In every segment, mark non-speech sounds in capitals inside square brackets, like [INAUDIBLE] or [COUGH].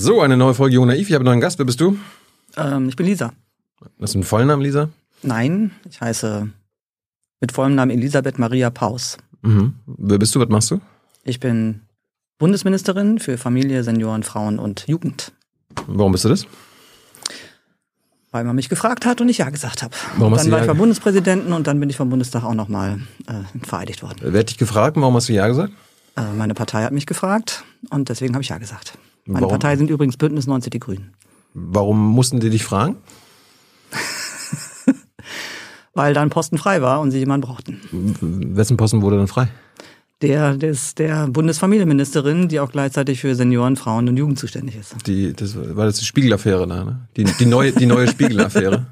So, eine neue Folge Jung Naiv. Ich habe einen neuen Gast. Wer bist du? Ähm, ich bin Lisa. Das ist ein Vollnamen, Lisa? Nein, ich heiße mit vollem Namen Elisabeth Maria Paus. Mhm. Wer bist du? Was machst du? Ich bin Bundesministerin für Familie, Senioren, Frauen und Jugend. Warum bist du das? Weil man mich gefragt hat und ich ja gesagt habe. Warum hast dann du war ja ich beim Bundespräsidenten und dann bin ich vom Bundestag auch nochmal äh, vereidigt worden. Wer hat dich gefragt? Warum hast du Ja gesagt? Äh, meine Partei hat mich gefragt und deswegen habe ich ja gesagt. Meine Warum? Partei sind übrigens Bündnis 90 Die Grünen. Warum mussten die dich fragen? [LAUGHS] Weil da ein Posten frei war und sie jemanden brauchten. Wessen Posten wurde dann frei? Der des, der Bundesfamilienministerin, die auch gleichzeitig für Senioren, Frauen und Jugend zuständig ist. Die, das war das die Spiegelaffäre da, ne? Die, die neue, die neue Spiegelaffäre.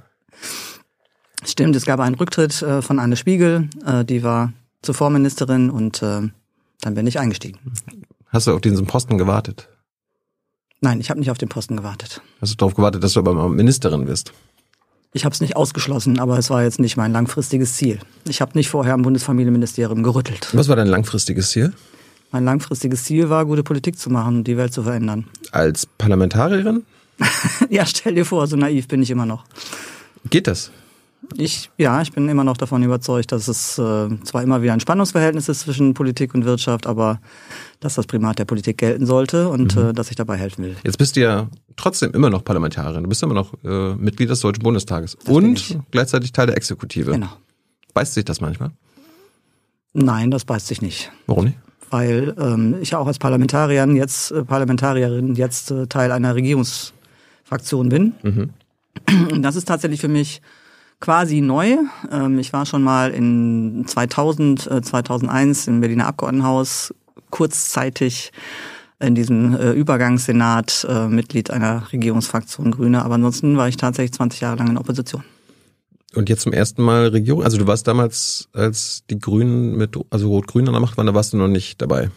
[LAUGHS] Stimmt, es gab einen Rücktritt äh, von Anne Spiegel, äh, die war zuvor Ministerin und äh, dann bin ich eingestiegen. Hast du auf diesen Posten gewartet? Nein, ich habe nicht auf den Posten gewartet. Hast du darauf gewartet, dass du aber mal Ministerin wirst? Ich habe es nicht ausgeschlossen, aber es war jetzt nicht mein langfristiges Ziel. Ich habe nicht vorher am Bundesfamilienministerium gerüttelt. Was war dein langfristiges Ziel? Mein langfristiges Ziel war, gute Politik zu machen und die Welt zu verändern. Als Parlamentarierin? [LAUGHS] ja, stell dir vor, so naiv bin ich immer noch. Geht das? Ich, ja, ich bin immer noch davon überzeugt, dass es äh, zwar immer wieder ein Spannungsverhältnis ist zwischen Politik und Wirtschaft, aber dass das Primat der Politik gelten sollte und Mhm. äh, dass ich dabei helfen will. Jetzt bist du ja trotzdem immer noch Parlamentarierin. Du bist immer noch äh, Mitglied des Deutschen Bundestages. bin und ich. gleichzeitig Teil der Exekutive. Genau. Beißt sich das manchmal? Nein, das beißt sich nicht. Warum nicht? Weil ähm, ich auch als Parlamentarierin jetzt, äh, Parlamentarierin jetzt äh, Teil einer Regierungsfraktion bin. Und das ist tatsächlich für mich quasi neu. Ähm, ich war schon mal in 2000, äh, 2001 im Berliner Abgeordnetenhaus kurzzeitig in diesem äh, Übergangssenat äh, Mitglied einer Regierungsfraktion Grüne. Aber ansonsten war ich tatsächlich 20 Jahre lang in Opposition. Und jetzt zum ersten Mal Regierung. Also du warst damals, als die Grünen mit, also Rot-Grün an der Macht waren, da warst du noch nicht dabei.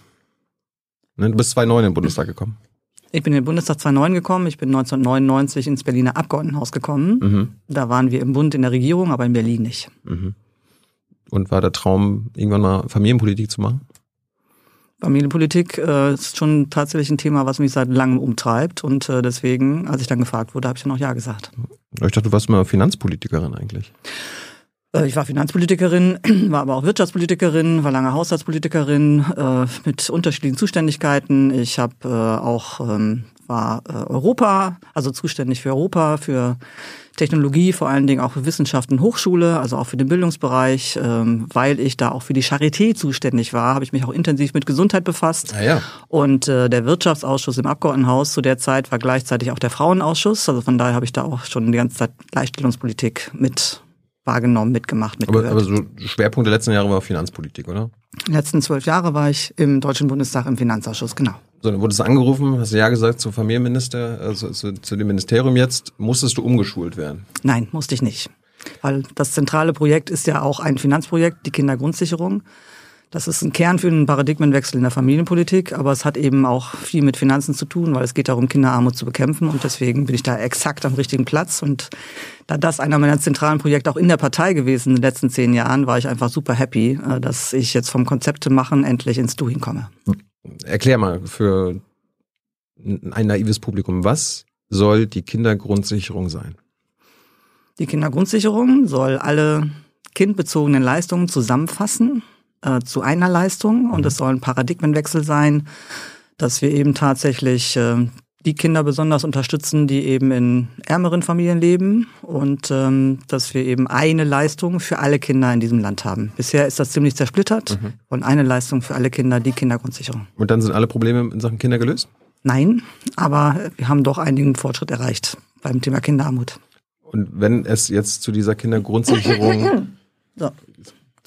Ne? Du bist 2009 in den Bundestag gekommen. Ich bin in den Bundestag 2009 gekommen. Ich bin 1999 ins Berliner Abgeordnetenhaus gekommen. Mhm. Da waren wir im Bund in der Regierung, aber in Berlin nicht. Mhm. Und war der Traum, irgendwann mal Familienpolitik zu machen? Familienpolitik äh, ist schon tatsächlich ein Thema, was mich seit langem umtreibt. Und äh, deswegen, als ich dann gefragt wurde, habe ich dann auch Ja gesagt. Ich dachte, du warst mal Finanzpolitikerin eigentlich. Äh, ich war Finanzpolitikerin, [CLEARS THROAT] war aber auch Wirtschaftspolitikerin, war lange Haushaltspolitikerin äh, mit unterschiedlichen Zuständigkeiten. Ich habe äh, auch ähm, war äh, Europa, also zuständig für Europa, für Technologie, vor allen Dingen auch für Wissenschaft und Hochschule, also auch für den Bildungsbereich, ähm, weil ich da auch für die Charité zuständig war, habe ich mich auch intensiv mit Gesundheit befasst. Ah ja. Und äh, der Wirtschaftsausschuss im Abgeordnetenhaus zu der Zeit war gleichzeitig auch der Frauenausschuss. Also von daher habe ich da auch schon die ganze Zeit Gleichstellungspolitik mit wahrgenommen, mitgemacht, Aber, mitgehört. aber so Schwerpunkt der letzten Jahre war Finanzpolitik, oder? Die letzten zwölf Jahre war ich im Deutschen Bundestag im Finanzausschuss, genau. So, dann wurdest du angerufen, hast ja gesagt zum Familienminister, also zu, zu dem Ministerium jetzt, musstest du umgeschult werden. Nein, musste ich nicht. Weil das zentrale Projekt ist ja auch ein Finanzprojekt, die Kindergrundsicherung. Das ist ein Kern für einen Paradigmenwechsel in der Familienpolitik, aber es hat eben auch viel mit Finanzen zu tun, weil es geht darum, Kinderarmut zu bekämpfen und deswegen bin ich da exakt am richtigen Platz und da das einer meiner zentralen Projekte auch in der Partei gewesen in den letzten zehn Jahren, war ich einfach super happy, äh, dass ich jetzt vom Konzepte machen endlich ins Doing komme. Erklär mal für ein naives Publikum, was soll die Kindergrundsicherung sein? Die Kindergrundsicherung soll alle kindbezogenen Leistungen zusammenfassen äh, zu einer Leistung und es soll ein Paradigmenwechsel sein, dass wir eben tatsächlich äh, die Kinder besonders unterstützen, die eben in ärmeren Familien leben und ähm, dass wir eben eine Leistung für alle Kinder in diesem Land haben. Bisher ist das ziemlich zersplittert und eine Leistung für alle Kinder, die Kindergrundsicherung. Und dann sind alle Probleme in Sachen Kinder gelöst? Nein, aber wir haben doch einigen Fortschritt erreicht beim Thema Kinderarmut. Und wenn es jetzt zu dieser Kindergrundsicherung, So.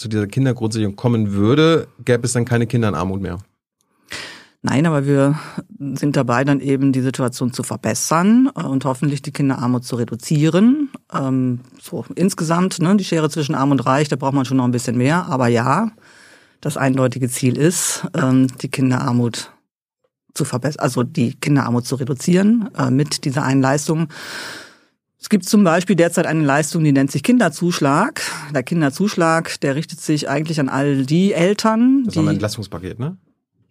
Zu dieser Kindergrundsicherung kommen würde, gäbe es dann keine Kinder in Armut mehr. Nein, aber wir sind dabei, dann eben die Situation zu verbessern äh, und hoffentlich die Kinderarmut zu reduzieren. Ähm, so insgesamt, ne, die Schere zwischen Arm und Reich, da braucht man schon noch ein bisschen mehr. Aber ja, das eindeutige Ziel ist, ähm, die Kinderarmut zu verbessern, also die Kinderarmut zu reduzieren äh, mit dieser einen Leistung. Es gibt zum Beispiel derzeit eine Leistung, die nennt sich Kinderzuschlag. Der Kinderzuschlag, der richtet sich eigentlich an all die Eltern, Das die war mein Entlastungspaket, ne?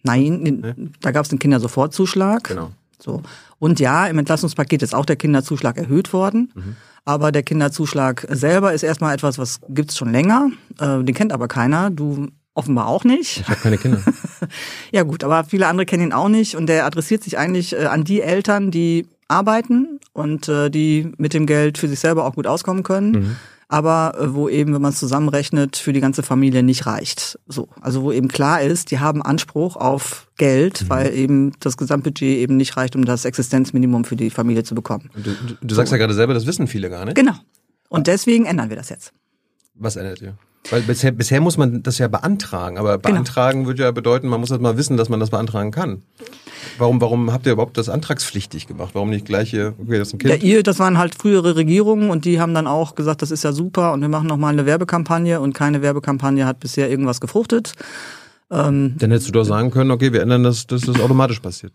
Nein, da gab es den Kindersofortzuschlag. Genau. So. Und ja, im Entlastungspaket ist auch der Kinderzuschlag erhöht worden. Mhm. Aber der Kinderzuschlag selber ist erstmal etwas, was gibt's schon länger. Äh, den kennt aber keiner. Du offenbar auch nicht. Ich habe keine Kinder. [LAUGHS] ja gut, aber viele andere kennen ihn auch nicht. Und der adressiert sich eigentlich äh, an die Eltern, die arbeiten und äh, die mit dem Geld für sich selber auch gut auskommen können. Mhm aber äh, wo eben, wenn man es zusammenrechnet, für die ganze Familie nicht reicht. So, also wo eben klar ist, die haben Anspruch auf Geld, mhm. weil eben das Gesamtbudget eben nicht reicht, um das Existenzminimum für die Familie zu bekommen. Du, du, du sagst so. ja gerade selber, das wissen viele gar nicht. Genau. Und deswegen ändern wir das jetzt. Was ändert ihr? Weil bisher, bisher muss man das ja beantragen, aber genau. beantragen genau. würde ja bedeuten, man muss das mal wissen, dass man das beantragen kann. Warum, warum habt ihr überhaupt das antragspflichtig gemacht? Warum nicht gleich hier, okay, das ist ein Kind? Ja, ihr, das waren halt frühere Regierungen und die haben dann auch gesagt, das ist ja super und wir machen nochmal eine Werbekampagne und keine Werbekampagne hat bisher irgendwas gefruchtet. Ähm, dann hättest du doch sagen können, okay, wir ändern das, dass das automatisch passiert.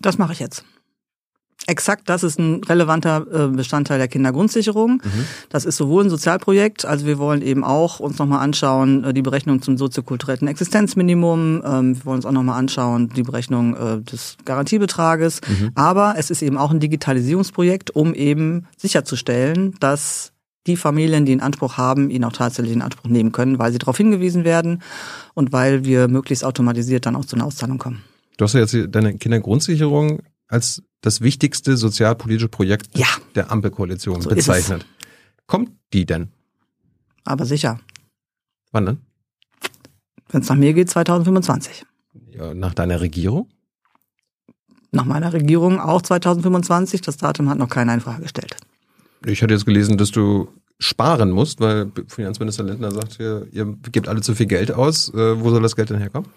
Das mache ich jetzt. Exakt, das ist ein relevanter äh, Bestandteil der Kindergrundsicherung. Mhm. Das ist sowohl ein Sozialprojekt, also wir wollen eben auch uns nochmal anschauen, äh, die Berechnung zum soziokulturellen Existenzminimum. Ähm, wir wollen uns auch nochmal anschauen, die Berechnung äh, des Garantiebetrages. Mhm. Aber es ist eben auch ein Digitalisierungsprojekt, um eben sicherzustellen, dass die Familien, die einen Anspruch haben, ihn auch tatsächlich in Anspruch nehmen können, weil sie darauf hingewiesen werden und weil wir möglichst automatisiert dann auch zu einer Auszahlung kommen. Du hast ja jetzt deine Kindergrundsicherung als das wichtigste sozialpolitische Projekt ja. der Ampelkoalition so bezeichnet. Kommt die denn? Aber sicher. Wann denn? Wenn es nach mir geht, 2025. Ja, nach deiner Regierung? Nach meiner Regierung auch 2025. Das Datum hat noch keiner in Frage gestellt. Ich hatte jetzt gelesen, dass du sparen musst, weil Finanzminister Lindner sagt, ihr, ihr gebt alle zu viel Geld aus. Äh, wo soll das Geld denn herkommen?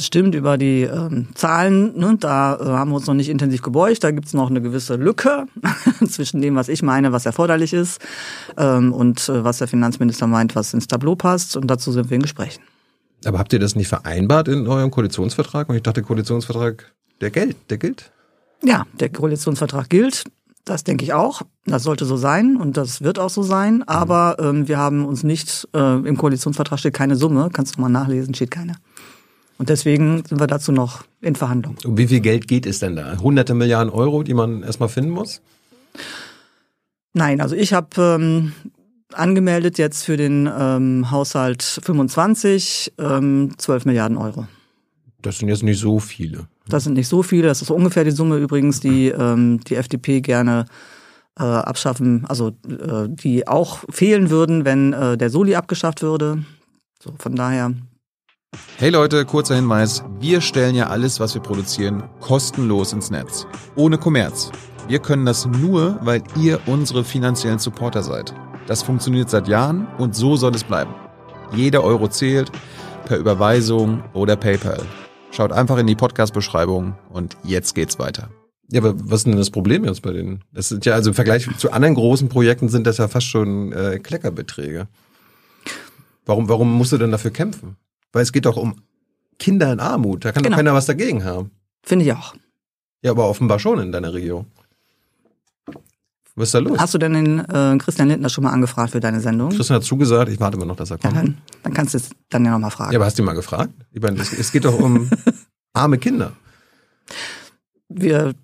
Das stimmt über die ähm, Zahlen, ne, da äh, haben wir uns noch nicht intensiv gebeugt. Da gibt's noch eine gewisse Lücke [LAUGHS] zwischen dem, was ich meine, was erforderlich ist, ähm, und äh, was der Finanzminister meint, was ins Tableau passt. Und dazu sind wir in Gesprächen. Aber habt ihr das nicht vereinbart in eurem Koalitionsvertrag? Und ich dachte, der Koalitionsvertrag, der gilt, der gilt? Ja, der Koalitionsvertrag gilt. Das denke ich auch. Das sollte so sein und das wird auch so sein. Aber ähm, wir haben uns nicht, äh, im Koalitionsvertrag steht keine Summe, kannst du mal nachlesen, steht keine. Und deswegen sind wir dazu noch in Verhandlungen. Um wie viel Geld geht es denn da? Hunderte Milliarden Euro, die man erstmal finden muss? Nein, also ich habe ähm, angemeldet jetzt für den ähm, Haushalt 25 ähm, 12 Milliarden Euro. Das sind jetzt nicht so viele. Das sind nicht so viele. Das ist ungefähr die Summe übrigens, die ähm, die FDP gerne äh, abschaffen, also äh, die auch fehlen würden, wenn äh, der Soli abgeschafft würde. So von daher Hey Leute, kurzer Hinweis. Wir stellen ja alles, was wir produzieren, kostenlos ins Netz. Ohne Kommerz. Wir können das nur, weil ihr unsere finanziellen Supporter seid. Das funktioniert seit Jahren und so soll es bleiben. Jeder Euro zählt, per Überweisung oder PayPal. Schaut einfach in die Podcast-Beschreibung und jetzt geht's weiter. Ja, aber was ist denn das Problem jetzt bei denen? Das sind ja also im Vergleich zu anderen großen Projekten sind das ja fast schon äh, Kleckerbeträge. Warum, warum musst du denn dafür kämpfen? Weil es geht doch um Kinder in Armut. Da kann genau. doch keiner was dagegen haben. Finde ich auch. Ja, aber offenbar schon in deiner Region. Was ist da los? Hast du denn den äh, Christian Lindner schon mal angefragt für deine Sendung? Christian hat zugesagt, ich warte immer noch, dass er kommt. Ja, dann, dann kannst du es dann ja nochmal fragen. Ja, aber hast du ihn mal gefragt? Ich meine, es geht doch um [LAUGHS] arme Kinder. Wir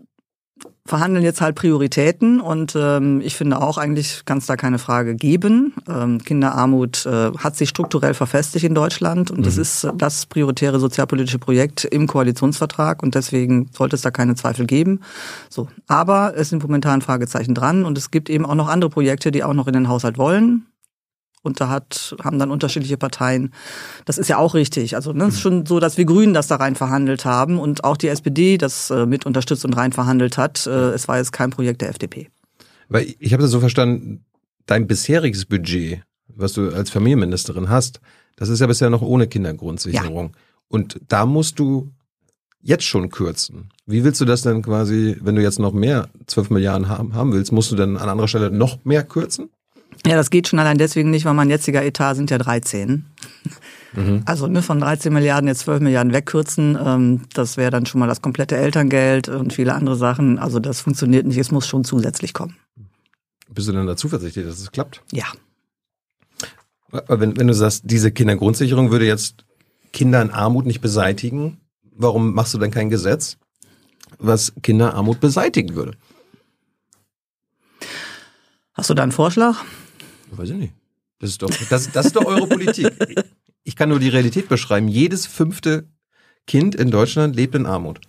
verhandeln jetzt halt Prioritäten und ähm, ich finde auch eigentlich kann es da keine Frage geben. Ähm, Kinderarmut äh, hat sich strukturell verfestigt in Deutschland und mhm. das ist das prioritäre sozialpolitische Projekt im Koalitionsvertrag und deswegen sollte es da keine Zweifel geben. So, aber es sind momentan Fragezeichen dran und es gibt eben auch noch andere Projekte, die auch noch in den Haushalt wollen. Und da hat, haben dann unterschiedliche Parteien. Das ist ja auch richtig. Also ne, es ist schon so, dass wir Grünen das da rein verhandelt haben und auch die SPD das äh, mit unterstützt und rein verhandelt hat. Äh, es war jetzt kein Projekt der FDP. Weil ich habe das so verstanden, dein bisheriges Budget, was du als Familienministerin hast, das ist ja bisher noch ohne Kindergrundsicherung. Ja. Und da musst du jetzt schon kürzen. Wie willst du das denn quasi, wenn du jetzt noch mehr 12 Milliarden haben, haben willst, musst du dann an anderer Stelle noch mehr kürzen? Ja, das geht schon allein deswegen nicht, weil mein jetziger Etat sind ja 13. Mhm. Also ne, von 13 Milliarden jetzt 12 Milliarden wegkürzen, ähm, das wäre dann schon mal das komplette Elterngeld und viele andere Sachen. Also das funktioniert nicht, es muss schon zusätzlich kommen. Bist du denn da zuversichtlich, dass es klappt? Ja. wenn, wenn du sagst, diese Kindergrundsicherung würde jetzt Kinder in Armut nicht beseitigen, warum machst du denn kein Gesetz, was Kinderarmut beseitigen würde. Hast du da einen Vorschlag? Weiß ich nicht. Das ist doch, das, das ist doch eure Politik. Ich kann nur die Realität beschreiben. Jedes fünfte Kind in Deutschland lebt in Armut.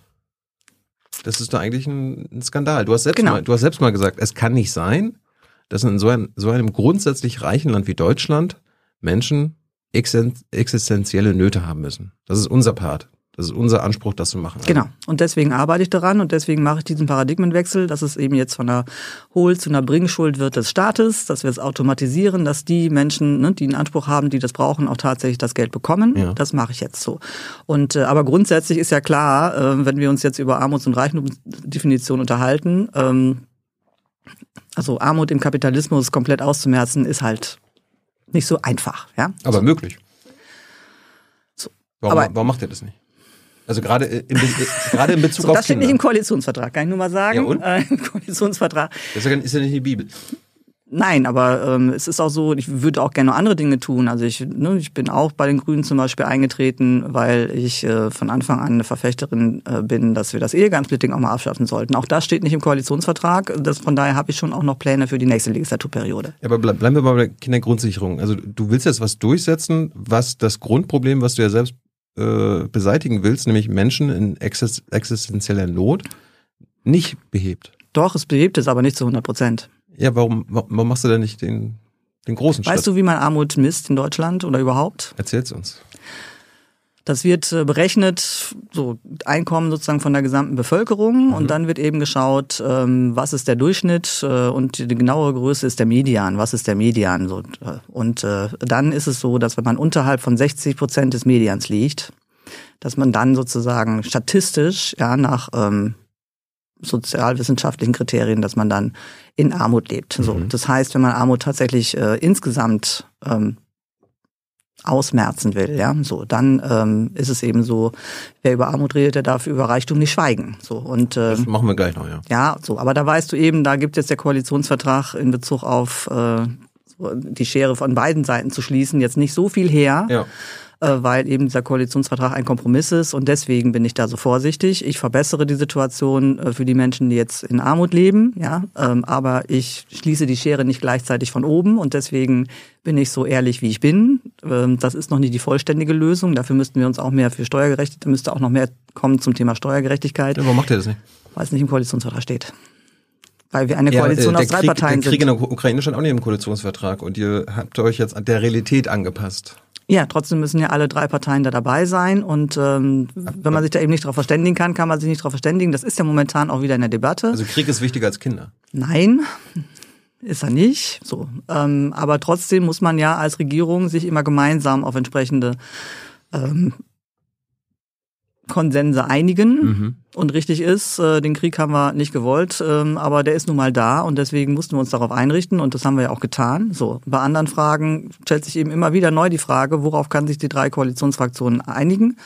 Das ist doch eigentlich ein, ein Skandal. Du hast, selbst Genau. mal, du hast selbst mal gesagt, es kann nicht sein, dass in so, ein, so einem grundsätzlich reichen Land wie Deutschland Menschen existen- existenzielle Nöte haben müssen. Das ist unser Part. Das ist unser Anspruch, das zu machen. Genau. Und deswegen arbeite ich daran und deswegen mache ich diesen Paradigmenwechsel, dass es eben jetzt von einer Hohl- zu einer Bringschuld wird des Staates, dass wir es automatisieren, dass die Menschen, ne, die einen Anspruch haben, die das brauchen, auch tatsächlich das Geld bekommen. Ja. Das mache ich jetzt so. Und äh, aber grundsätzlich ist ja klar, äh, wenn wir uns jetzt über Armuts- und Reichtumsdefinition unterhalten, ähm, also Armut im Kapitalismus komplett auszumerzen, ist halt nicht so einfach. Ja? Aber möglich. So. Warum, Aber- warum macht ihr das nicht? Also gerade in, gerade in Bezug So, auf das steht Kinder. nicht im Koalitionsvertrag, kann ich nur mal sagen. Ja, und? [LAUGHS] Äh, Im Koalitionsvertrag. Das ist ja, nicht die Bibel. Nein, aber ähm, es ist auch so, ich würde auch gerne noch andere Dinge tun. Also ich, ne, ich bin auch bei den Grünen zum Beispiel eingetreten, weil ich äh, von Anfang an eine Verfechterin äh, bin, dass wir das Ehegangsplitting auch mal abschaffen sollten. Auch das steht nicht im Koalitionsvertrag. Das, von daher habe ich schon auch noch Pläne für die nächste Legislaturperiode. Ja, aber bleib, bleiben wir mal bei der Kindergrundsicherung. Also du willst jetzt was durchsetzen, was das Grundproblem, was du ja selbst äh, beseitigen willst, nämlich Menschen in exis existenzieller Not, nicht behebt. Doch, es behebt es aber nicht zu 100 Prozent. Ja, warum, warum machst du denn nicht den, den großen Schritt? Weißt du, wie man Armut misst in Deutschland oder überhaupt? Erzähl's uns. Das wird äh, berechnet, so Einkommen sozusagen von der gesamten Bevölkerung und dann wird eben geschaut, ähm, was ist der Durchschnitt äh, und die genaue Größe ist der Median. Was ist der Median? So, äh, und dann ist es so, dass wenn man unterhalb von 60 Prozent des Medians liegt, dass man dann sozusagen statistisch ja nach ähm, sozialwissenschaftlichen Kriterien, dass man dann in Armut lebt. So, Mhm. das heißt, wenn man Armut tatsächlich äh, insgesamt ähm, ausmerzen will, ja, so, dann ähm, ist es eben so, wer über Armut redet, der darf über Reichtum nicht schweigen. So und äh, Das machen wir gleich noch, ja. ja, so, aber da weißt du eben, da gibt jetzt der Koalitionsvertrag in Bezug auf äh, die Schere von beiden Seiten zu schließen, jetzt nicht so viel her, Ja. äh, weil eben dieser Koalitionsvertrag ein Kompromiss ist und deswegen bin ich da so vorsichtig. Ich verbessere die Situation äh, für die Menschen, die jetzt in Armut leben, ja, ähm, aber ich schließe die Schere nicht gleichzeitig von oben und deswegen bin ich so ehrlich, wie ich bin. Ähm, das ist noch nicht die vollständige Lösung. Dafür müssten wir uns auch mehr für Steuergerechtigkeit, da müsste auch noch mehr kommen zum Thema Steuergerechtigkeit, ja. Warum macht ihr das nicht? weil es nicht im Koalitionsvertrag steht. Weil wir eine Koalition äh, aus drei Krieg, Parteien Der Krieg sind. in der Ukraine stand auch nicht im Koalitionsvertrag und ihr habt euch jetzt an der Realität angepasst. Ja, trotzdem müssen ja alle drei Parteien da dabei sein. Und ähm, wenn man sich da eben nicht darauf verständigen kann, kann man sich nicht darauf verständigen. Das ist ja momentan auch wieder in der Debatte. Also Krieg ist wichtiger als Kinder. Nein, [LAUGHS] ist er nicht. So, ähm, aber trotzdem muss man ja als Regierung sich immer gemeinsam auf entsprechende ähm, Konsense einigen. Mhm. Und richtig ist, äh, den Krieg haben wir nicht gewollt, ähm, aber der ist nun mal da und deswegen mussten wir uns darauf einrichten und das haben wir ja auch getan. So, bei anderen Fragen stellt sich eben immer wieder neu die Frage, worauf kann sich die drei Koalitionsfraktionen einigen?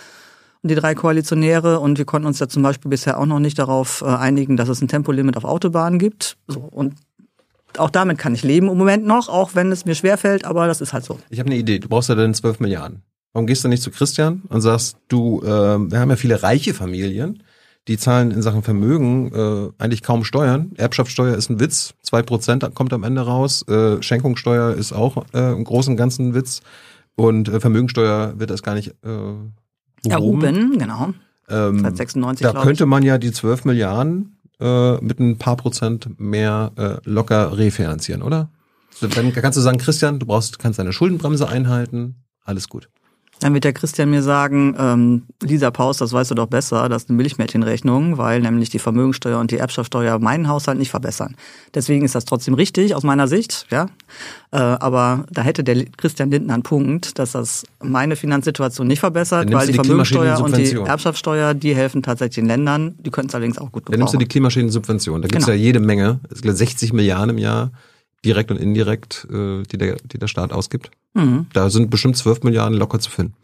Und die drei Koalitionäre und wir konnten uns ja zum Beispiel bisher auch noch nicht darauf äh, einigen, dass es ein Tempolimit auf Autobahnen gibt. So, und auch damit kann ich leben im Moment noch, auch wenn es mir schwerfällt, aber das ist halt so. Ich habe eine Idee. Du brauchst ja dann 12 Milliarden. Warum gehst du nicht zu Christian und sagst, du, äh, wir haben ja viele reiche Familien, die zahlen in Sachen Vermögen äh, eigentlich kaum Steuern. Erbschaftssteuer ist ein Witz, zwei Prozent kommt am Ende raus. Äh, Schenkungssteuer ist auch äh, im Großen und Ganzen ein Witz. Und äh, Vermögensteuer wird das gar nicht äh. Erhoben, genau. Ähm, Seit 96, da könnte man ja die 12 Milliarden äh, mit ein paar Prozent mehr äh, locker refinanzieren, oder? Dann kannst du sagen, Christian, du brauchst, kannst deine Schuldenbremse einhalten, alles gut. Dann wird der Christian mir sagen, ähm, Lisa Paus, das weißt du doch besser, das ist eine Milchmädchenrechnung, weil nämlich die Vermögensteuer und die Erbschaftssteuer meinen Haushalt nicht verbessern. Deswegen ist das trotzdem richtig aus meiner Sicht, ja. Äh, aber da hätte der Christian Lindner einen Punkt, dass das meine Finanzsituation nicht verbessert, weil die die Vermögensteuer und die. Erbschaftssteuer, die helfen tatsächlich den Ländern, die können es allerdings auch gut Dann nimmst du die gebrauchen. Klimaschäden-Subvention. Da gibt's Genau. ja jede Menge, es gibt 60 Milliarden im Jahr, direkt und indirekt, äh, die, der, die der Staat ausgibt. Mhm, Da sind bestimmt 12 Milliarden locker zu finden.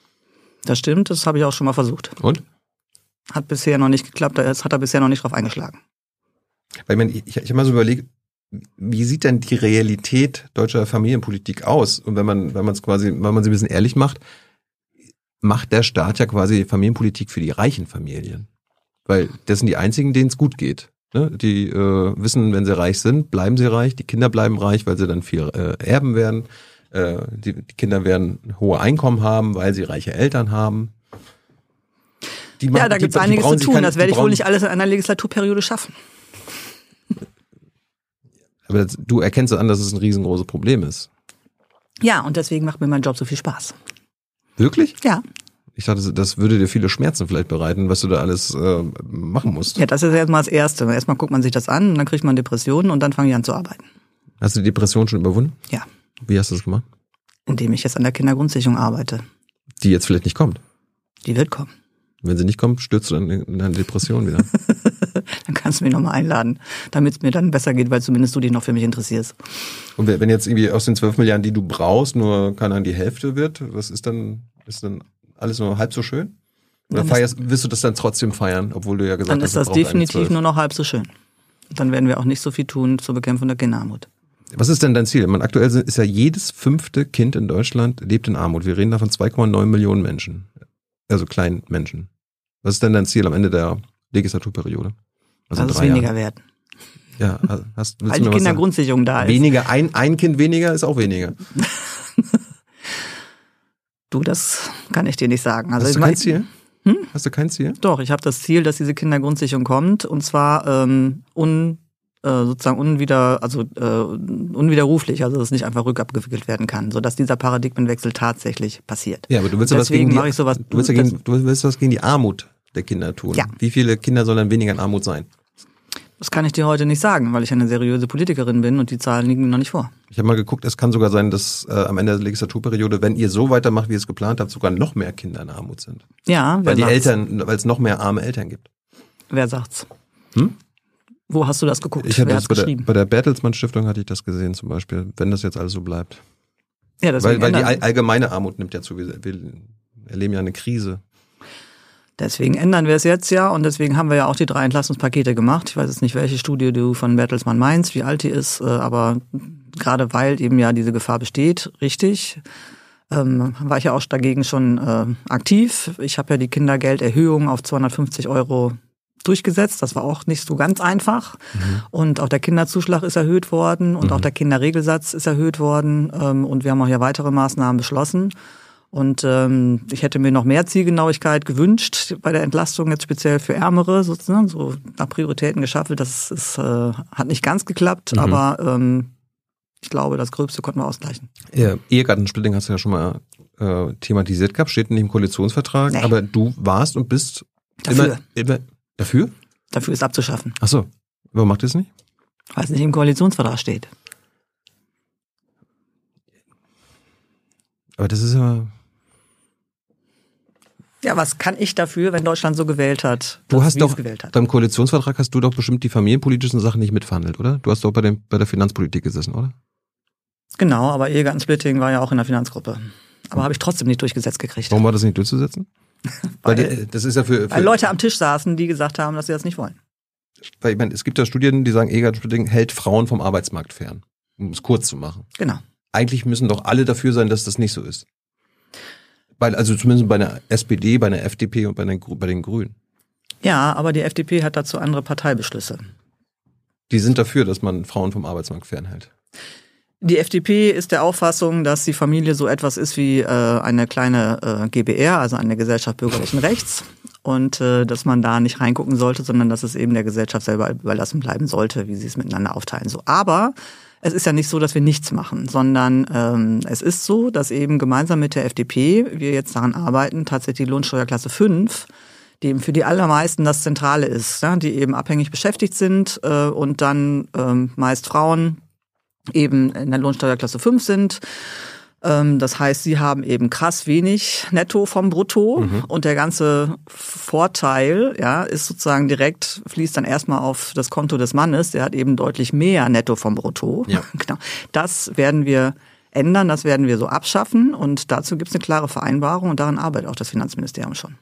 das stimmt, das habe ich auch schon mal versucht. Und? Hat bisher noch nicht geklappt, das hat er bisher noch nicht drauf eingeschlagen. Weil ich, meine, ich, ich habe mal so überlegt, wie sieht denn die Realität deutscher Familienpolitik aus? Und wenn man, wenn man es quasi, wenn man sie ein bisschen ehrlich macht, macht der Staat ja quasi Familienpolitik für die reichen Familien. Weil das sind die einzigen, denen es gut geht. Ne? Die äh, wissen, wenn sie reich sind, bleiben sie reich. Die Kinder bleiben reich, weil sie dann viel äh, erben werden. Äh, die, die Kinder werden hohe Einkommen haben, weil sie reiche Eltern haben. Die ja, da gibt es einiges zu tun. Kein, das werde ich wohl nicht alles in einer Legislaturperiode schaffen. [LAUGHS] Aber das, du erkennst an, dass es ein riesengroßes Problem ist. Ja, und deswegen macht mir mein Job so viel Spaß. Wirklich? Ja. Ich dachte, das würde dir viele Schmerzen vielleicht bereiten, was du da alles äh, machen musst. Ja, das ist erstmal das Erste. Erstmal guckt man sich das an und dann kriegt man Depressionen und dann fange ich an zu arbeiten. Hast du die Depression schon überwunden? Ja. Wie hast du das gemacht? Indem ich jetzt an der Kindergrundsicherung arbeite. Die jetzt vielleicht nicht kommt? Die wird kommen. Wenn sie nicht kommt, stürzt du dann in eine Depression wieder. [LAUGHS] dann kannst du mich nochmal einladen, damit es mir dann besser geht, weil zumindest du dich noch für mich interessierst. Und wenn jetzt irgendwie aus den 12 Milliarden, die du brauchst, nur keine Ahnung, die Hälfte wird, was ist dann, ist dann alles nur halb so schön? Oder feierst, wirst du das dann trotzdem feiern, obwohl du ja gesagt hast, dann ist das definitiv nur noch halb so schön. Dann werden wir auch nicht so viel tun zur Bekämpfung der Kinderarmut. Was ist denn dein Ziel? Man, aktuell ist ja jedes fünfte Kind in Deutschland lebt in Armut. Wir reden da von 2,9 Millionen Menschen. Also kleinen Menschen. Was ist denn dein Ziel am Ende der Legislaturperiode? Also Dass es weniger Jahren? werden. Ja, hast, Weil die Kindergrundsicherung da ist. Weniger, ein, ein Kind weniger ist auch weniger. [LAUGHS] Du, das kann ich dir nicht sagen. Also Hast du kein Ziel? Hm? Hast du kein Ziel? Doch, ich habe das Ziel, dass diese Kindergrundsicherung kommt und zwar ähm, un, äh, sozusagen unwider, also äh, unwiderruflich, also dass es nicht einfach rückabgewickelt werden kann, sodass dieser Paradigmenwechsel tatsächlich passiert. Ja, aber du willst was gegen die, sowas, du willst, gegen, du willst was gegen die Armut der Kinder tun. Ja. Wie viele Kinder sollen dann weniger in Armut sein? Das kann ich dir heute nicht sagen, weil ich eine seriöse Politikerin bin und die Zahlen liegen noch nicht vor. Ich habe mal geguckt, es kann sogar sein, dass äh, am Ende der Legislaturperiode, wenn ihr so weitermacht, wie ihr es geplant habt, sogar noch mehr Kinder in Armut sind. Ja, weil die sagt's? Eltern, weil es noch mehr arme Eltern gibt. Wer sagt's? Hm? Wo hast du das geguckt? Ich hatte das bei der, bei der Bertelsmann Stiftung hatte ich das gesehen zum Beispiel, wenn das jetzt alles so bleibt. Ja, das weil, weil die allgemeine Armut nimmt ja zu. Wir, wir erleben ja eine Krise. Deswegen ändern wir es jetzt ja und deswegen haben wir ja auch die drei Entlastungspakete gemacht. Ich weiß jetzt nicht, welche Studie du von Bertelsmann meinst, wie alt die ist, äh, aber gerade weil eben ja diese Gefahr besteht, richtig, ähm, war ich ja auch dagegen schon äh, aktiv. Ich habe ja die Kindergelderhöhung auf 250 Euro durchgesetzt. Das war auch nicht so ganz einfach. Mhm. Und auch der Kinderzuschlag ist erhöht worden und mhm. auch der Kinderregelsatz ist erhöht worden. Ähm, und wir haben auch ja weitere Maßnahmen beschlossen. Und ähm, ich hätte mir noch mehr Zielgenauigkeit gewünscht bei der Entlastung, jetzt speziell für Ärmere, sozusagen, so nach Prioritäten geschaffelt. Das ist, äh, hat nicht ganz geklappt, mhm. aber ähm, ich glaube, das Gröbste konnten wir ausgleichen. Ja, Ehegattensplitting hast du ja schon mal äh, thematisiert gehabt, steht in dem Koalitionsvertrag, nee. aber du warst und bist dafür. immer, immer dafür? Dafür ist abzuschaffen. Ach so. Warum macht ihr es nicht? Weil es nicht im Koalitionsvertrag steht. Aber das ist ja ja, was kann ich dafür, wenn Deutschland so gewählt hat? Du hast doch beim Koalitionsvertrag hast du doch bestimmt die familienpolitischen Sachen nicht mitverhandelt, oder? Du hast doch bei, dem, bei der Finanzpolitik gesessen, oder? Genau, aber Ehegattensplitting war ja auch in der Finanzgruppe. Aber habe ich trotzdem nicht durchgesetzt gekriegt. Warum war das nicht durchzusetzen? [LAUGHS] weil, weil das ist ja für, für weil Leute am Tisch saßen, die gesagt haben, dass sie das nicht wollen. Weil ich meine, es gibt ja Studien, die sagen, Ehegattensplitting hält Frauen vom Arbeitsmarkt fern, um es kurz zu machen. Genau. Eigentlich müssen doch alle dafür sein, dass das nicht so ist. Weil, also zumindest bei der SPD, bei der FDP und bei den, bei den Grünen. Ja, aber die FDP hat dazu andere Parteibeschlüsse. Die sind dafür, dass man Frauen vom Arbeitsmarkt fernhält. Die FDP ist der Auffassung, dass die Familie so etwas ist wie äh, eine kleine äh, GBR, also eine Gesellschaft bürgerlichen Rechts. Und äh, dass man da nicht reingucken sollte, sondern dass es eben der Gesellschaft selber überlassen bleiben sollte, wie sie es miteinander aufteilen. So, aber es ist ja nicht so, dass wir nichts machen, sondern ähm, es ist so, dass eben gemeinsam mit der FDP wir jetzt daran arbeiten, tatsächlich die Lohnsteuerklasse 5 die eben für die allermeisten das Zentrale ist, ja, die eben abhängig beschäftigt sind äh, und dann ähm, meist Frauen eben in der Lohnsteuerklasse 5 sind das heißt, sie haben eben krass wenig netto vom Brutto mhm. und der ganze Vorteil, ja, ist sozusagen direkt, fließt dann erstmal auf das Konto des Mannes, der hat eben deutlich mehr netto vom Brutto. Ja. [LAUGHS] Genau. Das werden wir ändern, das werden wir so abschaffen und dazu gibt es eine klare Vereinbarung und daran arbeitet auch das Finanzministerium schon.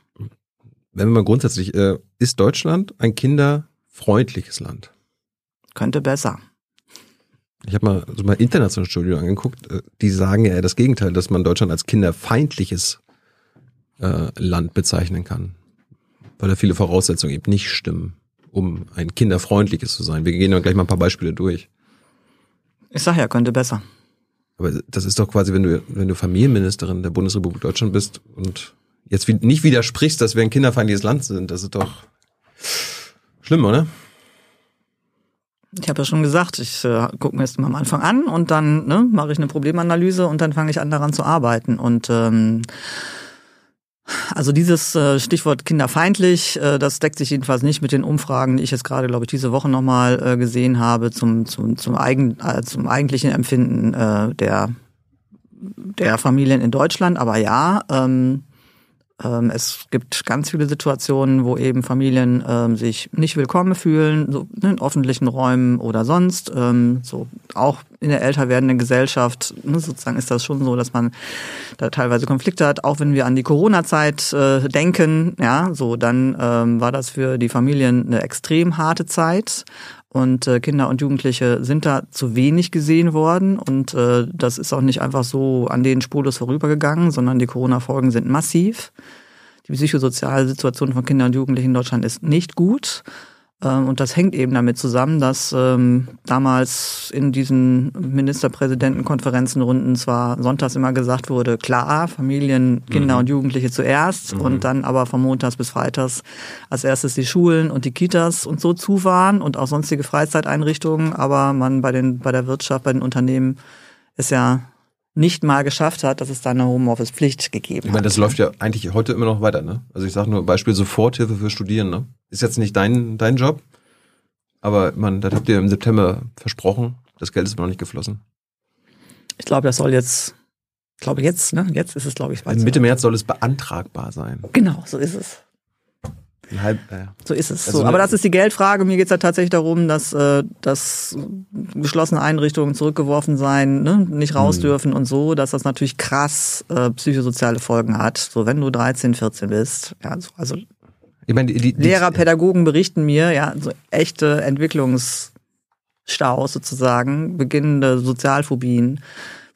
Wenn wir mal grundsätzlich, äh, ist Deutschland ein kinderfreundliches Land? Könnte besser. Ich habe mal so mal internationale Studien angeguckt, äh, die sagen ja das Gegenteil, dass man Deutschland als kinderfeindliches äh, Land bezeichnen kann. Weil da viele Voraussetzungen eben nicht stimmen, um ein kinderfreundliches zu sein. Wir gehen dann gleich mal ein paar Beispiele durch. Ich sag ja, könnte besser. Aber das ist doch quasi, wenn du, wenn du Familienministerin der Bundesrepublik Deutschland bist und jetzt nicht widersprichst, dass wir ein kinderfeindliches Land sind, das ist doch schlimm, oder? Ich habe ja schon gesagt, ich äh, gucke mir das mal am Anfang an und dann ne, mache ich eine Problemanalyse und dann fange ich an daran zu arbeiten. Und ähm, also dieses äh, Stichwort kinderfeindlich, äh, das deckt sich jedenfalls nicht mit den Umfragen, die ich jetzt gerade, glaube ich, diese Woche nochmal äh, gesehen habe zum, zum, zum, eigen, äh, zum eigentlichen Empfinden äh, der, der Familien in Deutschland. Aber ja, ähm, es gibt ganz viele Situationen, wo eben Familien ähm, sich nicht willkommen fühlen, so in öffentlichen Räumen oder sonst. Ähm, so auch in der älter werdenden Gesellschaft ne, sozusagen ist das schon so, dass man da teilweise Konflikte hat. Auch wenn wir an die Corona-Zeit äh, denken, ja, so dann ähm, war das für die Familien eine extrem harte Zeit. Und äh, Kinder und Jugendliche sind da zu wenig gesehen worden. Und äh, das ist auch nicht einfach so an denen spurlos vorübergegangen, sondern die Corona-Folgen sind massiv. Die psychosoziale Situation von Kindern und Jugendlichen in Deutschland ist nicht gut. Ähm, und das hängt eben damit zusammen, dass ähm, damals in diesen Ministerpräsidentenkonferenzenrunden zwar sonntags immer gesagt wurde, klar, Familien, Kinder mhm. und Jugendliche zuerst mhm. und dann aber von Montags bis Freitags als erstes die Schulen und die Kitas und so zu waren und auch sonstige Freizeiteinrichtungen, aber man bei den bei der Wirtschaft, bei den Unternehmen ist ja nicht mal geschafft hat, dass es da eine Homeoffice-Pflicht gegeben hat. Ich meine, das läuft ja eigentlich heute immer noch weiter, ne? Also ich sage nur Beispiel Soforthilfe für Studierende. Ist jetzt nicht dein, dein Job, aber man, das habt ihr im September versprochen. Das Geld ist aber noch nicht geflossen. Ich glaube, das soll jetzt, ich glaube jetzt, ne? Jetzt ist es, glaube ich, bald Mitte. März soll es beantragbar sein. Genau, so ist es. Halb, äh. So ist es. Also so. Aber das ist die Geldfrage. Mir geht es ja tatsächlich darum, dass, äh, dass geschlossene Einrichtungen zurückgeworfen sein, ne, nicht raus mhm. dürfen und so, dass das natürlich krass äh, psychosoziale Folgen hat. So, wenn du 13, 14 bist, ja, so, also ich meine, die, die, Lehrer, Pädagogen berichten mir, ja, so echte Entwicklungsstaus sozusagen, beginnende Sozialphobien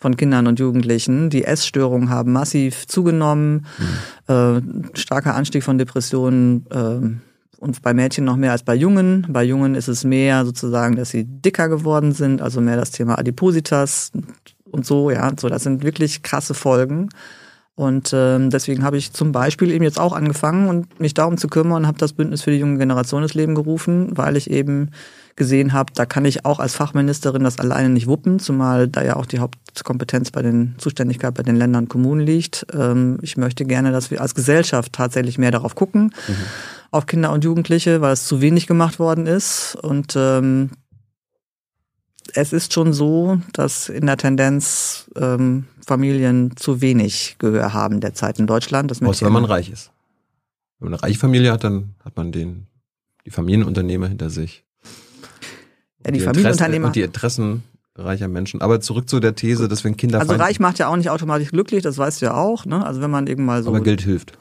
von Kindern und Jugendlichen. Die Essstörungen haben massiv zugenommen, mhm. äh, starker Anstieg von Depressionen äh, und bei Mädchen noch mehr als bei Jungen. Bei Jungen ist es mehr sozusagen, dass sie dicker geworden sind, also mehr das Thema Adipositas und so, ja, so das sind wirklich krasse Folgen. Und ähm, deswegen habe ich zum Beispiel eben jetzt auch angefangen und mich darum zu kümmern und habe das Bündnis für die junge Generation ins Leben gerufen, weil ich eben gesehen habe, da kann ich auch als Fachministerin das alleine nicht wuppen, zumal da ja auch die Hauptkompetenz bei den Zuständigkeit bei den Ländern und Kommunen liegt. Ähm, ich möchte gerne, dass wir als Gesellschaft tatsächlich mehr darauf gucken, mhm. auf Kinder und Jugendliche, weil es zu wenig gemacht worden ist. Und ähm, es ist schon so, dass in der Tendenz ähm, Familien zu wenig Gehör haben derzeit in Deutschland. Das Außer wenn man reich ist. Wenn man eine reiche Familie hat, dann hat man den, die Familienunternehmer hinter sich. Ja, die, die Familienunternehmer. Und die Interessen reicher Menschen. Aber zurück zu der These, dass wenn Kinder. Also reich macht ja auch nicht automatisch glücklich, das weißt du ja auch. Ne? Also wenn man eben mal so. Aber Geld hilft.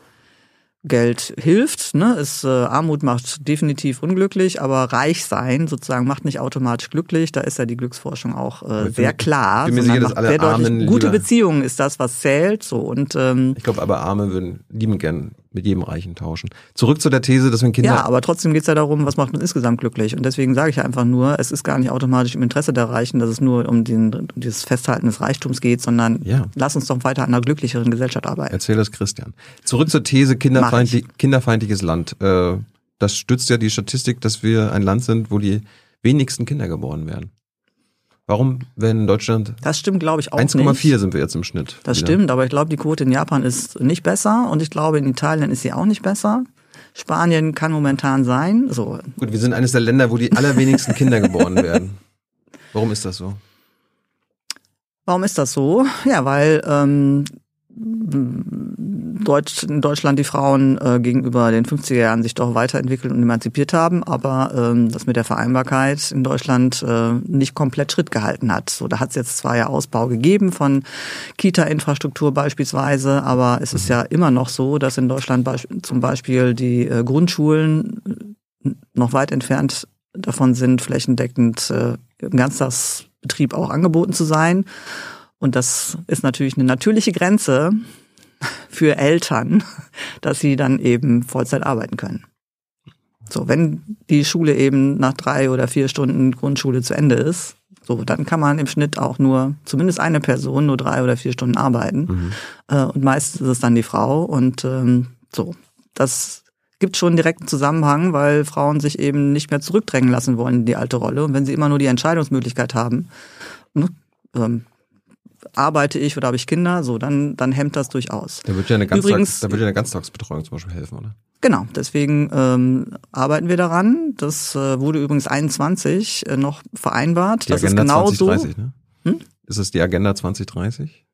Geld hilft. Ne? Es, äh, Armut macht definitiv unglücklich, aber reich sein sozusagen macht nicht automatisch glücklich. Da ist ja die Glücksforschung auch äh, sehr klar. Bin mir sicher, dass alle Armen gute Beziehungen ist das, was zählt. So und ähm, ich glaube, aber Arme würden lieben gern mit jedem Reichen tauschen. Zurück zu der These, dass wenn Kinder. Ja, aber trotzdem geht es ja darum, was macht man insgesamt glücklich. Und deswegen sage ich ja einfach nur, es ist gar nicht automatisch im Interesse der Reichen, dass es nur um, den, um dieses Festhalten des Reichtums geht, sondern ja. lass uns doch weiter an einer glücklicheren Gesellschaft arbeiten. Erzähl das Christian. Zurück zur These, kinderfeindlich, kinderfeindliches Land. Äh, das stützt ja die Statistik, dass wir ein Land sind, wo die wenigsten Kinder geboren werden. Warum werden in Deutschland? Das stimmt, glaube ich, auch 1,4 sind wir jetzt im Schnitt. Das wieder. stimmt, aber ich glaube, die Quote in Japan ist nicht besser und ich glaube, in Italien ist sie auch nicht besser. Spanien kann momentan sein. So. Gut, wir sind eines der Länder, wo die allerwenigsten Kinder [LAUGHS] geboren werden. Warum ist das so? Warum ist das so? Ja, weil ähm, Deutsch, in Deutschland die Frauen äh, gegenüber den 50er Jahren sich doch weiterentwickelt und emanzipiert haben, aber ähm, das mit der Vereinbarkeit in Deutschland äh, nicht komplett Schritt gehalten hat. So, da hat es jetzt zwar ja Ausbau gegeben von Kita-Infrastruktur beispielsweise, aber es ist mhm. ja immer noch so, dass in Deutschland be zum Beispiel die äh, Grundschulen noch weit entfernt davon sind, flächendeckend äh, im Ganztagsbetrieb auch angeboten zu sein. Und das ist natürlich eine natürliche Grenze für Eltern, dass sie dann eben Vollzeit arbeiten können. So, wenn die Schule eben nach drei oder vier Stunden Grundschule zu Ende ist, so, dann kann man im Schnitt auch nur, zumindest eine Person, nur drei oder vier Stunden arbeiten. Mhm. Äh, und meistens ist es dann die Frau. Und ähm, so, das gibt schon einen direkten Zusammenhang, weil Frauen sich eben nicht mehr zurückdrängen lassen wollen in die alte Rolle. Und wenn sie immer nur die Entscheidungsmöglichkeit haben, ne, ähm, arbeite ich oder habe ich Kinder, so, dann, dann hemmt das durchaus. Da wird ja eine, Ganztag, Übrigens, da wird ja eine Ganztagsbetreuung zum Beispiel helfen, oder? Genau, deswegen ähm, arbeiten wir daran. Das äh, wurde übrigens 21 äh, noch vereinbart. Die das Agenda ist genau 2030, so. Ne? Hm? Ist es die Agenda 2030?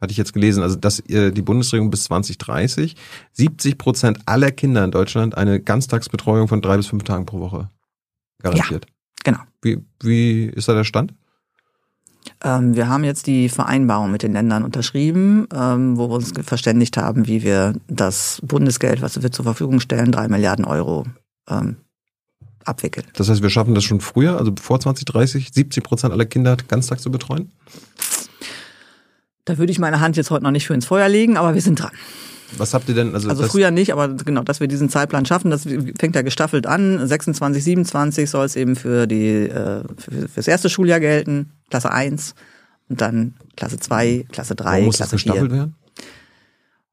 Hatte ich jetzt gelesen, also dass äh, die Bundesregierung bis 2030 70 Prozent aller Kinder in Deutschland eine Ganztagsbetreuung von drei bis fünf Tagen pro Woche garantiert. Ja, genau. Wie, wie ist da der Stand? Ähm, wir haben jetzt die Vereinbarung mit den Ländern unterschrieben, ähm, wo wir uns verständigt haben, wie wir das Bundesgeld, was wir zur Verfügung stellen, drei Milliarden Euro ähm, abwickeln. Das heißt, wir schaffen das schon früher, also vor 2030, 70 Prozent aller Kinder ganztags zu betreuen? Da würde ich meine Hand jetzt heute noch nicht für ins Feuer legen, aber wir sind dran. Was habt ihr denn? Also, also früher nicht, aber genau, dass wir diesen Zeitplan schaffen, das fängt ja gestaffelt an. 26, 27 soll es eben für die äh, für, fürs erste Schuljahr gelten, Klasse 1 und dann Klasse 2, Klasse 3, Warum muss Klasse das gestaffelt 4. werden?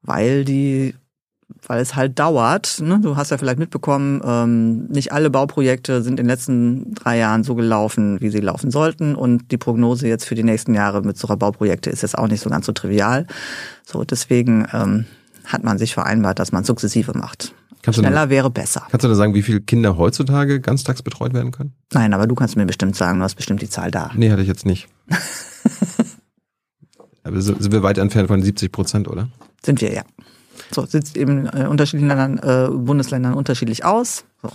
Weil die weil es halt dauert. Ne? Du hast ja vielleicht mitbekommen, ähm, nicht alle Bauprojekte sind in den letzten drei Jahren so gelaufen, wie sie laufen sollten. Und die Prognose jetzt für die nächsten Jahre mit solcher Bauprojekte ist jetzt auch nicht so ganz so trivial. So, deswegen ähm, hat man sich vereinbart, dass man sukzessive macht. Kannst Schneller du, wäre besser. Kannst du da sagen, wie viele Kinder heutzutage ganztags betreut werden können? Nein, aber du kannst mir bestimmt sagen, du hast bestimmt die Zahl da. Nee, hatte ich jetzt nicht. [LAUGHS] aber sind wir weit entfernt von 70 Prozent, oder? Sind wir, ja. So, sieht eben in unterschiedlichen Ländern, äh, Bundesländern unterschiedlich aus. So.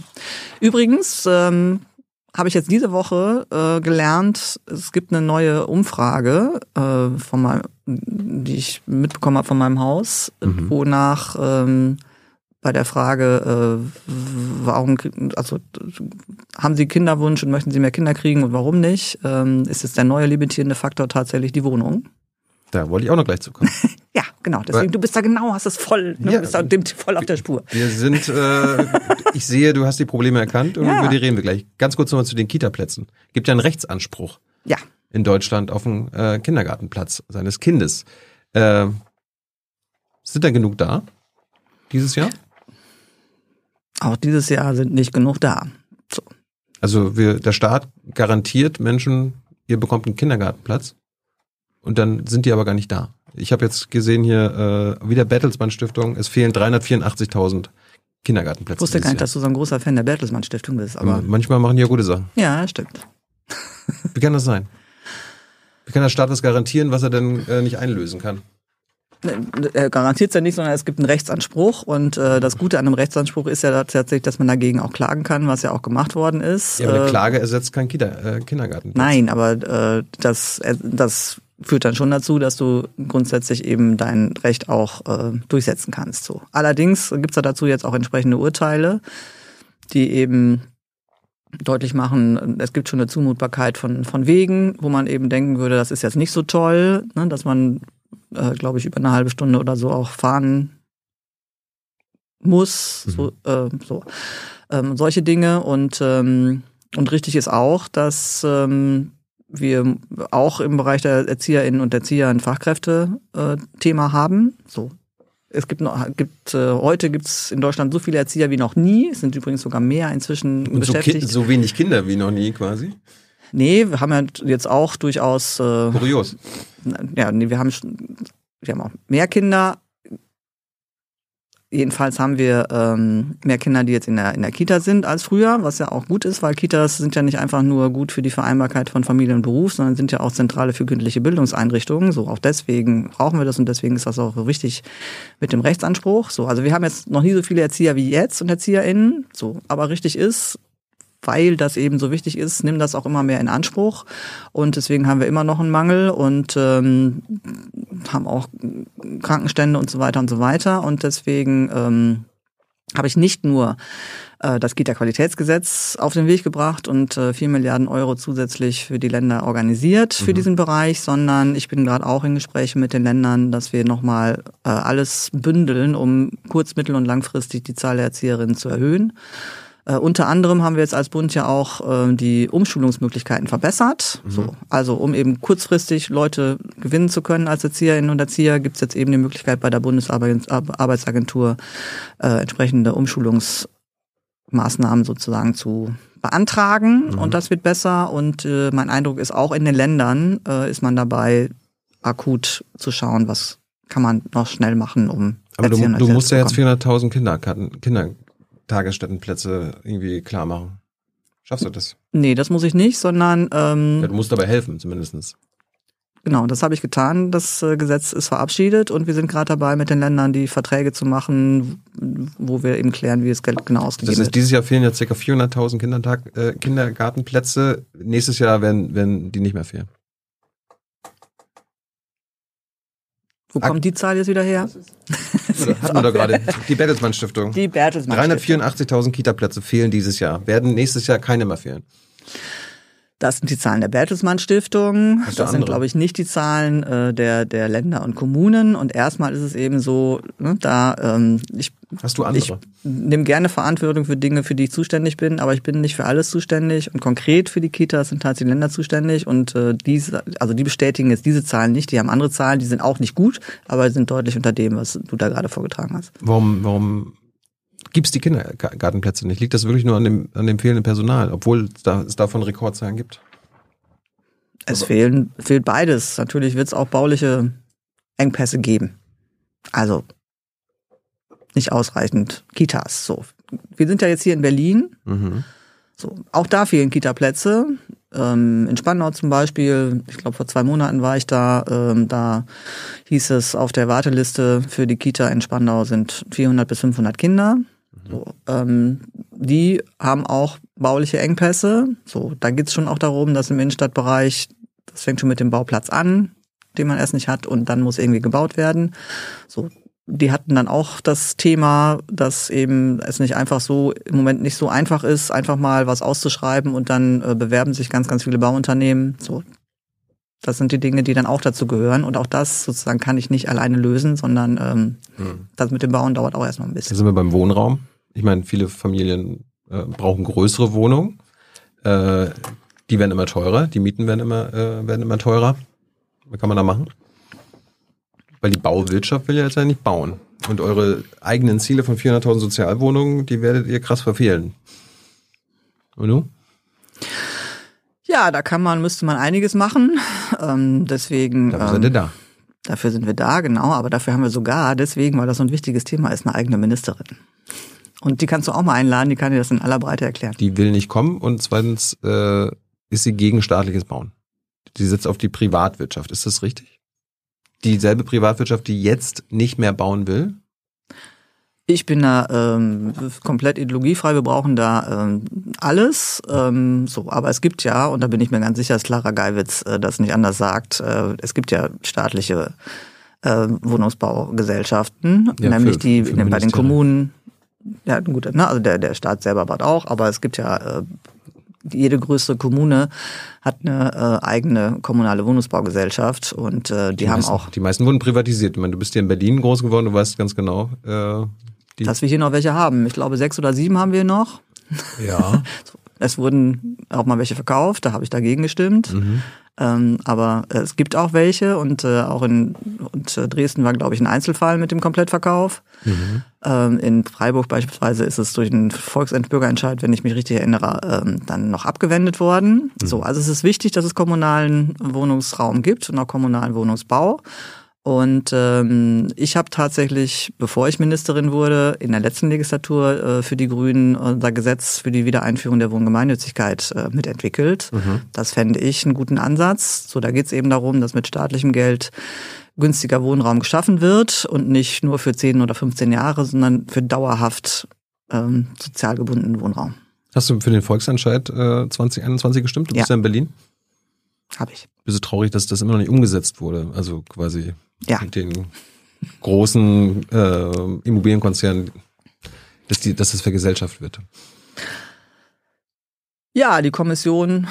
Übrigens ähm, habe ich jetzt diese Woche äh, gelernt, es gibt eine neue Umfrage, äh, von meinem, die ich mitbekommen habe von meinem Haus, mhm. wonach ähm, bei der Frage, äh, warum, also haben Sie Kinderwunsch und möchten Sie mehr Kinder kriegen und warum nicht, ähm, ist jetzt der neue limitierende Faktor tatsächlich die Wohnung. Da wollte ich auch noch gleich zu kommen. [LAUGHS] ja, genau. Deswegen, du bist da genau, hast es voll, ne? ja, du bist da dem voll auf der Spur. Wir sind, äh, ich sehe, du hast die Probleme erkannt und ja. über die reden wir gleich. Ganz kurz nochmal zu den Kita-Plätzen. Gibt ja einen Rechtsanspruch. Ja. In Deutschland auf einen äh, Kindergartenplatz seines Kindes. Äh, sind da genug da? Dieses Jahr? Auch dieses Jahr sind nicht genug da. So. Also wir, der Staat garantiert Menschen, ihr bekommt einen Kindergartenplatz und dann sind die aber gar nicht da. Ich habe jetzt gesehen hier äh, wieder Bertelsmann Stiftung, es fehlen 384.000 Kindergartenplätze. Ich wusste gar nicht, dass du so ein großer Fan der Bertelsmann Stiftung bist. Aber manchmal machen die ja gute Sachen. Ja, stimmt. [LAUGHS] Wie kann das sein? Wie kann der Staat was garantieren, was er denn äh, nicht einlösen kann? Er garantiert es ja nicht, sondern es gibt einen Rechtsanspruch. Und äh, das Gute an einem Rechtsanspruch ist ja tatsächlich, dass man dagegen auch klagen kann, was ja auch gemacht worden ist. Ja, aber eine äh, Klage ersetzt keinen Kinder, äh, Kindergarten. Nein, aber äh, das, äh, das führt dann schon dazu, dass du grundsätzlich eben dein Recht auch äh, durchsetzen kannst. So. Allerdings gibt's da dazu jetzt auch entsprechende Urteile, die eben deutlich machen, es gibt schon eine Zumutbarkeit von, von Wegen, wo man eben denken würde, das ist jetzt nicht so toll, ne, dass man, äh, glaube ich, über eine halbe Stunde oder so auch fahren muss. Mhm. So, äh, so. Ähm, solche Dinge. Und, ähm, und richtig ist auch, dass ähm, wir auch im Bereich der Erzieherinnen und Erzieher ein Fachkräfte-Thema haben. So. Es gibt noch, gibt, äh, heute gibt es in Deutschland so viele Erzieher wie noch nie. Es sind übrigens sogar mehr inzwischen und beschäftigt. So, so wenig Kinder wie noch nie quasi? Nee, wir haben ja jetzt auch durchaus. Äh, Kurios. Ja, nee, wir haben, wir haben auch mehr Kinder, Jedenfalls haben wir ähm, mehr Kinder, die jetzt in der, in der Kita sind als früher, was ja auch gut ist, weil Kitas sind ja nicht einfach nur gut für die Vereinbarkeit von Familie und Beruf, sondern sind ja auch zentrale für kindliche Bildungseinrichtungen. So auch deswegen brauchen wir das und deswegen ist das auch wichtig mit dem Rechtsanspruch. So, also wir haben jetzt noch nie so viele Erzieher wie jetzt und ErzieherInnen. So, aber richtig ist, weil das eben so wichtig ist, nimm das auch immer mehr in Anspruch. Und deswegen haben wir immer noch einen Mangel und ähm, haben auch Krankenstände und so weiter und so weiter. Und deswegen ähm, habe ich nicht nur äh, das Kita-Qualitätsgesetz auf den Weg gebracht und äh, 4 Milliarden Euro zusätzlich für die Länder organisiert für mhm. diesen Bereich, sondern ich bin gerade auch in Gesprächen mit den Ländern, dass wir nochmal äh, alles bündeln, um kurz-, mittel- und langfristig die Zahl der Erzieherinnen zu erhöhen. Äh, unter anderem haben wir jetzt als Bund ja auch äh, die Umschulungsmöglichkeiten verbessert. Mhm. So, also um eben kurzfristig Leute gewinnen zu können als Erzieherinnen und Erzieher, gibt es jetzt eben die Möglichkeit bei der Bundesarbeitsagentur äh, entsprechende Umschulungsmaßnahmen sozusagen zu beantragen mhm. und das wird besser. Und äh, mein Eindruck ist auch in den Ländern äh, ist man dabei akut zu schauen, was kann man noch schnell machen, um aber du, du musst ja jetzt 400.000 Kindergarten, Kindertagesstättenplätze irgendwie klar machen. Schaffst du das? Nee, das muss ich nicht, sondern ähm, ja, du musst dabei helfen, zumindestens. Genau, das habe ich getan. Das äh, Gesetz ist verabschiedet und wir sind gerade dabei, mit den Ländern die Verträge zu machen, wo wir eben klären, wie das Geld genau ausgegeben wird. Das ist dieses Jahr fehlen ja ca. 400.000 Kindertag, äh, Kindergartenplätze. Nächstes Jahr werden, werden die nicht mehr fehlen. Wo kommt die Zahl jetzt wieder her? [LAUGHS] Hatten wir da gerade. Die Bertelsmann Stiftung. Die Bertelsmann Stiftung. 384.000 Kita-Plätze fehlen dieses Jahr. Werden nächstes Jahr keine mehr fehlen. Das sind die Zahlen der Bertelsmann Stiftung. Das andere? sind, glaube ich, nicht die Zahlen äh, der, der Länder und Kommunen. Und erstmal ist es eben so, ne, da ähm, ich, Hast du andere? ich nehme gerne Verantwortung für Dinge, für die ich zuständig bin, aber ich bin nicht für alles zuständig. Und konkret für die Kitas sind tatsächlich Länder zuständig. Und äh, diese, also die bestätigen jetzt diese Zahlen nicht. Die haben andere Zahlen, die sind auch nicht gut, aber sind deutlich unter dem, was du da gerade vorgetragen hast. Warum, warum gibt es die Kindergartenplätze nicht? Liegt das wirklich nur an dem, an dem fehlenden Personal, obwohl da, es davon Rekordzahlen gibt? Es fehlen, fehlt beides. Natürlich wird es auch bauliche Engpässe geben. Also nicht ausreichend Kitas. So, wir sind ja jetzt hier in Berlin. Mhm. So, auch da fehlen Kita-Plätze. Ähm, in Spandau zum Beispiel, ich glaube vor zwei Monaten war ich da, ähm, da hieß es auf der Warteliste für die Kita in Spandau sind 400 bis 500 Kinder. So, ähm, die haben auch bauliche Engpässe. So, da geht es schon auch darum, dass im Innenstadtbereich, das fängt schon mit dem Bauplatz an, den man erst nicht hat, und dann muss irgendwie gebaut werden. So, die hatten dann auch das Thema, dass eben es nicht einfach so im Moment nicht so einfach ist, einfach mal was auszuschreiben und dann äh, bewerben sich ganz, ganz viele Bauunternehmen. So, das sind die Dinge, die dann auch dazu gehören. Und auch das sozusagen kann ich nicht alleine lösen, sondern ähm, hm. das mit dem Bauen dauert auch erstmal ein bisschen. Da sind wir beim Wohnraum. Ich meine, viele Familien äh, brauchen größere Wohnungen. Äh, die werden immer teurer, die Mieten werden immer, äh, werden immer teurer. Was kann man da machen? Weil die Bauwirtschaft will ja jetzt ja nicht bauen. Und eure eigenen Ziele von 400.000 Sozialwohnungen, die werdet ihr krass verfehlen. Und du? Ja, da kann man, müsste man einiges machen. Ähm, deswegen. Dafür ähm, sind wir da. Dafür sind wir da, genau. Aber dafür haben wir sogar, deswegen, weil das so ein wichtiges Thema ist, eine eigene Ministerin. Und die kannst du auch mal einladen, die kann dir das in aller Breite erklären. Die will nicht kommen und zweitens äh, ist sie gegen staatliches Bauen. Die setzt auf die Privatwirtschaft. Ist das richtig? Dieselbe Privatwirtschaft, die jetzt nicht mehr bauen will? Ich bin da ähm, komplett ideologiefrei. Wir brauchen da ähm, alles. Ähm, so, aber es gibt ja, und da bin ich mir ganz sicher, dass Clara Geiwitz äh, das nicht anders sagt. Äh, es gibt ja staatliche äh, Wohnungsbaugesellschaften, ja, nämlich für, die für bei den Kommunen ja, gut, ne, also der, der Staat selber baut auch, aber es gibt ja äh, jede größere Kommune hat eine äh, eigene kommunale Wohnungsbaugesellschaft und äh, die, die haben meisten, auch. Die meisten wurden privatisiert. Ich meine, du bist hier in Berlin groß geworden, du weißt ganz genau. Äh, Dass wir hier noch welche haben. Ich glaube, sechs oder sieben haben wir noch. Ja. [LAUGHS] es wurden auch mal welche verkauft, da habe ich dagegen gestimmt. Mhm. Ähm, aber äh, es gibt auch welche und äh, auch in und, äh, Dresden war, glaube ich, ein Einzelfall mit dem Komplettverkauf. Mhm. Ähm, in Freiburg beispielsweise ist es durch einen Volksentbürgerentscheid, wenn ich mich richtig erinnere, ähm, dann noch abgewendet worden. Mhm. So, also es ist wichtig, dass es kommunalen Wohnungsraum gibt und auch kommunalen Wohnungsbau. Und ähm, ich habe tatsächlich, bevor ich Ministerin wurde, in der letzten Legislatur äh, für die Grünen unser Gesetz für die Wiedereinführung der Wohngemeinnützigkeit äh, mitentwickelt. Mhm. Das fände ich einen guten Ansatz. So, da geht es eben darum, dass mit staatlichem Geld günstiger Wohnraum geschaffen wird und nicht nur für 10 oder 15 Jahre, sondern für dauerhaft ähm, sozial gebundenen Wohnraum. Hast du für den Volksentscheid äh, 2021 gestimmt? Du bist ja in Berlin. Habe ich. Bist du traurig, dass das immer noch nicht umgesetzt wurde? Also quasi ja. mit den großen äh, Immobilienkonzernen, dass, die, dass das vergesellschaftet wird. Ja, die Kommission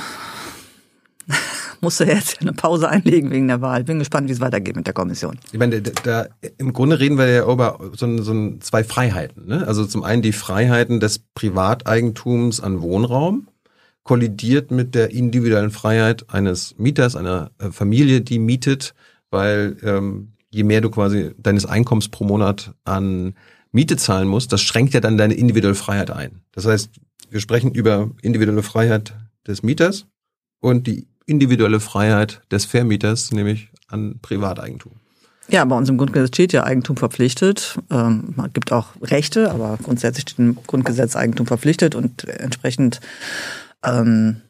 [LAUGHS] musste jetzt eine Pause einlegen wegen der Wahl. Bin gespannt, wie es weitergeht mit der Kommission. Ich meine, da, da, im Grunde reden wir ja über so, so zwei Freiheiten. Ne? Also zum einen die Freiheiten des Privateigentums an Wohnraum kollidiert mit der individuellen Freiheit eines Mieters, einer äh, Familie, die mietet, weil ähm, je mehr du quasi deines Einkommens pro Monat an Miete zahlen musst, das schränkt ja dann deine individuelle Freiheit ein. Das heißt, wir sprechen über individuelle Freiheit des Mieters und die individuelle Freiheit des Vermieters, nämlich an Privateigentum. Ja, bei uns im Grundgesetz steht ja Eigentum verpflichtet. Ähm, man gibt auch Rechte, aber grundsätzlich steht im Grundgesetz Eigentum verpflichtet und entsprechend ähm,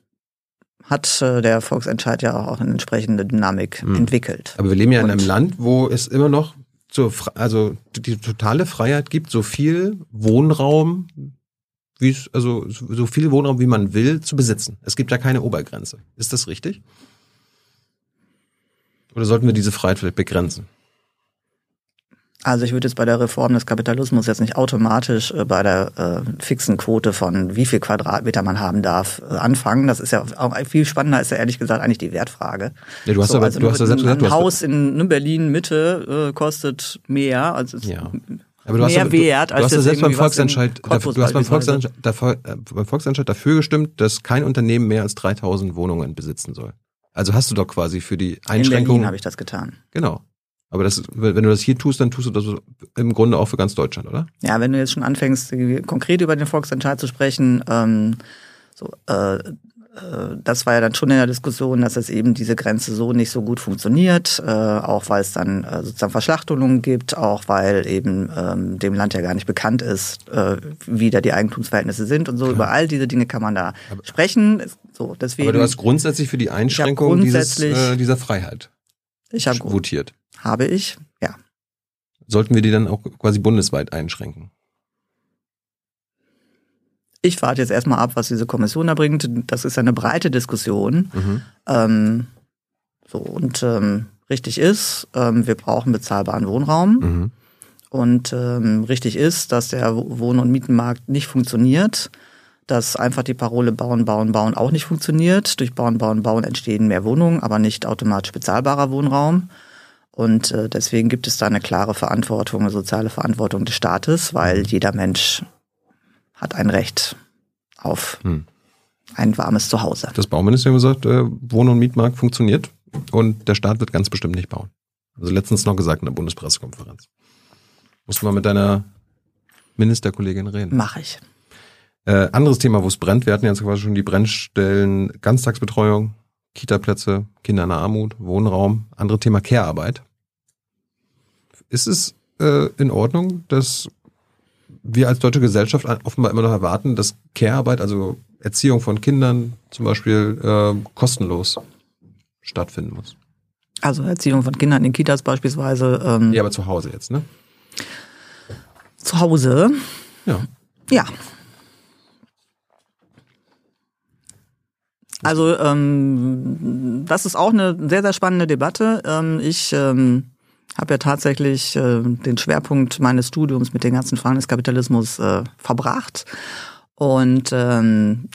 hat äh, der Volksentscheid ja auch eine entsprechende Dynamik hm. entwickelt. Aber wir leben ja in einem Land, wo es immer noch so, also die totale Freiheit gibt, so viel Wohnraum wie es, also so viel Wohnraum wie man will, zu besitzen. Es gibt ja keine Obergrenze. Ist das richtig? Oder sollten wir diese Freiheit vielleicht begrenzen? Also ich würde jetzt bei der Reform des Kapitalismus jetzt nicht automatisch äh, bei der äh, fixen Quote von wie viel Quadratmeter man haben darf äh, anfangen. Das ist ja auch viel spannender ist ja ehrlich gesagt eigentlich die Wertfrage. Ja, du hast so, aber also du hast ja selbst gesagt, ein Haus in ne, Berlin Mitte äh, kostet mehr. Also ja. Aber du hast, mehr du, wert, als du hast ja selbst beim Volksentscheid, dafür, du hast beim Volksentscheid, dafür, äh, beim Volksentscheid dafür gestimmt, dass kein Unternehmen mehr als 3000 Wohnungen besitzen soll. Also hast du doch quasi für die Einschränkung. In Berlin habe ich das getan. Genau. Aber das, wenn du das hier tust, dann tust du das im Grunde auch für ganz Deutschland, oder? Ja, wenn du jetzt schon anfängst, konkret über den Volksentscheid zu sprechen, ähm, so, äh, äh, das war ja dann schon in der Diskussion, dass es eben diese Grenze so nicht so gut funktioniert, äh, auch weil es dann äh, sozusagen Verschlachtungen gibt, auch weil eben ähm, dem Land ja gar nicht bekannt ist, äh, wie da die Eigentumsverhältnisse sind und so. Klar. Über all diese Dinge kann man da aber, sprechen. So, deswegen, aber du hast grundsätzlich für die Einschränkung dieses, äh, dieser Freiheit ich votiert. Habe ich, ja. Sollten wir die dann auch quasi bundesweit einschränken? Ich warte jetzt erstmal ab, was diese Kommission da bringt. Das ist eine breite Diskussion. Mhm. Ähm, so, und ähm, richtig ist, ähm, wir brauchen bezahlbaren Wohnraum. Mhm. Und ähm, richtig ist, dass der Wohn- und Mietenmarkt nicht funktioniert, dass einfach die Parole Bauen, Bauen, Bauen auch nicht funktioniert. Durch Bauen, Bauen, Bauen entstehen mehr Wohnungen, aber nicht automatisch bezahlbarer Wohnraum. Und äh, deswegen gibt es da eine klare Verantwortung, eine soziale Verantwortung des Staates, weil mhm. jeder Mensch hat ein Recht auf hm. ein warmes Zuhause. Das Bauministerium sagt, äh, Wohn- und Mietmarkt funktioniert und der Staat wird ganz bestimmt nicht bauen. Also letztens noch gesagt in der Bundespressekonferenz. Musst du mal mit deiner Ministerkollegin reden. Mach ich. Äh, anderes Thema, wo es brennt. Wir hatten jetzt quasi schon die Brennstellen Ganztagsbetreuung, Kitaplätze, Kinder in der Armut, Wohnraum. Andere Thema Care-Arbeit. Ist es äh, in Ordnung, dass wir als deutsche Gesellschaft offenbar immer noch erwarten, dass Care-Arbeit, also Erziehung von Kindern zum Beispiel, äh, kostenlos stattfinden muss. Also Erziehung von Kindern in Kitas beispielsweise. Ähm, ja, aber zu Hause jetzt, ne? Zu Hause? Ja. Ja. Also ähm, das ist auch eine sehr, sehr spannende Debatte. Ähm, ich ähm, habe ja tatsächlich äh, den Schwerpunkt meines Studiums mit den ganzen Fragen des Kapitalismus äh, verbracht und ähm,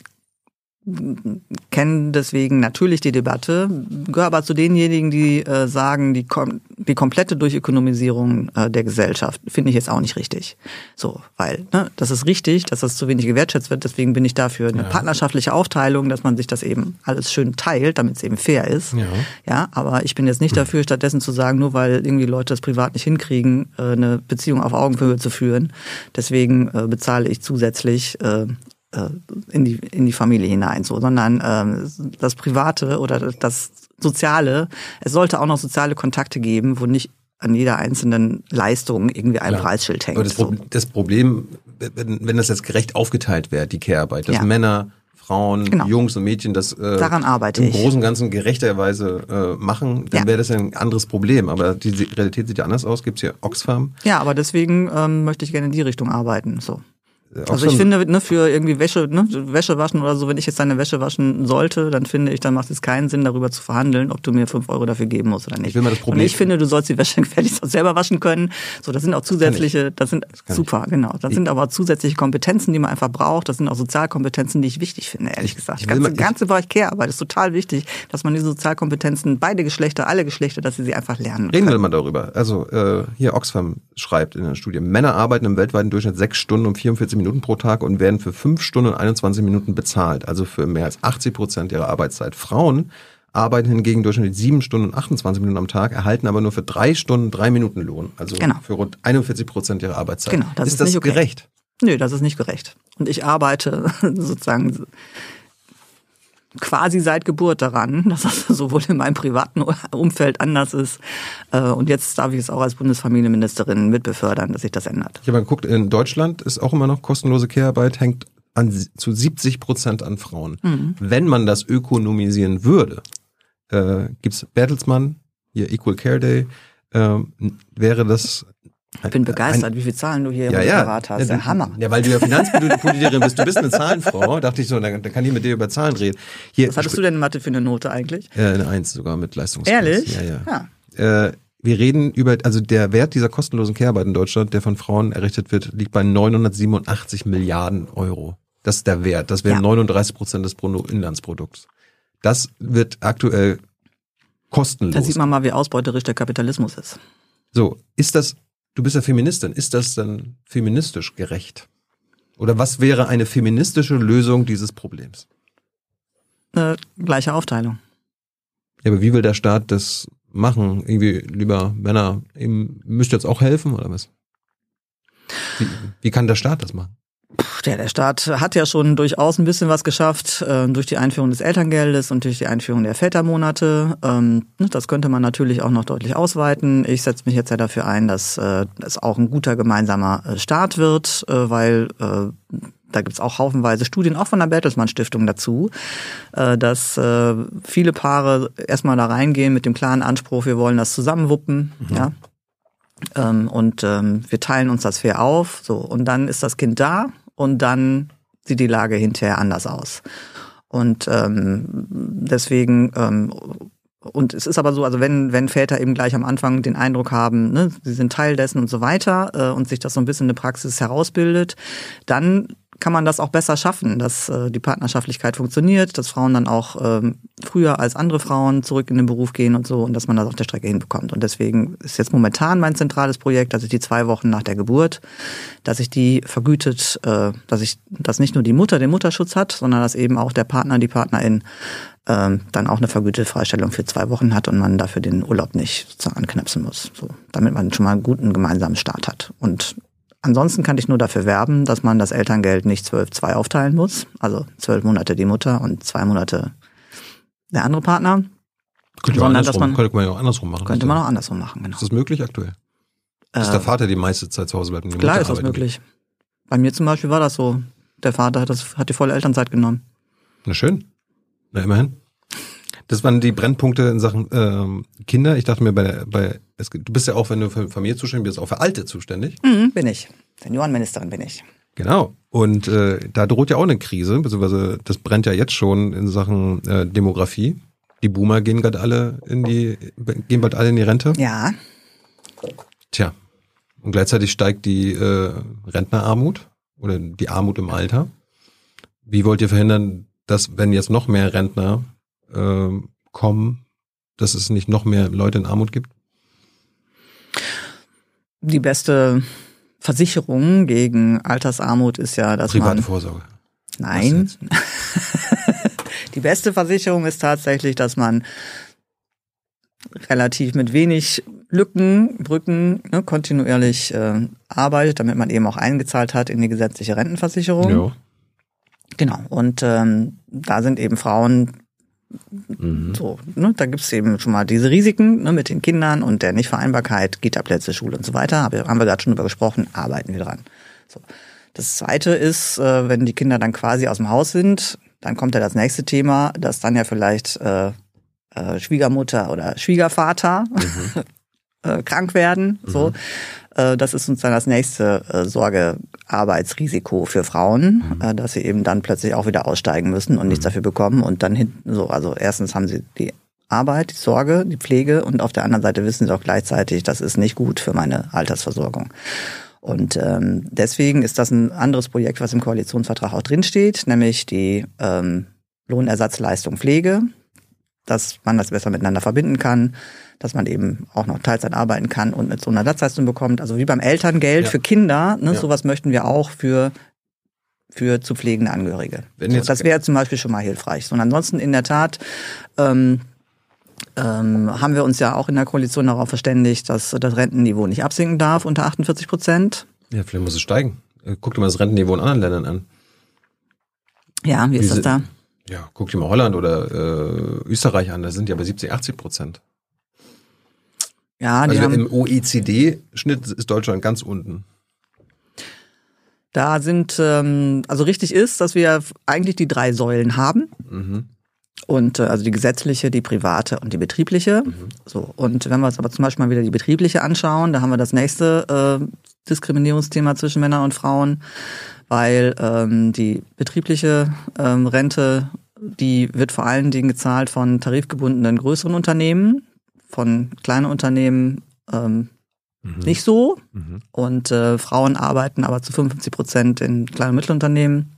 kenne deswegen natürlich die Debatte, gehöre aber zu denjenigen, die äh, sagen, die, kom die komplette Durchökonomisierung äh, der Gesellschaft finde ich jetzt auch nicht richtig. So, weil ne, das ist richtig, dass das zu wenig gewertschätzt wird. Deswegen bin ich dafür eine ja. partnerschaftliche Aufteilung, dass man sich das eben alles schön teilt, damit es eben fair ist. Ja. ja, aber ich bin jetzt nicht dafür, stattdessen zu sagen, nur weil irgendwie Leute das privat nicht hinkriegen, äh, eine Beziehung auf Augenhöhe zu führen. Deswegen äh, bezahle ich zusätzlich äh, in die in die Familie hinein, so, sondern ähm, das Private oder das Soziale. Es sollte auch noch soziale Kontakte geben, wo nicht an jeder einzelnen Leistung irgendwie ein Klar. Preisschild hängt. Aber das, so. das Problem, wenn, wenn das jetzt gerecht aufgeteilt wäre, die Care-Arbeit, dass ja. Männer Frauen, genau. Jungs und Mädchen das äh, Daran arbeite im ich. Großen und Ganzen gerechterweise äh, machen, dann ja. wäre das ein anderes Problem. Aber die Realität sieht ja anders aus. Gibt es hier Oxfam? Ja, aber deswegen ähm, möchte ich gerne in die Richtung arbeiten. So. Also ich finde, ne, für irgendwie Wäsche, ne, Wäsche waschen oder so, wenn ich jetzt deine Wäsche waschen sollte, dann finde ich, dann macht es keinen Sinn, darüber zu verhandeln, ob du mir fünf Euro dafür geben musst oder nicht. Ich will mal das Problem. Und ich finde, du sollst die Wäsche [LAUGHS] gefälligst auch selber waschen können. So, das sind auch zusätzliche, das, sind das super, ich. genau. Das sind aber zusätzliche Kompetenzen, die man einfach braucht. Das sind auch Sozialkompetenzen, die ich wichtig finde, ehrlich gesagt. Ich ganze, mal, ganze Bereich Care-Arbeit ist total wichtig, dass man diese Sozialkompetenzen, beide Geschlechter, alle Geschlechter, dass sie sie einfach lernen. Reden können. wir mal darüber. Also äh, hier Oxfam schreibt in der Studie, Männer arbeiten im weltweiten Durchschnitt sechs Stunden und 44 Minuten pro Tag und werden für fünf Stunden und 21 Minuten bezahlt, also für mehr als 80 Prozent ihrer Arbeitszeit. Frauen arbeiten hingegen durchschnittlich sieben Stunden und 28 Minuten am Tag, erhalten aber nur für drei Stunden drei Minuten Lohn, also genau. für rund 41 Prozent ihrer Arbeitszeit. Genau, das ist, ist das okay. gerecht? Nö, das ist nicht gerecht. Und ich arbeite [LAUGHS] sozusagen quasi seit Geburt daran, [LAUGHS] dass das sowohl in meinem privaten Umfeld anders ist. Äh, und jetzt darf ich es auch als Bundesfamilienministerin mitbefördern, dass sich das ändert. Ich habe geguckt, in Deutschland ist auch immer noch kostenlose Care-Arbeit, hängt an, zu 70 Prozent an Frauen. Mhm. Wenn man das ökonomisieren würde, äh, gibt's Bertelsmann, hier Equal Care Day, äh, wäre das ich bin begeistert, ein, wie viele Zahlen du hier ja, ja, parat hast. Ja, der Hammer. Ja, weil du ja Finanzpolitikerin bist. Du bist eine [LAUGHS] Zahlenfrau. Dachte ich so, dann, dann kann ich mit dir über Zahlen reden. Hier, Was hattest du denn in Mathe für eine Note eigentlich? Äh, eine Eins sogar mit Leistungskurs. Ehrlich? Ja, ja. ja. Äh, wir reden über, also der Wert dieser kostenlosen Care-Arbeit in Deutschland, der von Frauen errichtet wird, liegt bei 987 Milliarden Euro. Das ist der Wert. Das wären ja. 39 Prozent des Bruttoinlandsprodukts. Das wird aktuell kostenlos. Da sieht man mal, wie ausbeuterisch der Kapitalismus ist. So, ist das Du bist ja Feministin. Ist das dann feministisch gerecht? Oder was wäre eine feministische Lösung dieses Problems? Eine gleiche Aufteilung. Ja, aber wie will der Staat das machen? Irgendwie, lieber Männer, ihm müsst ihr jetzt auch helfen oder was? Wie, wie kann der Staat das machen? Ja, der Staat hat ja schon durchaus ein bisschen was geschafft äh, durch die Einführung des Elterngeldes und durch die Einführung der Vätermonate. Ähm, ne, das könnte man natürlich auch noch deutlich ausweiten. Ich setze mich jetzt ja dafür ein, dass äh, es auch ein guter gemeinsamer äh, Start wird, äh, weil äh, da gibt's auch haufenweise Studien, auch von der Bertelsmann Stiftung dazu, dass viele Paare erstmal da reingehen mit dem klaren Anspruch, wir wollen das zusammenwuppen. Mhm. Ja, ähm, und ähm, wir teilen uns das fair auf. So und dann ist das Kind da und dann sieht die Lage hinterher anders aus. Und ähm, deswegen ähm, und es ist aber so, also wenn, wenn Väter eben gleich am Anfang den Eindruck haben, ne, sie sind Teil dessen und so weiter äh, und sich das so ein bisschen in der Praxis herausbildet, dann kann man das auch besser schaffen, dass äh, die Partnerschaftlichkeit funktioniert, dass Frauen dann auch ähm, früher als andere Frauen zurück in den Beruf gehen und so und dass man das auf der Strecke hinbekommt. Und deswegen ist jetzt momentan mein zentrales Projekt, dass ich die zwei Wochen nach der Geburt, dass ich die vergütet, äh, dass ich, dass nicht nur die Mutter den Mutterschutz hat, sondern dass eben auch der Partner, die Partnerin ähm, dann auch eine vergütete Freistellung für zwei Wochen hat und man dafür den Urlaub nicht sozusagen anknipsen muss. So, damit man schon mal einen guten gemeinsamen Start hat. Und Ansonsten kann ich nur dafür werben, dass man das Elterngeld nicht zwölf zwei aufteilen muss. Also zwölf Monate die Mutter und zwei Monate der andere Partner. Könnte man, dass man, könnte man ja auch andersrum machen. Könnte man auch andersrum machen, genau. Ist das möglich aktuell? Dass äh, der Vater die meiste Zeit zu Hause bleibt und die Klar Mutter ist das möglich. Geht. Bei mir zum Beispiel war das so. Der Vater hat, das, hat die volle Elternzeit genommen. Na schön. Na immerhin. Das waren die Brennpunkte in Sachen ähm, Kinder. Ich dachte mir, bei, bei es, du bist ja auch, wenn du für Familie zuständig bist, auch für Alte zuständig. Mhm, bin ich. Seniorenministerin bin ich. Genau. Und äh, da droht ja auch eine Krise, beziehungsweise das brennt ja jetzt schon in Sachen äh, Demografie. Die Boomer gehen gerade alle in die, gehen bald alle in die Rente. Ja. Tja. Und gleichzeitig steigt die äh, Rentnerarmut oder die Armut im Alter. Wie wollt ihr verhindern, dass wenn jetzt noch mehr Rentner äh, kommen, dass es nicht noch mehr Leute in Armut gibt? Die beste Versicherung gegen Altersarmut ist ja, dass Private man... Vorsorge. Nein. [LAUGHS] die beste Versicherung ist tatsächlich, dass man relativ mit wenig Lücken, Brücken ne, kontinuierlich äh, arbeitet, damit man eben auch eingezahlt hat in die gesetzliche Rentenversicherung. Ja. Genau. Und ähm, da sind eben Frauen Mhm. So, ne, da gibt's eben schon mal diese Risiken ne, mit den Kindern und der Nichtvereinbarkeit, Kita-Plätze, Schule und so weiter. Aber haben wir gerade schon drüber gesprochen, arbeiten wir dran. So. Das zweite ist, äh, wenn die Kinder dann quasi aus dem Haus sind, dann kommt ja das nächste Thema, dass dann ja vielleicht äh, äh, Schwiegermutter oder Schwiegervater mhm. [LAUGHS] äh, krank werden. So. Äh, das ist sozusagen das nächste äh, Sorgearbeitsrisiko für Frauen, mhm. Äh, dass sie eben dann plötzlich auch wieder aussteigen müssen und nichts mhm. dafür bekommen und dann hinten so. Also erstens haben sie die Arbeit, die Sorge, die Pflege und auf der anderen Seite wissen sie auch gleichzeitig, das ist nicht gut für meine Altersversorgung. Und ähm, deswegen ist das ein anderes Projekt, was im Koalitionsvertrag auch drinsteht, nämlich die ähm, Lohnersatzleistung Pflege, dass man das besser miteinander verbinden kann, dass man eben auch noch Teilzeit arbeiten kann und mit so einer Ersatzleistung bekommt. Also wie beim Elterngeld ja. für Kinder, ne, ja. sowas möchten wir auch für für zu pflegende Angehörige. So, das wäre zum Beispiel schon mal hilfreich. Und ansonsten in der Tat ähm, ähm, haben wir uns ja auch in der Koalition darauf verständigt, dass das Rentenniveau nicht absinken darf unter 48 Prozent. Ja, vielleicht muss es steigen. Äh, guck dir mal das Rentenniveau in anderen Ländern an. Ja, wie ist Diese, das da? Ja, guck dir mal Holland oder äh, Österreich an, da sind ja bei 70, 80 Prozent. Ja, also haben, im OECD-Schnitt ist Deutschland ganz unten. Da sind, ähm, also richtig ist, dass wir eigentlich die drei Säulen haben. Mhm. Und äh, also die gesetzliche, die private und die betriebliche. Mhm. So. Und wenn wir uns aber zum Beispiel mal wieder die betriebliche anschauen, da haben wir das nächste äh, Diskriminierungsthema zwischen Männern und Frauen, weil ähm, die betriebliche ähm, Rente, die wird vor allen Dingen gezahlt von tarifgebundenen größeren Unternehmen, von kleinen Unternehmen ähm, mhm. nicht so. Mhm. Und äh, Frauen arbeiten aber zu 55 Prozent in kleinen und Mittelunternehmen.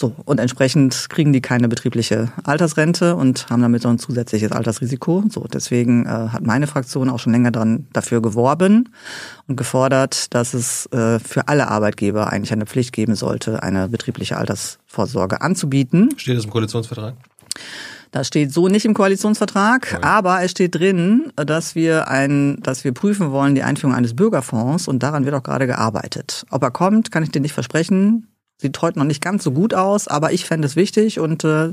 So, und entsprechend kriegen die keine betriebliche Altersrente und haben damit so ein zusätzliches Altersrisiko. So, deswegen äh, hat meine Fraktion auch schon länger dran dafür geworben und gefordert, dass es äh, für alle Arbeitgeber eigentlich eine Pflicht geben sollte, eine betriebliche Altersvorsorge anzubieten. Steht das im Koalitionsvertrag? Das steht so nicht im Koalitionsvertrag, okay. aber es steht drin, dass wir ein, dass wir prüfen wollen die Einführung eines Bürgerfonds und daran wird auch gerade gearbeitet. Ob er kommt, kann ich dir nicht versprechen. Sieht heute noch nicht ganz so gut aus, aber ich fände es wichtig und äh,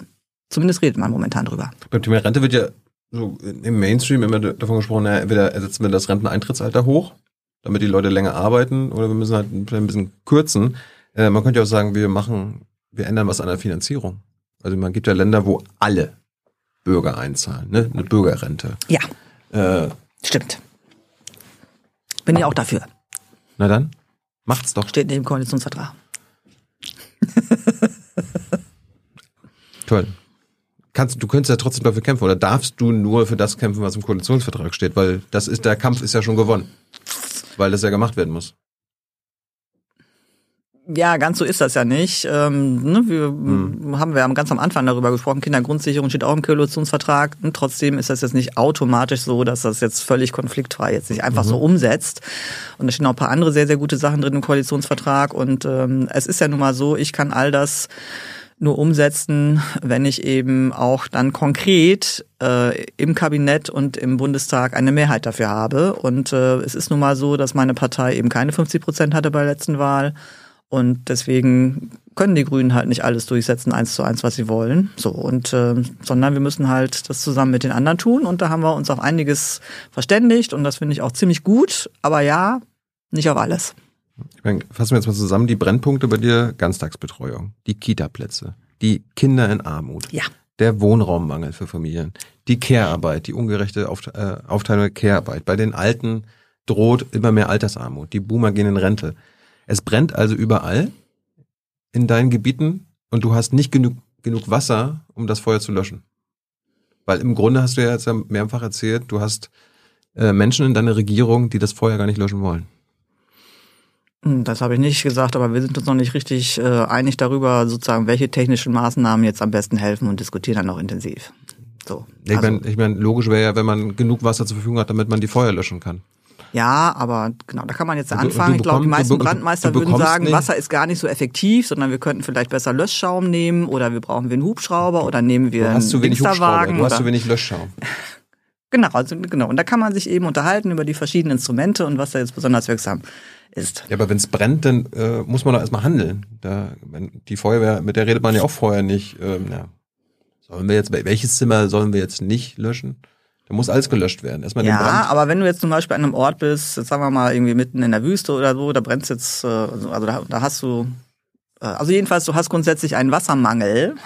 zumindest redet man momentan drüber. Beim Thema Rente wird ja so im Mainstream immer davon gesprochen, naja, entweder ersetzen wir das Renteneintrittsalter hoch, damit die Leute länger arbeiten, oder wir müssen halt ein bisschen kürzen. Äh, man könnte ja auch sagen, wir machen, wir ändern was an der Finanzierung. Also man gibt ja Länder, wo alle Bürger einzahlen, ne? Eine Bürgerrente. Ja. Äh, Stimmt. Bin ja auch dafür. Na dann, macht's doch. Steht nicht im Koalitionsvertrag. Toll. Kannst, du könntest ja trotzdem dafür kämpfen oder darfst du nur für das kämpfen, was im Koalitionsvertrag steht, weil das ist der Kampf ist ja schon gewonnen, weil das ja gemacht werden muss. Ja, ganz so ist das ja nicht. Ähm, ne, wir hm. haben wir haben ganz am Anfang darüber gesprochen. Kindergrundsicherung steht auch im Koalitionsvertrag. Und trotzdem ist das jetzt nicht automatisch so, dass das jetzt völlig konfliktfrei jetzt sich einfach mhm. so umsetzt. Und da stehen auch ein paar andere sehr sehr gute Sachen drin im Koalitionsvertrag. Und ähm, es ist ja nun mal so, ich kann all das nur umsetzen, wenn ich eben auch dann konkret äh, im Kabinett und im Bundestag eine Mehrheit dafür habe. Und äh, es ist nun mal so, dass meine Partei eben keine 50 Prozent hatte bei der letzten Wahl und deswegen können die Grünen halt nicht alles durchsetzen, eins zu eins, was sie wollen. So, und äh, sondern wir müssen halt das zusammen mit den anderen tun. Und da haben wir uns auf einiges verständigt und das finde ich auch ziemlich gut. Aber ja, nicht auf alles. Ich meine, fassen wir jetzt mal zusammen die Brennpunkte bei dir: Ganztagsbetreuung, die Kita-Plätze, die Kinder in Armut, ja. der Wohnraummangel für Familien, die Care-Arbeit, die ungerechte äh, Aufteilung der Care-Arbeit. Bei den Alten droht immer mehr Altersarmut. Die Boomer gehen in Rente. Es brennt also überall in deinen Gebieten und du hast nicht genug, genug Wasser, um das Feuer zu löschen. Weil im Grunde hast du ja jetzt mehrfach erzählt, du hast äh, Menschen in deiner Regierung, die das Feuer gar nicht löschen wollen. Hm, das habe ich nicht gesagt, aber wir sind uns noch nicht richtig äh, einig darüber, sozusagen, welche technischen Maßnahmen jetzt am besten helfen und diskutieren dann noch intensiv. So, ich also. meine, ich mein, logisch wäre ja, wenn man genug Wasser zur Verfügung hat, damit man die Feuer löschen kann. Ja, aber genau, da kann man jetzt anfangen. ich glaube, die meisten Brandmeister würden sagen, nicht. Wasser ist gar nicht so effektiv, sondern wir könnten vielleicht besser Löschschaum nehmen oder wir brauchen wir einen Hubschrauber oder nehmen wir du hast einen wenig Hubschrauber, du hast zu wenig Löschschaum. [LAUGHS] Genau, also genau. Und da kann man sich eben unterhalten über die verschiedenen Instrumente und was da jetzt besonders wirksam ist. Ja, aber wenn es brennt, dann äh, muss man doch erstmal handeln. Da, die Feuerwehr, mit der redet man ja auch vorher nicht. Ähm, ja. Sollen wir jetzt, welches Zimmer sollen wir jetzt nicht löschen? Da muss alles gelöscht werden. Erstmal ja, aber wenn du jetzt zum Beispiel an einem Ort bist, jetzt sagen wir mal irgendwie mitten in der Wüste oder so, da brennt jetzt, äh, also da, da hast du Äh, also jedenfalls, du hast grundsätzlich einen Wassermangel. [LAUGHS]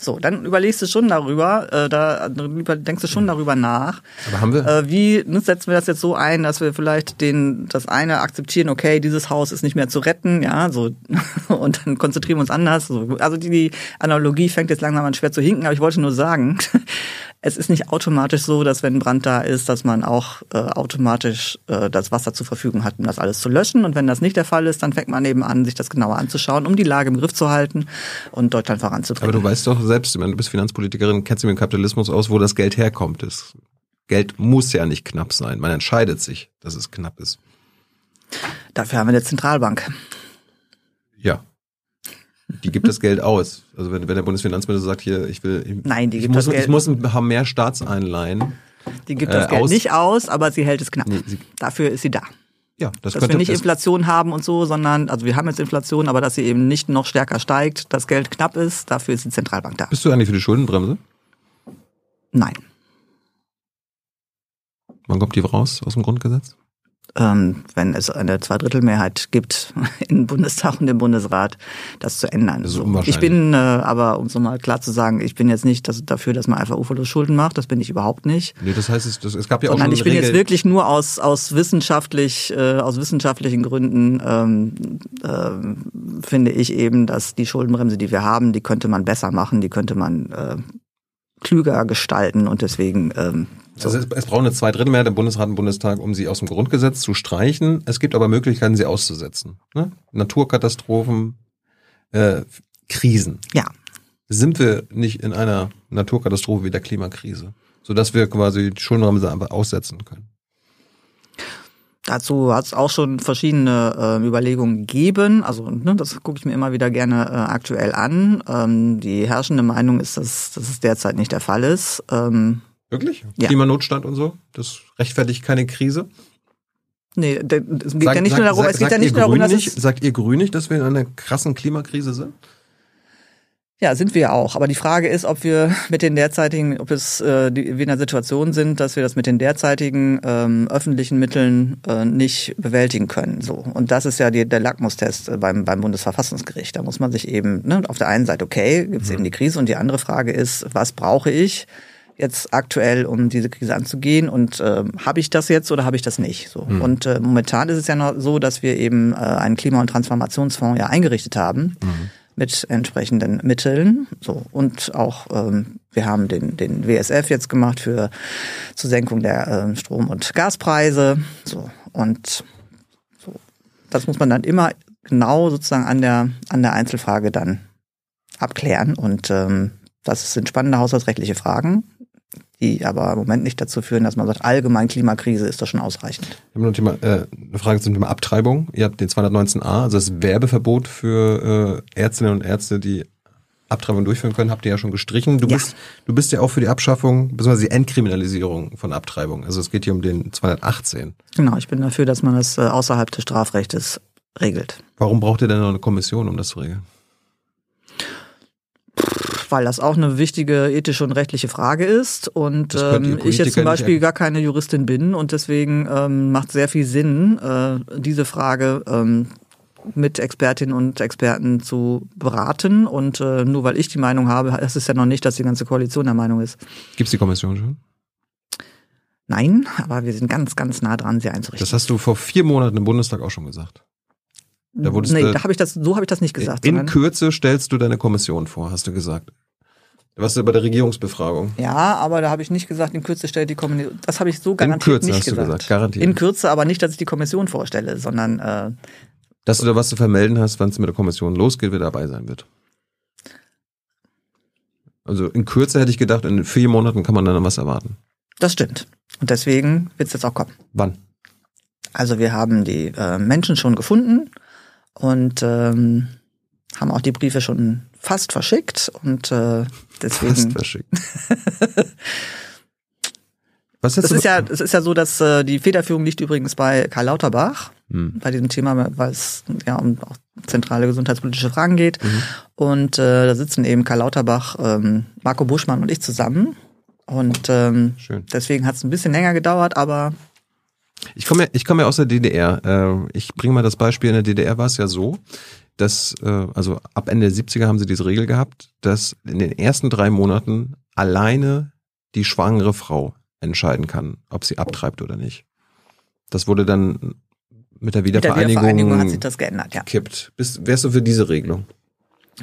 So, dann überlegst du schon darüber, äh, da denkst du schon darüber nach. Aber haben wir? Wie setzen wir das jetzt so ein, dass wir vielleicht den das eine akzeptieren, okay, dieses Haus ist nicht mehr zu retten, ja, so [LAUGHS] und dann konzentrieren wir uns anders. So. Also die, die Analogie fängt jetzt langsam an schwer zu hinken, aber ich wollte nur sagen, es ist nicht automatisch so, dass wenn ein Brand da ist, dass man auch äh, automatisch äh, das Wasser zur Verfügung hat, um das alles zu löschen. Und wenn das nicht der Fall ist, dann fängt man eben an, sich das genauer anzuschauen, um die Lage im Griff zu halten und Deutschland voranzubringen. Aber du weißt doch selbst, du bist Finanzpolitikerin, kennst du mit dem Kapitalismus aus, wo das Geld herkommt. Das Geld muss ja nicht knapp sein. Man entscheidet sich, dass es knapp ist. Dafür haben wir eine Zentralbank. Ja, die gibt das Geld aus. Also wenn, wenn der Bundesfinanzminister sagt, hier, ich will, ich, Nein, die ich gibt muss, das Geld. ich muss ein paar mehr Staatseinleihen. Die gibt das äh, Geld aus- nicht aus, aber sie hält es knapp. Nee, Dafür ist sie da. Ja, das Dass könnte wir nicht Inflation haben und so, sondern, also wir haben jetzt Inflation, aber dass sie eben nicht noch stärker steigt, das Geld knapp ist, dafür ist die Zentralbank da. Bist du eigentlich für die Schuldenbremse? Nein. Wann kommt die raus aus dem Grundgesetz? Ähm, wenn es eine Zweidrittelmehrheit gibt [LAUGHS] im Bundestag und im Bundesrat, das zu ändern. Das So. Ich bin äh, aber, um so mal klar zu sagen, ich bin jetzt nicht das, dafür, dass man einfach uferlos Schulden macht, das bin ich überhaupt nicht. Nee, das heißt, es, das, es gab ja auch Sondern schon ich bin Regel, jetzt wirklich nur aus, aus wissenschaftlich, äh, aus wissenschaftlichen Gründen ähm, ähm, finde ich eben, dass die Schuldenbremse, die wir haben, die könnte man besser machen, die könnte man äh, klüger gestalten und deswegen ähm, so. Also es, es braucht eine Zweidrittelmehrheit im Bundesrat und Bundestag, um sie aus dem Grundgesetz zu streichen. Es gibt aber Möglichkeiten, sie auszusetzen. Ne? Naturkatastrophen, äh, Krisen. ja. Sind wir nicht in einer Naturkatastrophe wie der Klimakrise, sodass wir quasi die Schuldenbremse einfach aussetzen können? Dazu hat es auch schon verschiedene äh, Überlegungen gegeben. Also ne, das gucke ich mir immer wieder gerne äh, aktuell an. Ähm, die herrschende Meinung ist, dass, dass es derzeit nicht der Fall ist. Ähm, Wirklich? Ja. Klimanotstand und so? Das rechtfertigt keine Krise? nee, es geht Sagt- ja nicht sagt- nur darum, sagt- es geht ja nicht nur darum, dass nicht, Sagt ihr Grün nicht, dass wir in einer krassen Klimakrise sind? Ja, sind wir auch. Aber die Frage ist, ob wir mit den derzeitigen, ob es äh, die, wir in einer Situation sind, dass wir das mit den derzeitigen ähm, öffentlichen Mitteln äh, nicht bewältigen können. So und das ist ja die, der Lackmustest äh, beim beim Bundesverfassungsgericht. Da muss man sich eben ne, auf der einen Seite okay, gibt es eben die Krise und die andere Frage ist, was brauche ich? jetzt aktuell, um diese Krise anzugehen und ähm, habe ich das jetzt oder habe ich das nicht? So. Und äh, momentan ist es ja noch so, dass wir eben äh, einen Klima- und Transformationsfonds ja eingerichtet haben mit entsprechenden Mitteln. So und auch ähm, wir haben den den WSF jetzt gemacht für zur Senkung der ähm, Strom- und Gaspreise. So und so. Das muss man dann immer genau sozusagen an der an der Einzelfrage dann abklären und ähm, das sind spannende haushaltsrechtliche Fragen, die aber im Moment nicht dazu führen, dass man sagt, allgemein Klimakrise ist das schon ausreichend. Ich habe noch ein Thema, äh, eine Frage zum Thema Abtreibung. Ihr habt den 219a, also das Werbeverbot für äh, Ärztinnen und Ärzte, die Abtreibung durchführen können, habt ihr ja schon gestrichen. Du Ja. bist du bist ja auch für die Abschaffung bzw. die Entkriminalisierung von Abtreibung. Also es geht hier um den 218. Genau, ich bin dafür, dass man das äh, außerhalb des Strafrechtes regelt. Warum braucht ihr denn noch eine Kommission, um das zu regeln? Weil das auch eine wichtige ethische und rechtliche Frage ist und ähm, ich jetzt zum Beispiel gar keine Juristin bin und deswegen ähm, macht sehr viel Sinn, äh, diese Frage ähm, mit Expertinnen und Experten zu beraten und äh, nur weil ich die Meinung habe, heißt es ja noch nicht, dass die ganze Koalition der Meinung ist. Gibt's die Kommission schon? Nein, aber wir sind ganz, ganz nah dran, sie einzurichten. Das hast du vor vier Monaten im Bundestag auch schon gesagt. Da wurdest nee, da habe ich das, so habe ich das nicht gesagt. In Kürze stellst du deine Kommission vor, hast du gesagt. Was bei der Regierungsbefragung? Ja, aber da habe ich nicht gesagt, in Kürze stellt die Kommission. Das habe ich so In garantiert Kürze nicht hast du gesagt. gesagt, garantiert. In Kürze, aber nicht, dass ich die Kommission vorstelle, sondern äh, Dass du da was zu vermelden hast, wann es mit der Kommission losgeht, wer dabei sein wird. Also in Kürze hätte ich gedacht, in vier Monaten kann man dann was erwarten. das stimmt. Und deswegen wird es jetzt auch kommen. Wann? Also wir haben die äh, Menschen schon gefunden und ähm, haben auch die Briefe schon fast verschickt und äh, deswegen. Fast verschickt. [LAUGHS] Was Das hättest ist ja, es ist ja so, dass äh, die Federführung liegt übrigens bei Karl Lauterbach Hm. bei diesem Thema, weil es ja um auch zentrale gesundheitspolitische Fragen geht. Mhm. Und äh, da sitzen eben Karl Lauterbach, ähm, Marco Buschmann und ich zusammen. Und ähm, Schön. deswegen hat es ein bisschen länger gedauert, aber Ich komme ja, ich komme ja aus der DDR. Äh, Ich bringe mal das Beispiel, in der DDR war es ja so, dass, äh, also ab Ende der 70er haben sie diese Regel gehabt, dass in den ersten drei Monaten alleine die schwangere Frau entscheiden kann, ob sie abtreibt oder nicht. Das wurde dann mit der Wiedervereinigung, mit der Wiedervereinigung hat sich das geändert, ja. Kippt. Bist, wärst du für diese Regelung?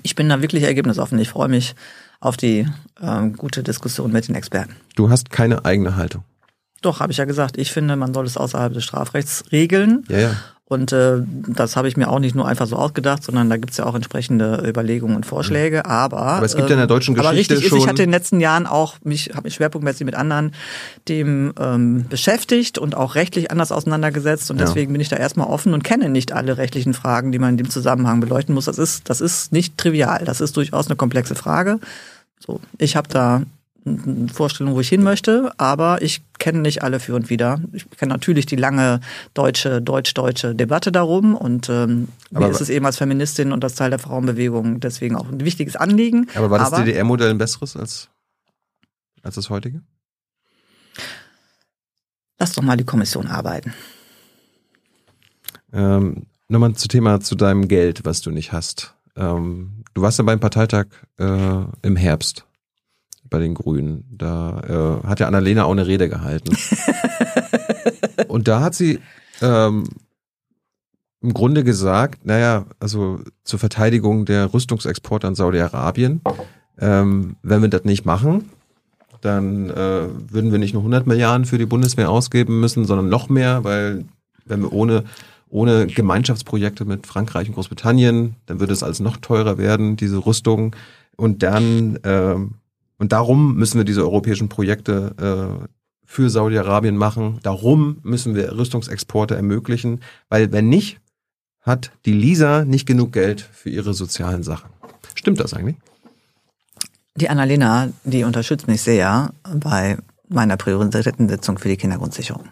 Ich bin da wirklich ergebnisoffen. Ich freue mich auf die ähm, gute Diskussion mit den Experten. Du hast keine eigene Haltung. Doch, habe ich ja gesagt. Ich finde, man soll es außerhalb des Strafrechts regeln. Ja, ja. Und äh, das habe ich mir auch nicht nur einfach so ausgedacht, sondern da gibt's ja auch entsprechende Überlegungen und Vorschläge. Aber, aber es gibt ja in der ähm, deutschen Geschichte aber richtig schon ist, ich hatte in den letzten Jahren auch mich, habe mich schwerpunktmäßig mit anderen Themen ähm, beschäftigt und auch rechtlich anders auseinandergesetzt. Und deswegen ja. bin ich da erstmal offen und kenne nicht alle rechtlichen Fragen, die man in dem Zusammenhang beleuchten muss. Das ist, das ist nicht trivial. Das ist durchaus eine komplexe Frage. So, ich habe da Vorstellung, wo ich hin möchte, aber ich kenne nicht alle für und wieder. Ich kenne natürlich die lange deutsche, deutsch-deutsche Debatte darum und ähm, aber mir ist es eben als Feministin und als Teil der Frauenbewegung deswegen auch ein wichtiges Anliegen. Aber war das DDR-Modell ein besseres als, als das heutige? Lass doch mal die Kommission arbeiten. Ähm, Nochmal zu Thema zu deinem Geld, was du nicht hast. Ähm, du warst ja beim Parteitag äh, im Herbst bei den Grünen. Da äh, hat ja Annalena auch eine Rede gehalten. [LAUGHS] und da hat sie ähm, im Grunde gesagt, naja, also zur Verteidigung der Rüstungsexporte an Saudi-Arabien, ähm, wenn wir das nicht machen, dann äh, würden wir nicht nur 100 Milliarden für die Bundeswehr ausgeben müssen, sondern noch mehr, weil wenn wir ohne ohne Gemeinschaftsprojekte mit Frankreich und Großbritannien, dann würde es alles noch teurer werden, diese Rüstung. Und dann ähm, und darum müssen wir diese europäischen Projekte äh, für Saudi-Arabien machen. Darum müssen wir Rüstungsexporte ermöglichen, weil wenn nicht, hat die Lisa nicht genug Geld für ihre sozialen Sachen. Stimmt das eigentlich? Die Annalena, die unterstützt mich sehr bei meiner priorisierten Sitzung für die Kindergrundsicherung.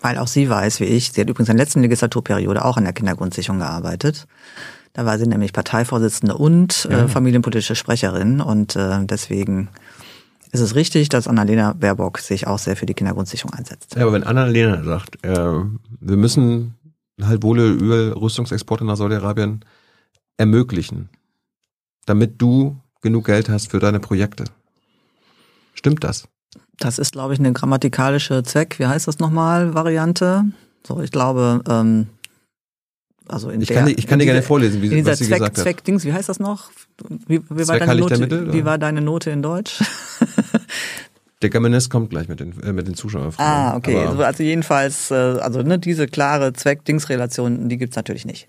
Weil auch sie weiß, wie ich, sie hat übrigens in der letzten Legislaturperiode auch an der Kindergrundsicherung gearbeitet. Da war sie nämlich Parteivorsitzende und äh, familienpolitische Sprecherin und äh, deswegen ist es richtig, dass Annalena Baerbock sich auch sehr für die Kindergrundsicherung einsetzt. Ja, aber wenn Annalena sagt, äh, wir müssen halt wohl über Rüstungsexporte nach Saudi-Arabien ermöglichen, damit du genug Geld hast für deine Projekte. Stimmt das? Das ist, glaube ich, eine grammatikalische Zweck, wie heißt das nochmal, Variante. So, ich glaube, ähm, also in ich der, kann, ich kann dir gerne vorlesen, wie, was sie Zweck, gesagt hat. Zweck Dings, wie heißt das noch? Wie, wie, war, deine Note, Mittel, wie war deine Note in Deutsch? [LAUGHS] Der Germanist kommt gleich mit den, äh, mit den Zuschauerfragen. Ah, okay. Also, also jedenfalls, äh, also ne, diese klare Zweck-Dings-Relation, die gibt's natürlich nicht.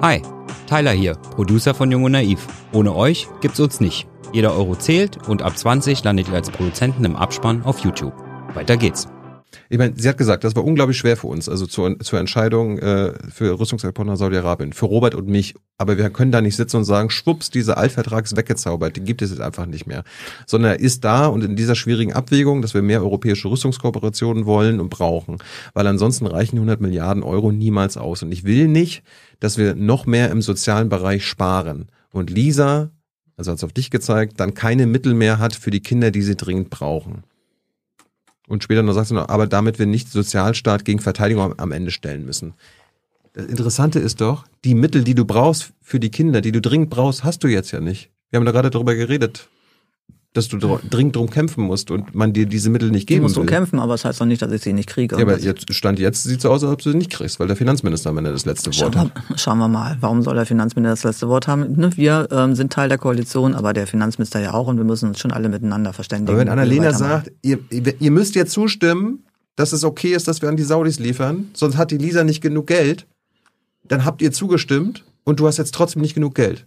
Hi, Tyler hier, Producer von Jung und Naiv. Ohne euch gibt's uns nicht. Jeder Euro zählt und ab 20 landet ihr als Produzenten im Abspann auf YouTube. Weiter geht's. Ich meine, sie hat gesagt, das war unglaublich schwer für uns, also zur, zur Entscheidung äh, für Rüstungsexport nach Saudi-Arabien, für Robert und mich. Aber wir können da nicht sitzen und sagen, schwupps, dieser Altvertrag ist weggezaubert, den gibt es jetzt einfach nicht mehr. Sondern er ist da und in dieser schwierigen Abwägung, dass wir mehr europäische Rüstungskooperationen wollen und brauchen. Weil ansonsten reichen 100 Milliarden Euro niemals aus. Und ich will nicht, dass wir noch mehr im sozialen Bereich sparen. Und Lisa, also hat es auf dich gezeigt, dann keine Mittel mehr hat für die Kinder, die sie dringend brauchen. Und später noch sagst du noch, aber damit wir nicht Sozialstaat gegen Verteidigung am Ende stellen müssen. Das Interessante ist doch, die Mittel, die du brauchst für die Kinder, die du dringend brauchst, hast du jetzt ja nicht. Wir haben da gerade darüber geredet dass du dringend drum kämpfen musst und man dir diese Mittel nicht geben will. Ich muss drum kämpfen, aber es das heißt doch nicht, dass ich sie nicht kriege. Ja, aber jetzt, Stand jetzt sieht es so aus, als ob du sie nicht kriegst, weil der Finanzminister am Ende das letzte schauen Wort hat. schauen wir mal. Warum soll der Finanzminister das letzte Wort haben? Ne, wir ähm, sind Teil der Koalition, aber der Finanzminister ja auch und wir müssen uns schon alle miteinander verständigen. Aber wenn Annalena sagt, ihr, ihr müsst jetzt zustimmen, dass es okay ist, dass wir an die Saudis liefern, sonst hat die Lisa nicht genug Geld, dann habt ihr zugestimmt und du hast jetzt trotzdem nicht genug Geld.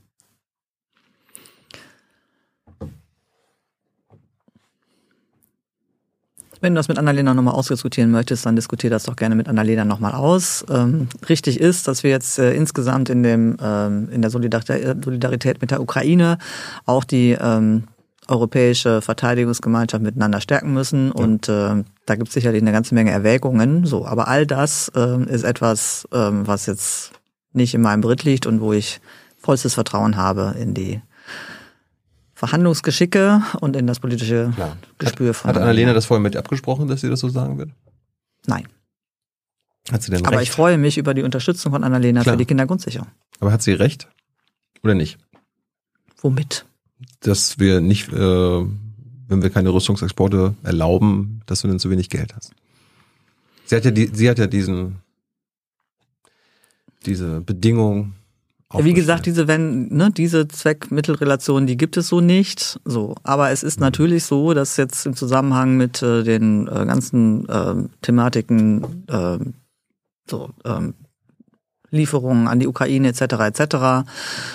Wenn du das mit Annalena nochmal ausdiskutieren möchtest, dann diskutiere das doch gerne mit Annalena nochmal aus. Ähm, richtig ist, dass wir jetzt äh, insgesamt in, dem, ähm, in der Solidarität mit der Ukraine auch die ähm, europäische Verteidigungsgemeinschaft miteinander stärken müssen. Ja. Und äh, da gibt es sicherlich eine ganze Menge Erwägungen. So, aber all das äh, ist etwas, äh, was jetzt nicht in meinem Beritt liegt und wo ich vollstes Vertrauen habe in die Verhandlungsgeschicke und in das politische Klar. Gespür von. Hat Annalena das vorher mit abgesprochen, dass sie das so sagen wird? Nein. Hat sie denn Aber recht? ich freue mich über die Unterstützung von Annalena Klar. für die Kindergrundsicherung. Aber hat sie recht? Oder nicht? Womit? Dass wir nicht, äh, wenn wir keine Rüstungsexporte erlauben, dass du dann zu wenig Geld hast. Sie hat ja, die, sie hat ja diesen, diese Bedingung. Ja, wie gesagt, diese wenn ne, diese Zweck-Mittel-Relation, die gibt es so nicht. So, aber es Mhm. ist natürlich so, dass jetzt im Zusammenhang mit äh, den äh, ganzen ähm, Thematiken ähm, so ähm, Lieferungen an die Ukraine etc. etc.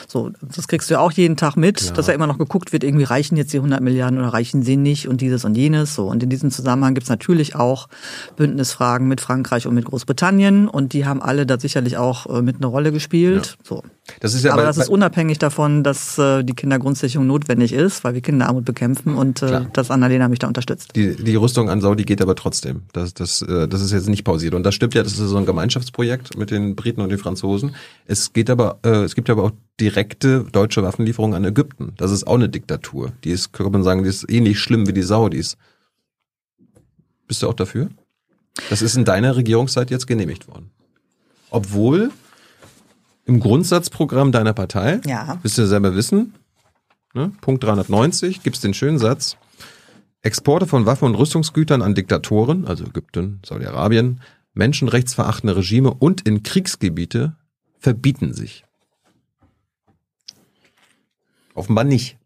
So, das kriegst du ja auch jeden Tag mit, Klar. dass ja immer noch geguckt wird, irgendwie reichen jetzt die 100 Milliarden oder reichen sie nicht und dieses und jenes. So und in diesem Zusammenhang gibt's natürlich auch Bündnisfragen mit Frankreich und mit Großbritannien und die haben alle da sicherlich auch äh, mit eine Rolle gespielt. So. Das ist ja Aber bei- das ist unabhängig davon, dass äh, die Kindergrundsicherung notwendig ist, weil wir Kinderarmut bekämpfen und äh, Klar. dass Annalena mich da unterstützt. Die, die Rüstung an Saudi geht aber trotzdem. Das, das, äh, das ist jetzt nicht pausiert. Und das stimmt ja, das ist so ein Gemeinschaftsprojekt mit den Briten und den Franzosen. Es geht aber, äh, es gibt aber auch direkte deutsche Waffenlieferungen an Ägypten. Das ist auch eine Diktatur. Die ist, kann man sagen, die ist ähnlich schlimm wie die Saudis. Bist du auch dafür? Das ist in deiner Regierungszeit jetzt genehmigt worden. Obwohl im Grundsatzprogramm deiner Partei, Ja. wirst du selber wissen, ne, Punkt 390, gibt's den schönen Satz, Exporte von Waffen und Rüstungsgütern an Diktatoren, also Ägypten, Saudi-Arabien, menschenrechtsverachtende Regime und in Kriegsgebiete verbieten sich. Offenbar nicht.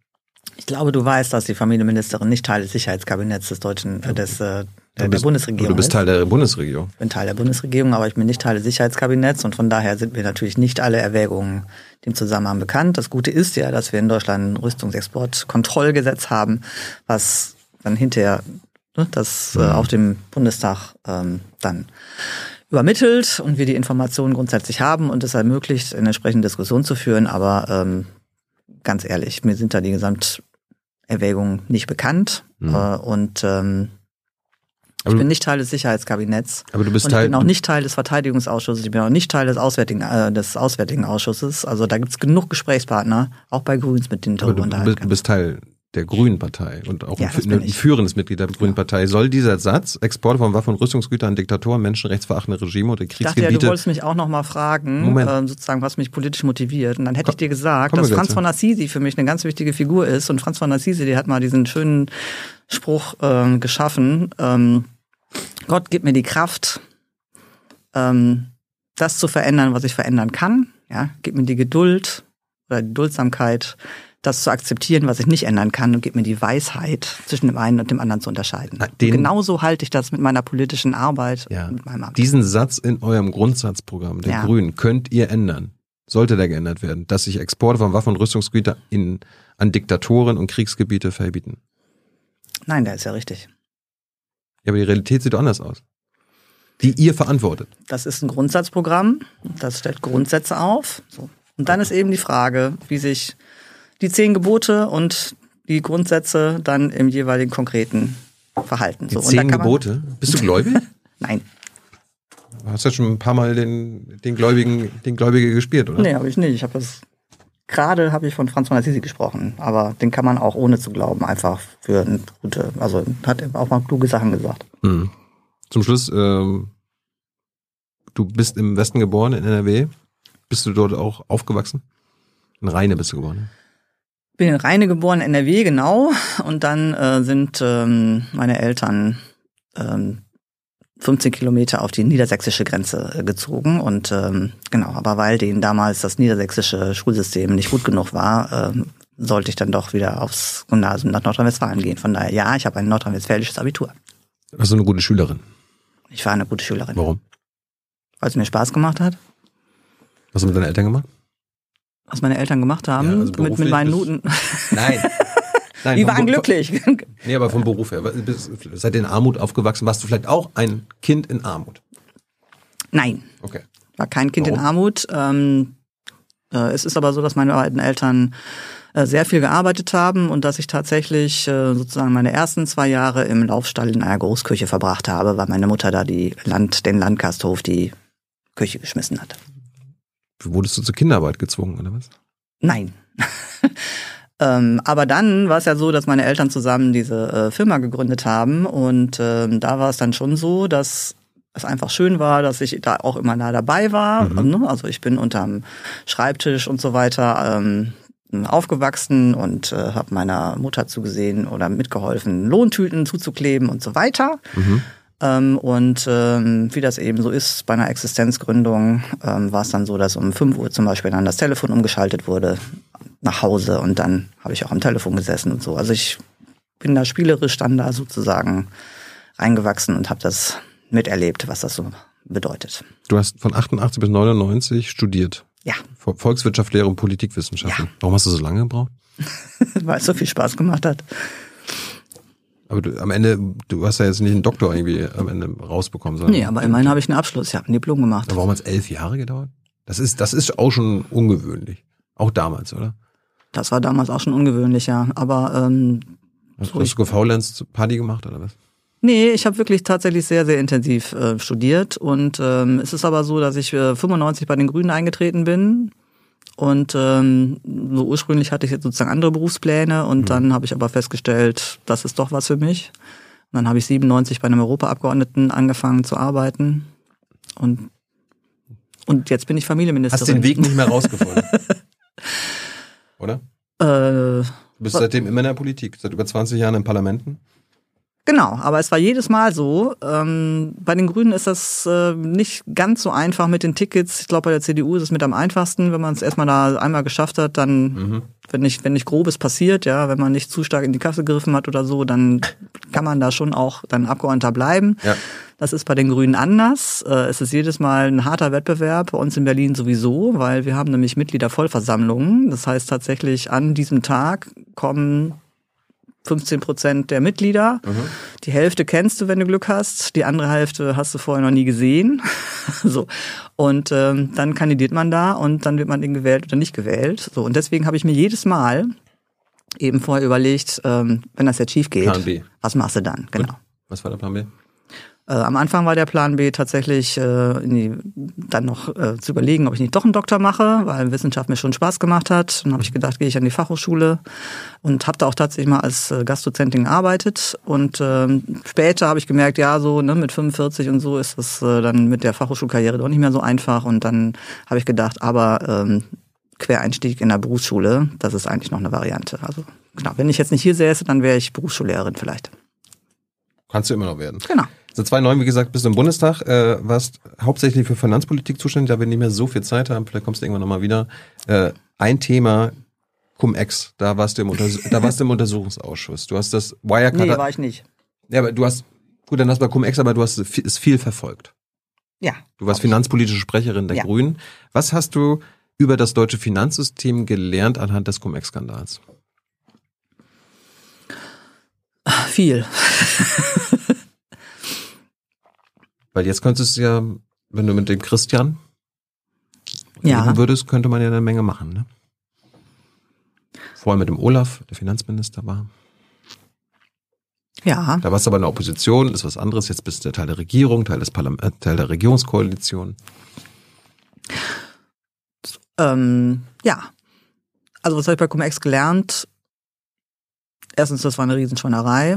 Ich glaube, du weißt, dass die Familienministerin nicht Teil des Sicherheitskabinetts des deutschen, äh, des, äh, der, Du bist- Bundesregierung Du bist ist. Teil der Bundesregierung. Ich bin Teil der Bundesregierung, aber ich bin nicht Teil des Sicherheitskabinetts und von daher sind mir natürlich nicht alle Erwägungen dem Zusammenhang bekannt. Das Gute ist ja, dass wir in Deutschland ein Rüstungsexportkontrollgesetz haben, was dann hinterher ne, das äh, auf dem Bundestag ähm, dann übermittelt und wir die Informationen grundsätzlich haben und es ermöglicht, eine entsprechende Diskussion zu führen. Aber ähm, ganz ehrlich, mir sind da die Gesamterwägungen nicht bekannt Mhm. äh, und ähm, Aber ich bin nicht Teil des Sicherheitskabinetts. Aber du bist Und ich Teil. bin auch nicht Teil des Verteidigungsausschusses, ich bin auch nicht Teil des Auswärtigen, äh, des Auswärtigen Ausschusses. Also da gibt's genug Gesprächspartner, auch bei Grüns, mit denen ich darüber du, unterhalten du bist Teil der Grünen Partei und auch Ja, ein, bin ein ich. führendes Mitglied der Grünen Partei. Soll dieser Satz, Exporte von Waffen und Rüstungsgütern an Diktatoren, menschenrechtsverachtende Regime oder Ich dachte ja, du Kriegsgebiete wolltest mich auch noch mal fragen, ähm, sozusagen, was mich politisch motiviert. Und dann hätte ich dir gesagt, dass Franz von Assisi für mich eine ganz wichtige Figur ist. Und Franz von Assisi, der hat mal diesen schönen Spruch ähm, geschaffen, ähm, Gott gibt mir die Kraft, ähm, das zu verändern, was ich verändern kann. Ja, gib mir die Geduld oder die Duldsamkeit, das zu akzeptieren, was ich nicht ändern kann und gib mir die Weisheit, zwischen dem einen und dem anderen zu unterscheiden. Den- genauso halte ich das mit meiner politischen Arbeit, Ja. und mit meinem Amt. Diesen Satz in eurem Grundsatzprogramm der Ja. Grünen könnt ihr ändern. Sollte der geändert werden, dass sich Exporte von Waffen und Rüstungsgütern in, an Diktatoren und Kriegsgebiete verbieten. Nein, der ist ja richtig. Ja, aber die Realität sieht doch anders aus. Die ihr verantwortet. Das ist ein Grundsatzprogramm, das stellt Grundsätze auf. So. Und dann ist eben die Frage, wie sich die zehn Gebote und die Grundsätze dann im jeweiligen konkreten verhalten. Die so. zehn Gebote. Bist du gläubig? [LAUGHS] Nein, Du hast ja schon ein paar Mal den, den Gläubigen, den Gläubige gespielt, oder? nee, habe ich nicht. Ich habe das gerade habe ich von Franz von Assisi gesprochen, aber den kann man auch ohne zu glauben einfach für eine gute, also hat auch mal kluge Sachen gesagt. Mhm. Zum Schluss, ähm, du bist im Westen geboren, in NRW. Bist du dort auch aufgewachsen? In Rheine bist du geboren. ne? Bin in Rheine geboren, NRW, genau. Und dann äh, sind ähm, meine Eltern ähm, 15 Kilometer auf die niedersächsische Grenze äh, gezogen. Und ähm, genau, aber weil denen damals das niedersächsische Schulsystem nicht gut genug war, ähm, sollte ich dann doch wieder aufs Gymnasium nach Nordrhein-Westfalen gehen. Von daher, ja, ich habe ein nordrhein-westfälisches Abitur. Warst du eine gute Schülerin? Ich war eine gute Schülerin, Warum? weil es mir Spaß gemacht hat. Was hast du mit deinen Eltern gemacht? Was meine Eltern gemacht haben, Ja, also mit, mit meinen Noten. [LAUGHS] Nein. Nein Die waren glücklich. [LAUGHS] Nee, aber vom Beruf her. Bist, seid ihr in Armut aufgewachsen? Warst du vielleicht auch ein Kind in Armut? Nein, Okay. war kein Kind in Warum? Armut. Ähm, äh, es ist aber so, dass meine beiden Eltern äh, sehr viel gearbeitet haben und dass ich tatsächlich äh, sozusagen meine ersten zwei Jahre im Laufstall in einer Großküche verbracht habe, weil meine Mutter da die Land, den Landgasthof die Küche geschmissen hat. Wurdest du zur Kinderarbeit gezwungen, oder was? Nein. [LAUGHS] ähm, aber dann war es ja so, dass meine Eltern zusammen diese äh, Firma gegründet haben und ähm, da war es dann schon so, dass es einfach schön war, dass ich da auch immer nah dabei war. Mhm. Ne? Also ich bin unterm Schreibtisch und so weiter ähm, aufgewachsen und äh, habe meiner Mutter zugesehen oder mitgeholfen, Lohntüten zuzukleben und so weiter. Mhm. Ähm, und ähm, wie das eben so ist bei einer Existenzgründung, ähm, war es dann so, dass um 5 Uhr zum Beispiel dann das Telefon umgeschaltet wurde nach Hause und dann habe ich auch am Telefon gesessen und so. Also ich bin da spielerisch dann da sozusagen reingewachsen und habe das miterlebt, was das so bedeutet. Du hast von 88 bis 99 studiert. Ja. Volkswirtschaft, Lehre und Politikwissenschaften. Ja. Warum hast du so lange gebraucht? [LAUGHS] Weil es so viel Spaß gemacht hat. Aber du, am Ende, du hast ja jetzt nicht einen Doktor irgendwie am Ende rausbekommen, sondern. Nee, aber immerhin habe ich einen Abschluss, ich habe ein Diplom gemacht. Aber warum hat es elf Jahre gedauert? Das ist, das ist auch schon ungewöhnlich. Auch damals, oder? Das war damals auch schon ungewöhnlich, ja. Aber ähm, hast, so hast du gefaulenzt Party gemacht oder was? Nee, ich habe wirklich tatsächlich sehr, sehr intensiv äh, studiert. Und ähm, es ist aber so, dass ich äh, 95 bei den Grünen eingetreten bin. Und ähm, so ursprünglich hatte ich jetzt sozusagen andere Berufspläne und mhm. dann habe ich aber festgestellt, das ist doch was für mich. Und dann habe ich 97 bei einem Europaabgeordneten angefangen zu arbeiten. Und, und jetzt bin ich Familienministerin. Hast den Weg nicht mehr rausgefunden? [LAUGHS] Oder? Äh, du bist seitdem immer in der Politik, seit über 20 Jahren in Parlamenten? Genau, aber es war jedes Mal so. Ähm, bei den Grünen ist das äh, nicht ganz so einfach mit den Tickets. Ich glaube, bei der CDU ist es mit am einfachsten, wenn man es erstmal da einmal geschafft hat, dann, mhm. wenn nicht, wenn nicht Grobes passiert, ja, wenn man nicht zu stark in die Kasse gegriffen hat oder so, dann kann man da schon auch dann Abgeordneter bleiben. Ja. Das ist bei den Grünen anders. Äh, es ist jedes Mal ein harter Wettbewerb, bei uns in Berlin sowieso, weil wir haben nämlich Mitgliedervollversammlungen. Das heißt tatsächlich, an diesem Tag kommen 15 Prozent der Mitglieder. Mhm. Die Hälfte kennst du, wenn du Glück hast. Die andere Hälfte hast du vorher noch nie gesehen. [LAUGHS] so. Und ähm, dann kandidiert man da und dann wird man den gewählt oder nicht gewählt. So. Und deswegen habe ich mir jedes Mal eben vorher überlegt, ähm, wenn das jetzt schief geht, was machst du dann? Genau. Und was war der Plan B? Äh, am Anfang war der Plan B tatsächlich äh, die, dann noch äh, zu überlegen, ob ich nicht doch einen Doktor mache, weil Wissenschaft mir schon Spaß gemacht hat. Dann habe ich gedacht, gehe ich an die Fachhochschule und habe da auch tatsächlich mal als äh, Gastdozentin gearbeitet. Und ähm, später habe ich gemerkt, ja, so ne, mit 45 und so ist das äh, dann mit der Fachhochschulkarriere doch nicht mehr so einfach. Und dann habe ich gedacht, aber ähm, Quereinstieg in der Berufsschule, das ist eigentlich noch eine Variante. Also genau, wenn ich jetzt nicht hier säße, dann wäre ich Berufsschullehrerin vielleicht. Kannst du immer noch werden. Genau. Seit 2009, wie gesagt, bist du im Bundestag, äh, warst hauptsächlich für Finanzpolitik zuständig, da wir nicht mehr so viel Zeit haben, vielleicht kommst du irgendwann nochmal wieder. Äh, ein Thema, Cum-Ex, da warst du im, [LAUGHS] da warst du im Untersuchungsausschuss. Du hast das Wirecard... Nee, war ich nicht. Ja, aber du hast, gut, dann hast du bei Cum-Ex, aber du hast es viel verfolgt. Ja. Du warst finanzpolitische Sprecherin der ja. Grünen. Was hast du über das deutsche Finanzsystem gelernt anhand des Cum-Ex-Skandals? Viel. [LAUGHS] Weil jetzt könntest du ja, wenn du mit dem Christian ja. reden würdest, könnte man ja eine Menge machen. Ne? Vorher mit dem Olaf, der Finanzminister war. Ja. Da warst du aber in der Opposition, ist was anderes. Jetzt bist du Teil der Regierung, Teil, des Parlament, äh, Teil der Regierungskoalition. Ähm, ja. Also was habe ich bei Cum-Ex gelernt? Erstens, das war eine Riesenschweinerei.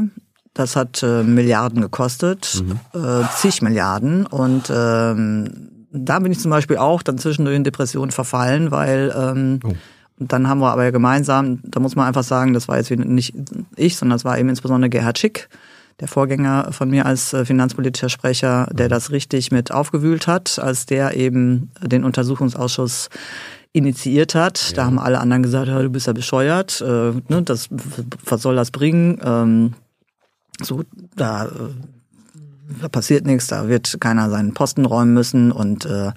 Das hat äh, Milliarden gekostet, mhm. äh, zig Milliarden. Und ähm, da bin ich zum Beispiel auch dann zwischendurch in Depressionen verfallen, weil ähm, oh. dann haben wir aber ja gemeinsam, da muss man einfach sagen, das war jetzt nicht ich, sondern das war eben insbesondere Gerhard Schick, der Vorgänger von mir als äh, finanzpolitischer Sprecher, der mhm. das richtig mit aufgewühlt hat, als der eben den Untersuchungsausschuss initiiert hat. Ja. Da haben alle anderen gesagt, ja, du bist ja bescheuert, äh, ne, das, was soll das bringen? Ähm, so, da, da passiert nichts, da wird keiner seinen Posten räumen müssen und äh,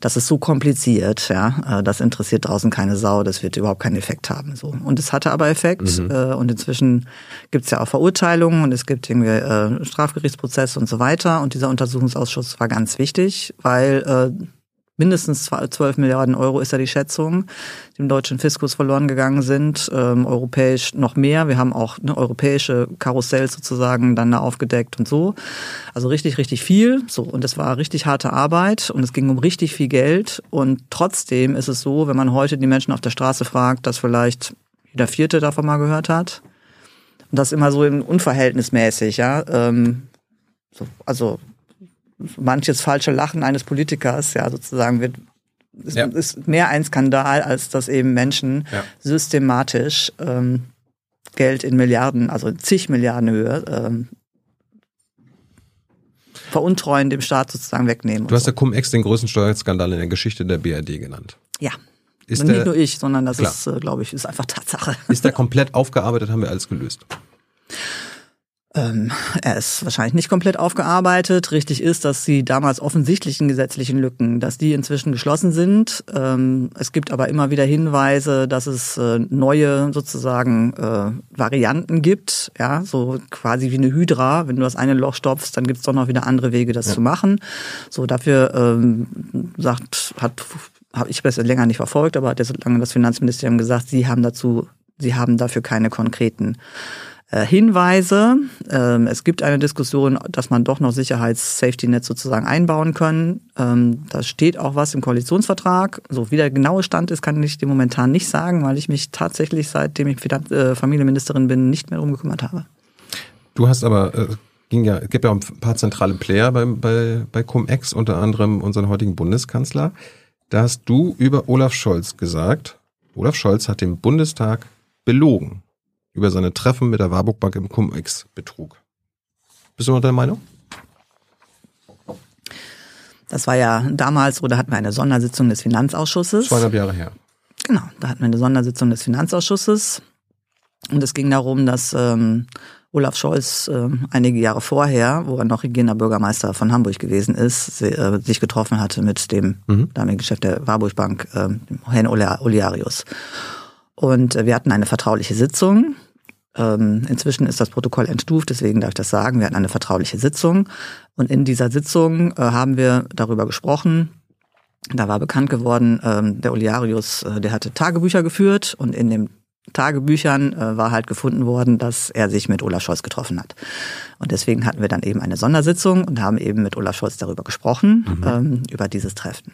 das ist so kompliziert, ja, äh, das interessiert draußen keine Sau, das wird überhaupt keinen Effekt haben. So. Und es hatte aber Effekt mhm. äh, und inzwischen gibt's ja auch Verurteilungen und es gibt irgendwie äh, Strafgerichtsprozesse und so weiter und dieser Untersuchungsausschuss war ganz wichtig, weil äh, mindestens 12 Milliarden Euro ist ja die Schätzung, die im deutschen Fiskus verloren gegangen sind, ähm, europäisch noch mehr. Wir haben auch eine europäische Karussell sozusagen dann da aufgedeckt und so. Also richtig, richtig viel. So und es war richtig harte Arbeit und es ging um richtig viel Geld und trotzdem ist es so, wenn man heute die Menschen auf der Straße fragt, dass vielleicht jeder Vierte davon mal gehört hat. Und das immer so unverhältnismäßig, ja. Ähm, so, also manches falsche Lachen eines Politikers, ja, sozusagen wird ist, ja. ist mehr ein Skandal, als dass eben Menschen ja. systematisch ähm, Geld in Milliarden, also zig Milliarden Höhe, ähm, veruntreuen, dem Staat sozusagen wegnehmen. Du hast so. ja Cum-Ex den größten Steuerskandal in der Geschichte der BRD genannt. Ja. Ist nicht der, nur ich, sondern das klar. ist, äh, glaube ich, ist einfach Tatsache. Ist der [LAUGHS] komplett aufgearbeitet, haben wir alles gelöst. Ähm, er ist wahrscheinlich nicht komplett aufgearbeitet. Richtig ist, dass die damals offensichtlichen gesetzlichen Lücken, dass die inzwischen geschlossen sind. Ähm, es gibt aber immer wieder Hinweise, dass es äh, neue sozusagen äh, Varianten gibt. Ja, so quasi wie eine Hydra. Wenn du das eine Loch stopfst, dann gibt es doch noch wieder andere Wege, das ja. zu machen. So dafür ähm, sagt, hat habe ich besser länger nicht verfolgt, aber hat jetzt lange das Finanzministerium gesagt, sie haben dazu, sie haben dafür keine konkreten Hinweise. Ähm, es gibt eine Diskussion, dass man doch noch Sicherheits-Safety-Netz sozusagen einbauen können. Ähm, da steht auch was im Koalitionsvertrag. So wie der genaue Stand ist, kann ich dir momentan nicht sagen, weil ich mich tatsächlich, seitdem ich äh, Familienministerin bin, nicht mehr darum gekümmert habe. Du hast aber äh, ging ja, gibt ja ein paar zentrale Player bei, bei, bei Cum-Ex, unter anderem unseren heutigen Bundeskanzler. Da hast du über Olaf Scholz gesagt, Olaf Scholz hat den Bundestag belogen über seine Treffen mit der Warburg Bank im Cum-Ex-Betrug. Bist du noch der Meinung? Das war ja damals, oder hatten wir eine Sondersitzung des Finanzausschusses. Zweieinhalb Jahre her. Genau, da hatten wir eine Sondersitzung des Finanzausschusses. Und es ging darum, dass ähm, Olaf Scholz äh, einige Jahre vorher, wo er noch regierender Bürgermeister von Hamburg gewesen ist, äh, sich getroffen hatte mit dem mhm. damaligen Chef der Warburg Bank, äh, Herrn Oliarius. Und äh, wir hatten eine vertrauliche Sitzung. Ähm, inzwischen ist das Protokoll entstuft, deswegen darf ich das sagen. Wir hatten eine vertrauliche Sitzung. Und in dieser Sitzung äh, haben wir darüber gesprochen. Da war bekannt geworden, ähm, der Oliarius, äh, der hatte Tagebücher geführt und in den Tagebüchern war halt gefunden worden, dass er sich mit Olaf Scholz getroffen hat. Und deswegen hatten wir dann eben eine Sondersitzung und haben eben mit Olaf Scholz darüber gesprochen, mhm. ähm, über dieses Treffen.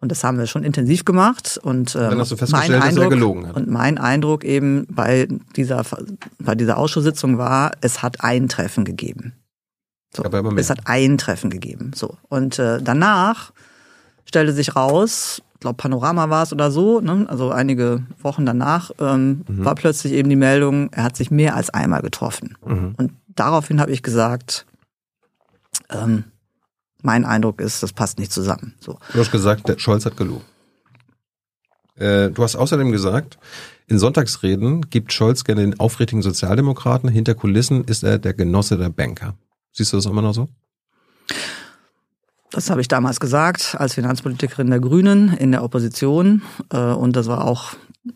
Und das haben wir schon intensiv gemacht. Und, ähm, dann hast du festgestellt, Eindruck, dass er gelogen hat. Und mein Eindruck eben bei dieser, bei dieser Ausschusssitzung war, es hat ein Treffen gegeben. So, es hat ein Treffen gegeben. So. Und äh, danach stellte sich raus, ich glaube Panorama war es oder so, ne? also einige Wochen danach, ähm, mhm. war plötzlich eben die Meldung, er hat sich mehr als einmal getroffen. Mhm. Und daraufhin habe ich gesagt, ähm, mein Eindruck ist, das passt nicht zusammen. So. Du hast gesagt, der Scholz hat gelogen. Äh, du hast außerdem gesagt, in Sonntagsreden gibt Scholz gerne den aufrichtigen Sozialdemokraten. Hinter Kulissen ist er der Genosse der Banker. Siehst du das immer noch so? Das habe ich damals gesagt, als Finanzpolitikerin der Grünen in der Opposition. Äh, und das war auch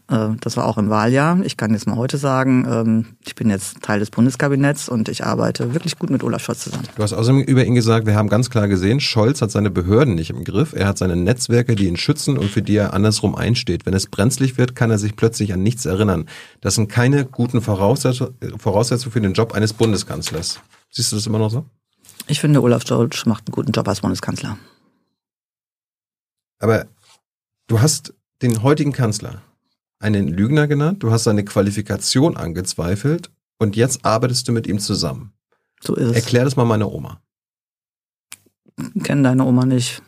das war auch im Wahljahr. Ich kann jetzt mal heute sagen, ähm, ich bin jetzt Teil des Bundeskabinetts und ich arbeite wirklich gut mit Olaf Scholz zusammen. Du hast außerdem über ihn gesagt, wir haben ganz klar gesehen, Scholz hat seine Behörden nicht im Griff. Er hat seine Netzwerke, die ihn schützen und für die er andersrum einsteht. Wenn es brenzlig wird, kann er sich plötzlich an nichts erinnern. Das sind keine guten Voraussetzungen für den Job eines Bundeskanzlers. Siehst du das immer noch so? Ich finde, Olaf Scholz macht einen guten Job als Bundeskanzler. Aber du hast den heutigen Kanzler einen Lügner genannt, du hast seine Qualifikation angezweifelt und jetzt arbeitest du mit ihm zusammen. So ist es. Erklär das mal meiner Oma. Ich kenne deine Oma nicht.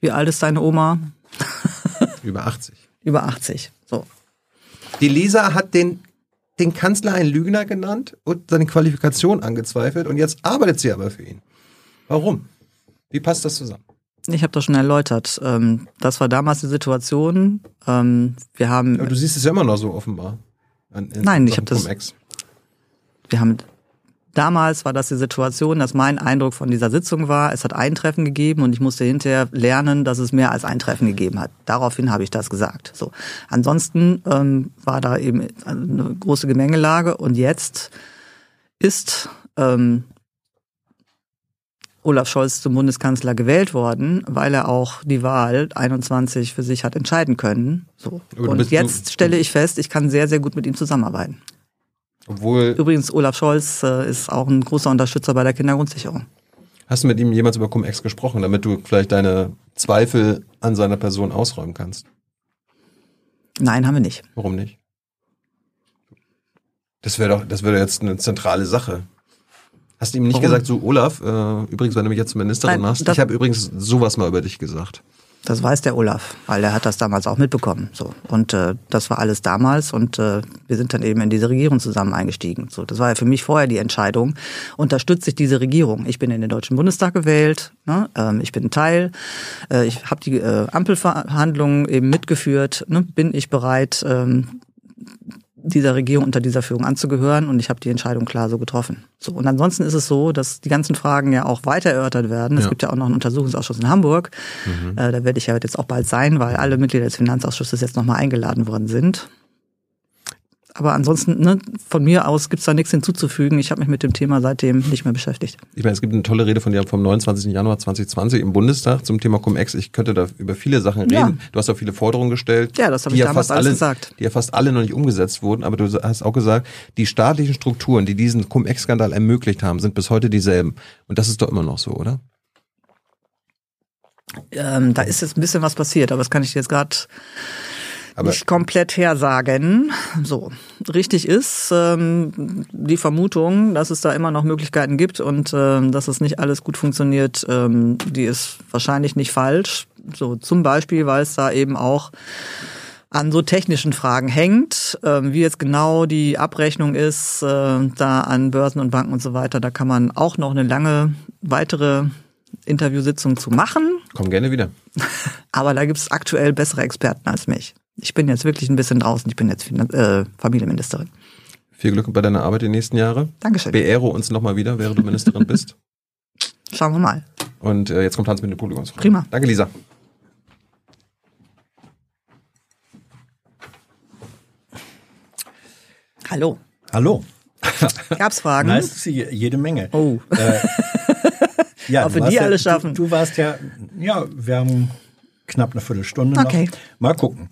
Wie alt ist deine Oma? [LAUGHS] Über 80. Über 80, so. Die Lisa hat den, den Kanzler einen Lügner genannt und seine Qualifikation angezweifelt und jetzt arbeitet sie aber für ihn. Warum? Wie passt das zusammen? Ich habe das schon erläutert. Ähm, das war damals die Situation. Ähm, wir haben. Aber du siehst es ja immer noch so offenbar. In, Nein, ich habe das. Wir haben damals war das die Situation, dass mein Eindruck von dieser Sitzung war, es hat ein Treffen gegeben und ich musste hinterher lernen, dass es mehr als ein Treffen gegeben hat. Daraufhin habe ich das gesagt. So. Ansonsten ähm, war da eben eine große Gemengelage und jetzt ist ähm, Olaf Scholz zum Bundeskanzler gewählt worden, weil er auch die Wahl 21 für sich hat entscheiden können. So. Und jetzt stelle ich fest, ich kann sehr, sehr gut mit ihm zusammenarbeiten. Obwohl Übrigens, Olaf Scholz äh, ist auch ein großer Unterstützer bei der Kindergrundsicherung. Hast du mit ihm jemals über Cum-Ex gesprochen, damit du vielleicht deine Zweifel an seiner Person ausräumen kannst? Nein, haben wir nicht. Warum nicht? Das wäre doch, das wäre jetzt eine zentrale Sache. Hast du ihm nicht Warum? gesagt, so Olaf, äh, übrigens, wenn du mich jetzt Ministerin Nein, machst, ich habe übrigens sowas mal über dich gesagt. Das weiß der Olaf, weil er hat das damals auch mitbekommen. So und äh, das war alles damals und äh, wir sind dann eben in diese Regierung zusammen eingestiegen. So, das war ja für mich vorher die Entscheidung. Unterstütze ich diese Regierung? Ich bin in den Deutschen Bundestag gewählt. Ne? Ähm, ich bin Teil. Äh, ich habe die äh, Ampelverhandlungen eben mitgeführt. Ne? Bin ich bereit? Ähm, dieser Regierung unter dieser Führung anzugehören und ich habe die Entscheidung klar so getroffen. So und ansonsten ist es so, dass die ganzen Fragen ja auch weiter erörtert werden. Es Ja. gibt ja auch noch einen Untersuchungsausschuss in Hamburg. Äh, da werde ich ja jetzt auch bald sein, weil alle Mitglieder des Finanzausschusses jetzt nochmal eingeladen worden sind. Aber ansonsten, ne, von mir aus gibt's da nichts hinzuzufügen. Ich habe mich mit dem Thema seitdem nicht mehr beschäftigt. Ich meine, es gibt eine tolle Rede von dir vom 29. Januar 2020 im Bundestag zum Thema Cum-Ex. Ich könnte da über viele Sachen reden. Ja. Du hast auch viele Forderungen gestellt. Ja, das habe ich damals fast alles alle, gesagt. Die ja fast alle noch nicht umgesetzt wurden. Aber du hast auch gesagt, die staatlichen Strukturen, die diesen Cum-Ex-Skandal ermöglicht haben, sind bis heute dieselben. Und das ist doch immer noch so, oder? Ähm, da ist jetzt ein bisschen was passiert, aber das kann ich dir jetzt gerade Aber nicht komplett hersagen. So, richtig ist ähm, die Vermutung, dass es da immer noch Möglichkeiten gibt und ähm, dass es nicht alles gut funktioniert, ähm, die ist wahrscheinlich nicht falsch. So zum Beispiel, weil es da eben auch an so technischen Fragen hängt, ähm, wie jetzt genau die Abrechnung ist, äh, da an Börsen und Banken und so weiter. Da kann man auch noch eine lange weitere Interviewsitzung zu machen. komm gerne wieder. [LAUGHS] Aber da gibt es aktuell bessere Experten als mich. Ich bin jetzt wirklich ein bisschen draußen. Ich bin jetzt Finan- äh, Familienministerin. Viel Glück bei deiner Arbeit die nächsten Jahre. Dankeschön. Beehre uns nochmal wieder, während du Ministerin bist. [LAUGHS] Schauen wir mal. Und äh, jetzt kommt Hans mit den Publikumsfragen. Prima. Danke, Lisa. Hallo. Hallo. [LAUGHS] Gab's Fragen? Na, es ist je- jede Menge. Oh. [LAUGHS] Ja, Ob du wir warst die ja, alle schaffen. Du, du warst ja, ja, wir haben knapp eine Viertelstunde noch. Okay. Mal gucken.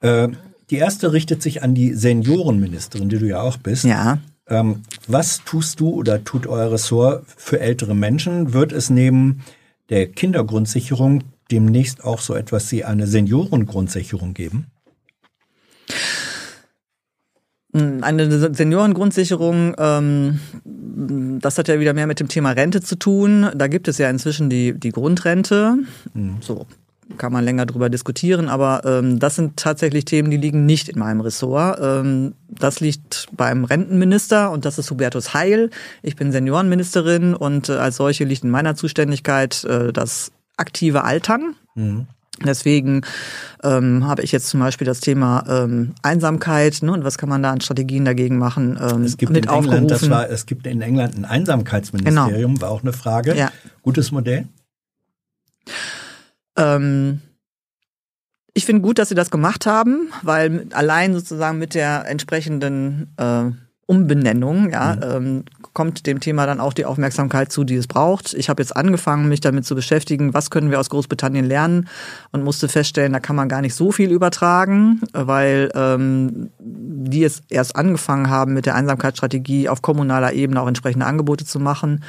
Äh, die erste richtet sich an die Seniorenministerin, die du ja auch bist. Ja. Ähm, was tust du oder tut euer Ressort für ältere Menschen? Wird es neben der Kindergrundsicherung demnächst auch so etwas wie eine Seniorengrundsicherung geben? Eine Seniorengrundsicherung, ähm, das hat ja wieder mehr mit dem Thema Rente zu tun. Da gibt es ja inzwischen die, die Grundrente. So kann man länger drüber diskutieren, aber ähm, das sind tatsächlich Themen, die liegen nicht in meinem Ressort. Ähm, das liegt beim Rentenminister und das ist Hubertus Heil. Ich bin Seniorenministerin und äh, als solche liegt in meiner Zuständigkeit äh, das aktive Altern. Deswegen ähm, habe ich jetzt zum Beispiel das Thema ähm, Einsamkeit ne, und was kann man da an Strategien dagegen machen ähm, Es gibt mit in England, das war, es gibt in England ein Einsamkeitsministerium, war auch eine Frage. Ja. Gutes Modell. Ähm, ich finde gut, dass sie das gemacht haben, weil allein sozusagen mit der entsprechenden äh, Umbenennung ja, ähm, kommt dem Thema dann auch die Aufmerksamkeit zu, die es braucht. Ich habe jetzt angefangen, mich damit zu beschäftigen, was können wir aus Großbritannien lernen und musste feststellen, da kann man gar nicht so viel übertragen, weil ähm, die jetzt erst angefangen haben, mit der Einsamkeitsstrategie auf kommunaler Ebene auch entsprechende Angebote zu machen.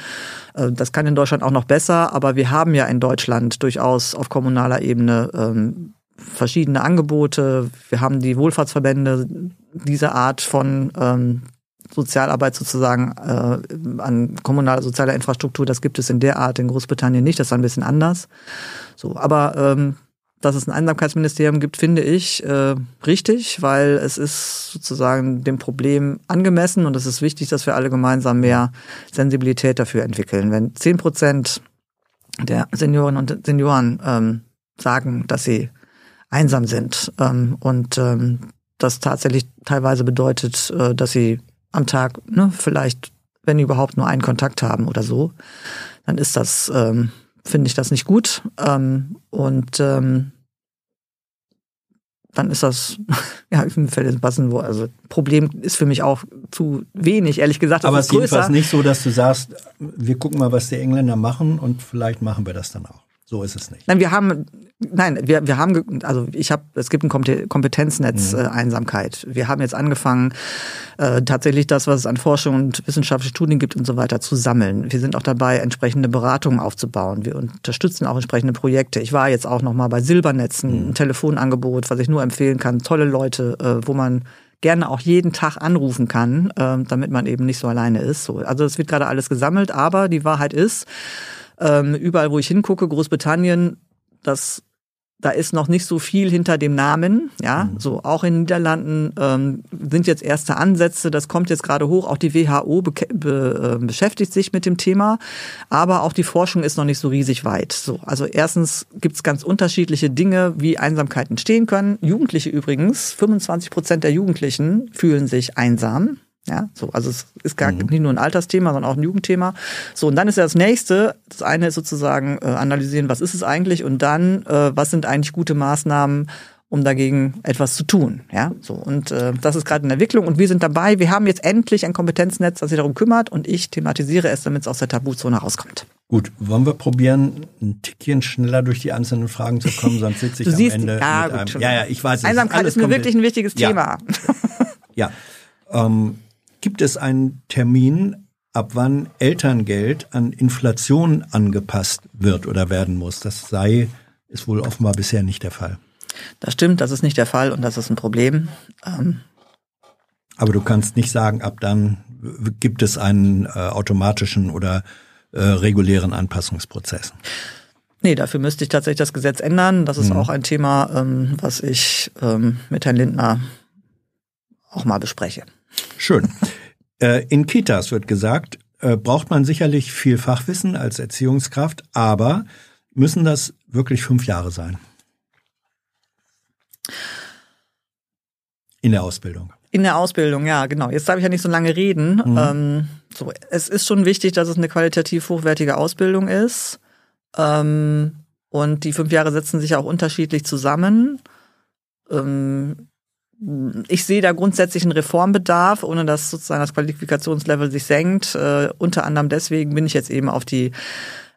Äh, Das kann in Deutschland auch noch besser, aber wir haben ja in Deutschland durchaus auf kommunaler Ebene ähm, verschiedene Angebote. Wir haben die Wohlfahrtsverbände, diese Art von ähm, Sozialarbeit sozusagen äh, an kommunaler sozialer Infrastruktur, das gibt es in der Art in Großbritannien nicht, das ist ein bisschen anders. So, aber ähm, dass es ein Einsamkeitsministerium gibt, finde ich äh, richtig, weil es ist sozusagen dem Problem angemessen und es ist wichtig, dass wir alle gemeinsam mehr Sensibilität dafür entwickeln. Wenn zehn Prozent der Senioren und Senioren ähm, sagen, dass sie einsam sind ähm, und ähm, das tatsächlich teilweise bedeutet, äh, dass sie am Tag ne, vielleicht, wenn überhaupt, nur einen Kontakt haben oder so, dann ist das, ähm, finde ich das nicht gut. Ähm, und ähm, dann ist das, [LAUGHS] ja, mir fällt jetzt passen, wo, also Problem ist für mich auch zu wenig, ehrlich gesagt. Das Aber es ist ist jedenfalls größer. nicht so, dass du sagst, wir gucken mal, was die Engländer machen und vielleicht machen wir das dann auch. So ist es nicht. Nein, wir haben, nein, wir, wir haben, also ich habe, es gibt ein Kompete- Kompetenznetz äh, Einsamkeit. Wir haben jetzt angefangen, äh, tatsächlich das, was es an Forschung und wissenschaftliche Studien gibt und so weiter, zu sammeln. Wir sind auch dabei, entsprechende Beratungen aufzubauen. Wir unterstützen auch entsprechende Projekte. Ich war jetzt auch noch mal bei Silbernetzen, ein Telefonangebot, was ich nur empfehlen kann. Tolle Leute, äh, wo man gerne auch jeden Tag anrufen kann, äh, damit man eben nicht so alleine ist. So, also es wird gerade alles gesammelt, aber die Wahrheit ist, ähm, überall wo ich hingucke, Großbritannien, das da ist noch nicht so viel hinter dem Namen. Ja, mhm. so auch in den Niederlanden ähm, sind jetzt erste Ansätze. Das kommt jetzt gerade hoch. Auch die WHO be be äh, beschäftigt sich mit dem Thema, aber auch die Forschung ist noch nicht so riesig weit. So, also erstens gibt es ganz unterschiedliche Dinge, wie Einsamkeit entstehen können. Jugendliche übrigens, 25 Prozent der Jugendlichen fühlen sich einsam. Ja, so, also es ist gar mhm. nicht nur ein Altersthema, sondern auch ein Jugendthema. So, und dann ist ja das nächste, das eine ist sozusagen äh, analysieren, was ist es eigentlich und dann, äh, was sind eigentlich gute Maßnahmen, um dagegen etwas zu tun. Ja, so und äh, das ist gerade in Entwicklung und wir sind dabei. Wir haben jetzt endlich ein Kompetenznetz, das sich darum kümmert und ich thematisiere es, damit es aus der Tabuzone rauskommt. Gut, wollen wir probieren, ein Tickchen schneller durch die einzelnen Fragen zu kommen, sonst sitze ich du am siehst, Ende ja, mit gut, einem. Ja, ja, ich weiß. Einsamkeit ist mir wirklich ein wichtiges ja. Thema. ja. [LAUGHS] Ähm, Gibt es einen Termin, ab wann Elterngeld an Inflation angepasst wird oder werden muss? Das sei, ist wohl offenbar bisher nicht der Fall. Das stimmt, das ist nicht der Fall und das ist ein Problem. Ähm Aber du kannst nicht sagen, ab dann gibt es einen äh, automatischen oder äh, regulären Anpassungsprozess. Nee, dafür müsste ich tatsächlich das Gesetz ändern. Das ist mhm. auch ein Thema, ähm, was ich ähm, mit Herrn Lindner auch mal bespreche. Schön. Äh, in Kitas wird gesagt, äh, braucht man sicherlich viel Fachwissen als Erziehungskraft, aber müssen das wirklich fünf Jahre sein? In der Ausbildung. In der Ausbildung, ja, genau. Jetzt darf ich ja nicht so lange reden. Mhm. Ähm, so, es ist schon wichtig, dass es eine qualitativ hochwertige Ausbildung ist. Ähm, und die fünf Jahre setzen sich auch unterschiedlich zusammen. Ähm, ich sehe da grundsätzlich einen Reformbedarf, ohne dass sozusagen das Qualifikationslevel sich senkt. Äh, unter anderem deswegen bin ich jetzt eben auf die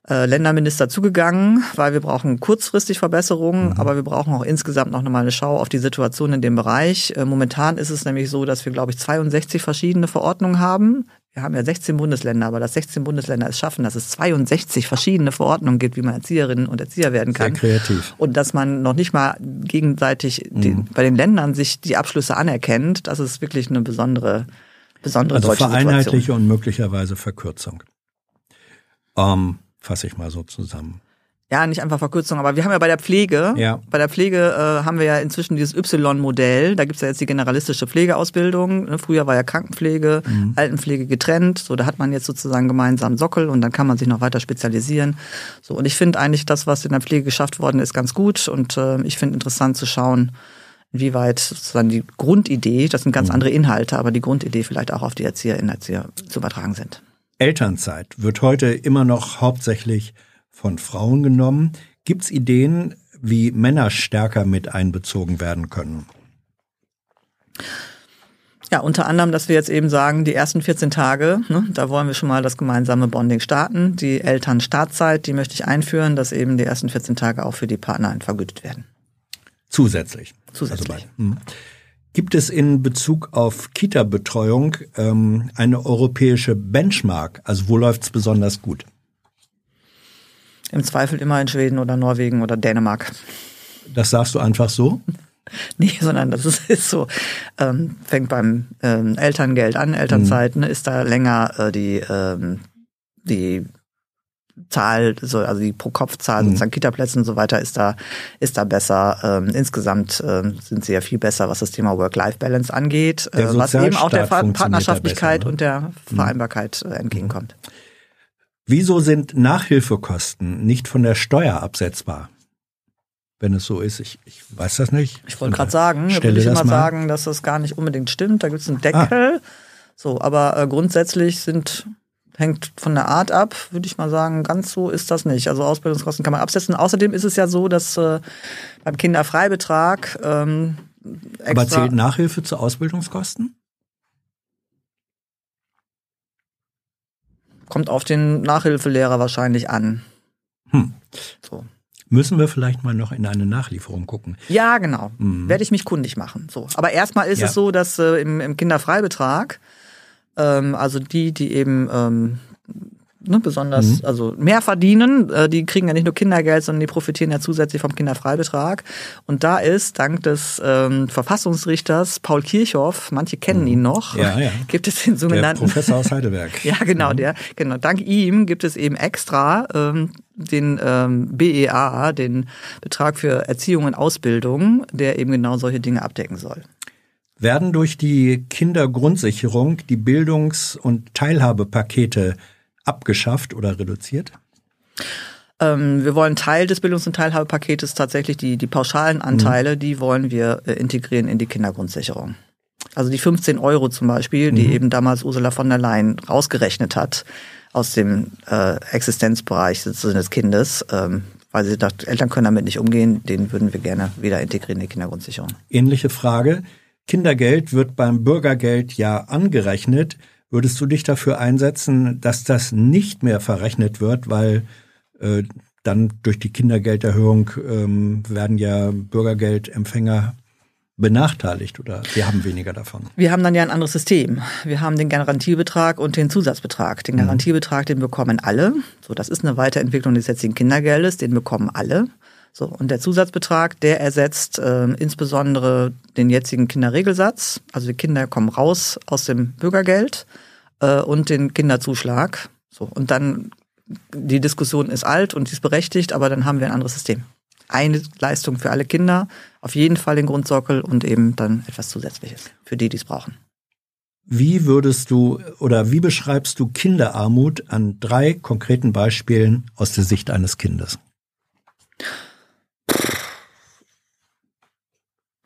äh, Länderminister zugegangen, weil wir brauchen kurzfristig Verbesserungen, mhm. aber wir brauchen auch insgesamt noch mal eine Schau auf die Situation in dem Bereich. Äh, momentan ist es nämlich so, dass wir, glaube ich, 62 verschiedene Verordnungen haben. Wir haben ja 16 Bundesländer, aber dass 16 Bundesländer es schaffen, dass es 62 verschiedene Verordnungen gibt, wie man Erzieherinnen und Erzieher werden kann. Sehr kreativ. Und dass man noch nicht mal gegenseitig mhm. den, bei den Ländern sich die Abschlüsse anerkennt, das ist wirklich eine besondere, besondere also deutsche vereinheitliche Situation. und möglicherweise Verkürzung. Ähm, fasse ich mal so zusammen ja, nicht einfach Verkürzung, aber wir haben ja bei der Pflege, ja. bei der Pflege äh, haben wir ja inzwischen dieses Y-Modell. Da gibt's ja jetzt die generalistische Pflegeausbildung. Ne? Früher war ja Krankenpflege, mhm. Altenpflege getrennt. So, da hat man jetzt sozusagen gemeinsam Sockel und dann kann man sich noch weiter spezialisieren. So, und ich finde eigentlich das, was in der Pflege geschafft worden ist, ganz gut. Und äh, ich finde interessant zu schauen, inwieweit sozusagen die Grundidee, das sind ganz mhm. andere Inhalte, aber die Grundidee vielleicht auch auf die Erzieherinnen und Erzieher zu übertragen sind. Elternzeit wird heute immer noch hauptsächlich von Frauen genommen. Gibt es Ideen, wie Männer stärker mit einbezogen werden können? Ja, unter anderem, dass wir jetzt eben sagen, die ersten 14 Tage, ne, da wollen wir schon mal das gemeinsame Bonding starten. Die Elternstartzeit, die möchte ich einführen, dass eben die ersten 14 Tage auch für die Partner vergütet werden. Zusätzlich. Zusätzlich. Also hm. Gibt es in Bezug auf Kita-Betreuung ähm, eine europäische Benchmark? Also wo läuft es besonders gut? Im Zweifel immer in Schweden oder Norwegen oder Dänemark. Das sagst du einfach so? [LAUGHS] Nee, sondern das ist, ist so, ähm, fängt beim ähm, Elterngeld an, Elternzeit, mhm. ne, ist da länger äh, die, ähm, die Zahl, so, also die Pro-Kopf-Zahl, mhm. sozusagen Kita-Plätze und so weiter, ist da, ist da besser. Ähm, insgesamt ähm, sind sie ja viel besser, was das Thema Work-Life-Balance angeht, äh, was eben auch der Partnerschaftlichkeit besser, ne? und der mhm. Vereinbarkeit äh, entgegenkommt. Wieso sind Nachhilfekosten nicht von der Steuer absetzbar? Wenn es so ist, ich, ich weiß das nicht. Ich wollte gerade sagen, da würde ich immer mal. sagen, dass das gar nicht unbedingt stimmt. Da gibt es einen Deckel. Ah. So, aber äh, grundsätzlich sind hängt von der Art ab, würde ich mal sagen. Ganz so ist das nicht. Also Ausbildungskosten kann man absetzen. Außerdem ist es ja so, dass äh, beim Kinderfreibetrag ähm, extra Aber zählt Nachhilfe zu Ausbildungskosten? Kommt auf den Nachhilfelehrer wahrscheinlich an. Hm. So. Müssen wir vielleicht mal noch in eine Nachlieferung gucken? Ja, genau. Mhm. Werde ich mich kundig machen. So. Aber erstmal ist ja. es so, dass äh, im, im Kinderfreibetrag, ähm, also die, die eben ähm, ne, besonders, mhm. also mehr verdienen. Äh, die kriegen ja nicht nur Kindergeld, sondern die profitieren ja zusätzlich vom Kinderfreibetrag. Und da ist, dank des ähm, Verfassungsrichters Paul Kirchhoff, manche kennen mhm. ihn noch, ja, ja. [LAUGHS] gibt es den sogenannten. Der Professor aus [LAUGHS] Heidelberg. ja, genau, mhm. der, genau. Dank ihm gibt es eben extra ähm, den ähm, BEA, den Betrag für Erziehung und Ausbildung, der eben genau solche Dinge abdecken soll. Werden durch die Kindergrundsicherung die Bildungs- und Teilhabepakete abgeschafft oder reduziert? Ähm, wir wollen Teil des Bildungs- und Teilhabepaketes tatsächlich die, die pauschalen Anteile, mhm. die wollen wir äh, integrieren in die Kindergrundsicherung. Also die 15 Euro zum Beispiel, die mhm. eben damals Ursula von der Leyen rausgerechnet hat aus dem äh, Existenzbereich des Kindes, ähm, weil sie dachte, Eltern können damit nicht umgehen, den würden wir gerne wieder integrieren in die Kindergrundsicherung. Ähnliche Frage. Kindergeld wird beim Bürgergeld ja angerechnet. Würdest du dich dafür einsetzen, dass das nicht mehr verrechnet wird, weil äh, dann durch die Kindergelderhöhung ähm, werden ja Bürgergeldempfänger benachteiligt oder wir haben weniger davon? Wir haben dann ja ein anderes System. Wir haben den Garantiebetrag und den Zusatzbetrag. Den mhm. Garantiebetrag, den bekommen alle. So, das ist eine Weiterentwicklung des jetzigen Kindergeldes, den bekommen alle. So, und der Zusatzbetrag, der ersetzt äh, insbesondere den jetzigen Kinderregelsatz. Also die Kinder kommen raus aus dem Bürgergeld äh, und den Kinderzuschlag. So, und dann, die Diskussion ist alt und die ist berechtigt, aber dann haben wir ein anderes System. Eine Leistung für alle Kinder, auf jeden Fall den Grundsockel und eben dann etwas Zusätzliches für die, die es brauchen. Wie würdest du oder wie beschreibst du Kinderarmut an drei konkreten Beispielen aus der Sicht eines Kindes?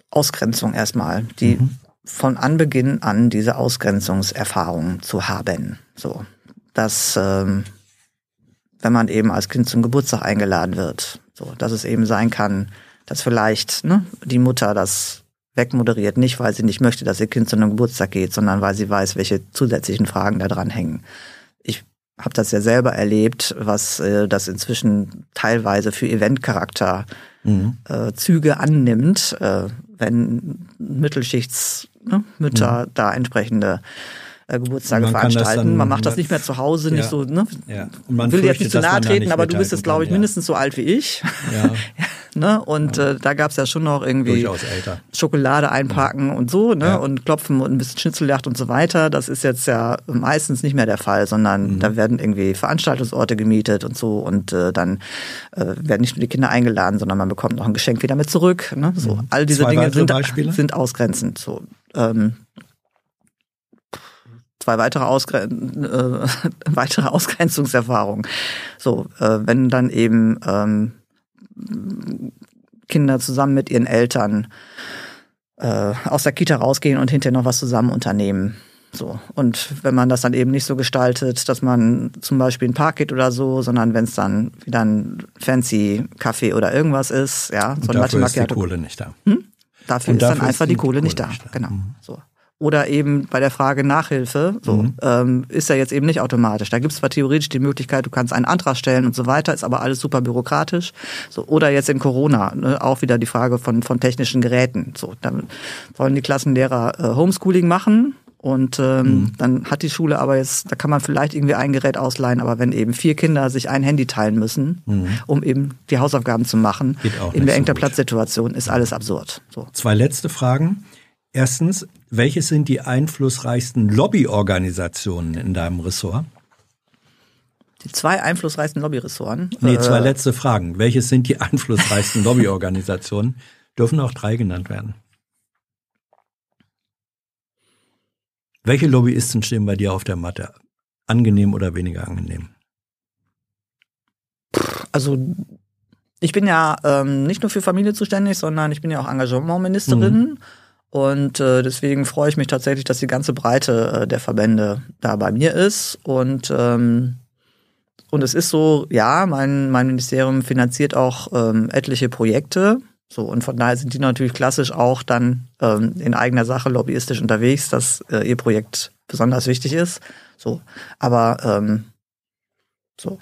Ausgrenzung erstmal, die mhm. von Anbeginn an diese Ausgrenzungserfahrung zu haben. So, dass ähm, wenn man eben als Kind zum Geburtstag eingeladen wird, so, dass es eben sein kann, dass vielleicht ne, die Mutter das wegmoderiert, nicht weil sie nicht möchte, dass ihr Kind zu einem Geburtstag geht, sondern weil sie weiß, welche zusätzlichen Fragen da dran hängen. Ich habe das ja selber erlebt, was äh, das inzwischen teilweise für Eventcharakter mhm. äh, Züge annimmt, äh, wenn Mittelschichtmütter ne, mhm. da entsprechende äh, Geburtstage veranstalten. man macht das nicht mehr zu Hause, nicht ja. so, ne? Ja. Und man will jetzt nicht zu nahe treten, aber du bist jetzt, glaube ich, mindestens so alt wie ich. Ja. [LAUGHS] ne? Und äh, da gab's ja schon noch irgendwie Schokolade einpacken und so, ne? Und klopfen und ein bisschen Schnitzeljagd und so weiter. Das ist jetzt ja meistens nicht mehr der Fall, sondern mhm. da werden irgendwie Veranstaltungsorte gemietet und so und äh, dann äh, werden nicht nur die Kinder eingeladen, sondern man bekommt noch ein Geschenk wieder mit zurück. Ne? So, mhm. all diese Zwei Dinge sind, sind ausgrenzend. So, ähm, zwei weitere, Ausgre äh, [LAUGHS] weitere Ausgrenzungserfahrungen. So, äh, wenn dann eben ähm, Kinder zusammen mit ihren Eltern äh, aus der Kita rausgehen und hinterher noch was zusammen unternehmen. So. Und wenn man das dann eben nicht so gestaltet, dass man zum Beispiel ein Park geht oder so, sondern wenn es dann wieder ein fancy Kaffee oder irgendwas ist, ja, so ein dafür ist die Kohle nicht da. Hm? Dafür, Und ist dann einfach die Kohle, Kohle nicht da. Nicht da. Genau. Mhm. So. Oder eben bei der Frage Nachhilfe, so mhm. ähm, ist ja jetzt eben nicht automatisch. Da gibt es zwar theoretisch die Möglichkeit, du kannst einen Antrag stellen und so weiter, ist aber alles super bürokratisch. So, oder jetzt in Corona, ne, auch wieder die Frage von, von technischen Geräten. So, dann wollen die Klassenlehrer äh, Homeschooling machen. Und ähm, mhm. dann hat die Schule aber jetzt, da kann man vielleicht irgendwie ein Gerät ausleihen, aber wenn eben vier Kinder sich ein Handy teilen müssen, mhm. um eben die Hausaufgaben zu machen, in der so engter Platzsituation, ist alles absurd. So. Zwei letzte Fragen. Erstens, welche sind die einflussreichsten Lobbyorganisationen in deinem Ressort? Die zwei einflussreichsten Lobbyressorten? Nee, zwei äh, letzte Fragen. Welche sind die einflussreichsten [LAUGHS] Lobbyorganisationen? Dürfen auch drei genannt werden. Welche Lobbyisten stehen bei dir auf der Matte? Angenehm oder weniger angenehm? Also ich bin ja ähm, nicht nur für Familie zuständig, sondern ich bin ja auch Engagementministerin. Mhm. Und äh, deswegen freue ich mich tatsächlich, dass die ganze Breite äh, der Verbände da bei mir ist. Und, ähm, und es ist so, ja, mein, mein Ministerium finanziert auch ähm, etliche Projekte. So, und von daher sind die natürlich klassisch auch dann ähm, in eigener Sache lobbyistisch unterwegs, dass äh, ihr Projekt besonders wichtig ist. So, aber ähm, so.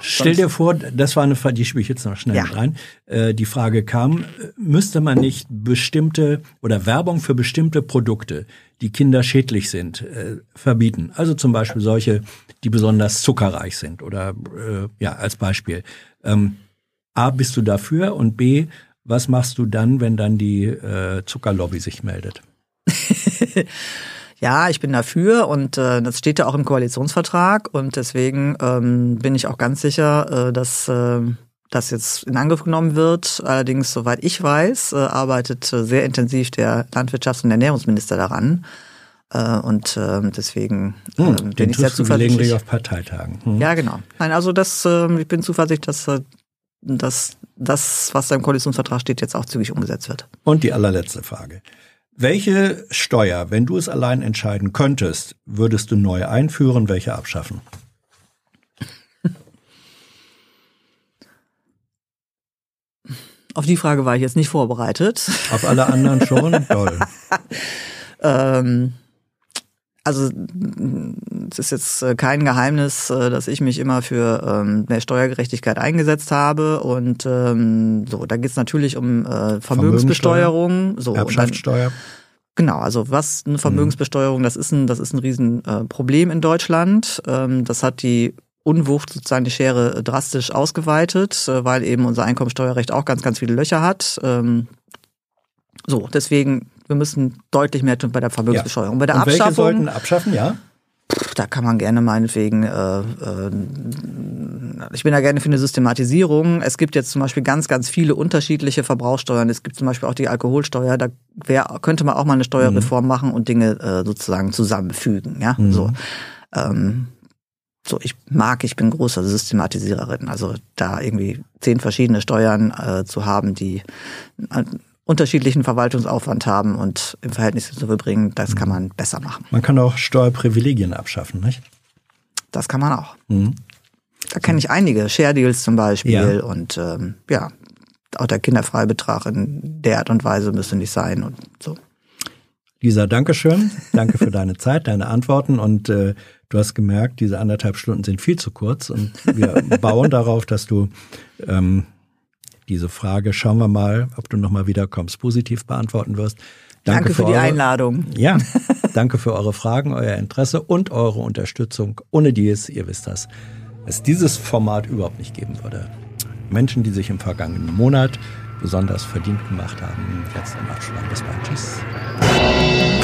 Stell dir vor, das war eine Frage, die spiele ich jetzt noch schnell ja. rein. Äh, die Frage kam, müsste man nicht bestimmte oder Werbung für bestimmte Produkte, die kinderschädlich sind, äh, verbieten? Also zum Beispiel solche, die besonders zuckerreich sind oder äh, ja, als Beispiel. Ähm, A, bist du dafür und B, was machst du dann, wenn dann die äh, Zuckerlobby sich meldet? [LAUGHS] Ja, ich bin dafür und äh, das steht ja auch im Koalitionsvertrag und deswegen ähm, bin ich auch ganz sicher, äh, dass äh, das jetzt in Angriff genommen wird. Allerdings, soweit ich weiß, äh, arbeitet äh, sehr intensiv der Landwirtschafts- und Ernährungsminister daran. Äh, und äh, deswegen äh, hm, bin ich sehr zuversichtlich. auf Parteitagen. Hm. Ja, genau. Nein, also das, äh, ich bin zuversichtlich, dass, äh, dass das, was da im Koalitionsvertrag steht, jetzt auch zügig umgesetzt wird. Und die allerletzte Frage. Welche Steuer, wenn du es allein entscheiden könntest, würdest du neu einführen, welche abschaffen? Auf die Frage war ich jetzt nicht vorbereitet. Auf alle anderen schon? [LAUGHS] Toll. ähm, also es ist jetzt äh, kein Geheimnis, äh, dass ich mich immer für ähm, mehr Steuergerechtigkeit eingesetzt habe. Und ähm, so, da geht es natürlich um äh, Vermögensbesteuerung, so Erbschaftssteuer. Genau, also was eine Vermögensbesteuerung, das ist ein, das ist ein Riesenproblem äh, in Deutschland. Ähm, das hat die Unwucht sozusagen die Schere drastisch ausgeweitet, äh, weil eben unser Einkommensteuerrecht auch ganz, ganz viele Löcher hat. Ähm, so, deswegen wir müssen deutlich mehr tun bei der Vermögensbesteuerung. Ja. Bei der Und Abschaffung. Welche sollten abschaffen, ja? Da kann man gerne meinetwegen, äh, äh, ich bin da gerne für eine Systematisierung. Es gibt jetzt zum Beispiel ganz, ganz viele unterschiedliche Verbrauchssteuern. Es gibt zum Beispiel auch die Alkoholsteuer. Da wär, könnte man auch mal eine Steuerreform mhm. machen und Dinge äh, sozusagen zusammenfügen. Ja, mhm. so. Ähm, so, ich mag, ich bin großer Systematisiererin. Also da irgendwie zehn verschiedene Steuern äh, zu haben, die unterschiedlichen Verwaltungsaufwand haben und im Verhältnis zu bringen, das kann man besser machen. Man kann auch Steuerprivilegien abschaffen, nicht? Das kann man auch. Mhm. Da kenne ich einige, Share Deals zum Beispiel ja. und ähm, ja, auch der Kinderfreibetrag in der Art und Weise müsste nicht sein und so. Lisa, danke schön. Danke für deine Zeit, deine Antworten und äh, du hast gemerkt, diese anderthalb Stunden sind viel zu kurz und wir bauen darauf, dass du ähm, diese Frage, schauen wir mal, ob du nochmal wiederkommst, positiv beantworten wirst. Danke, danke für, für, die eure, Einladung. Ja, [LAUGHS] danke für eure Fragen, euer Interesse und eure Unterstützung, ohne die es, ihr wisst das, es dieses Format überhaupt nicht geben würde. Menschen, die sich im vergangenen Monat besonders verdient gemacht haben, jetzt im Abschlag. Bis bald. Tschüss.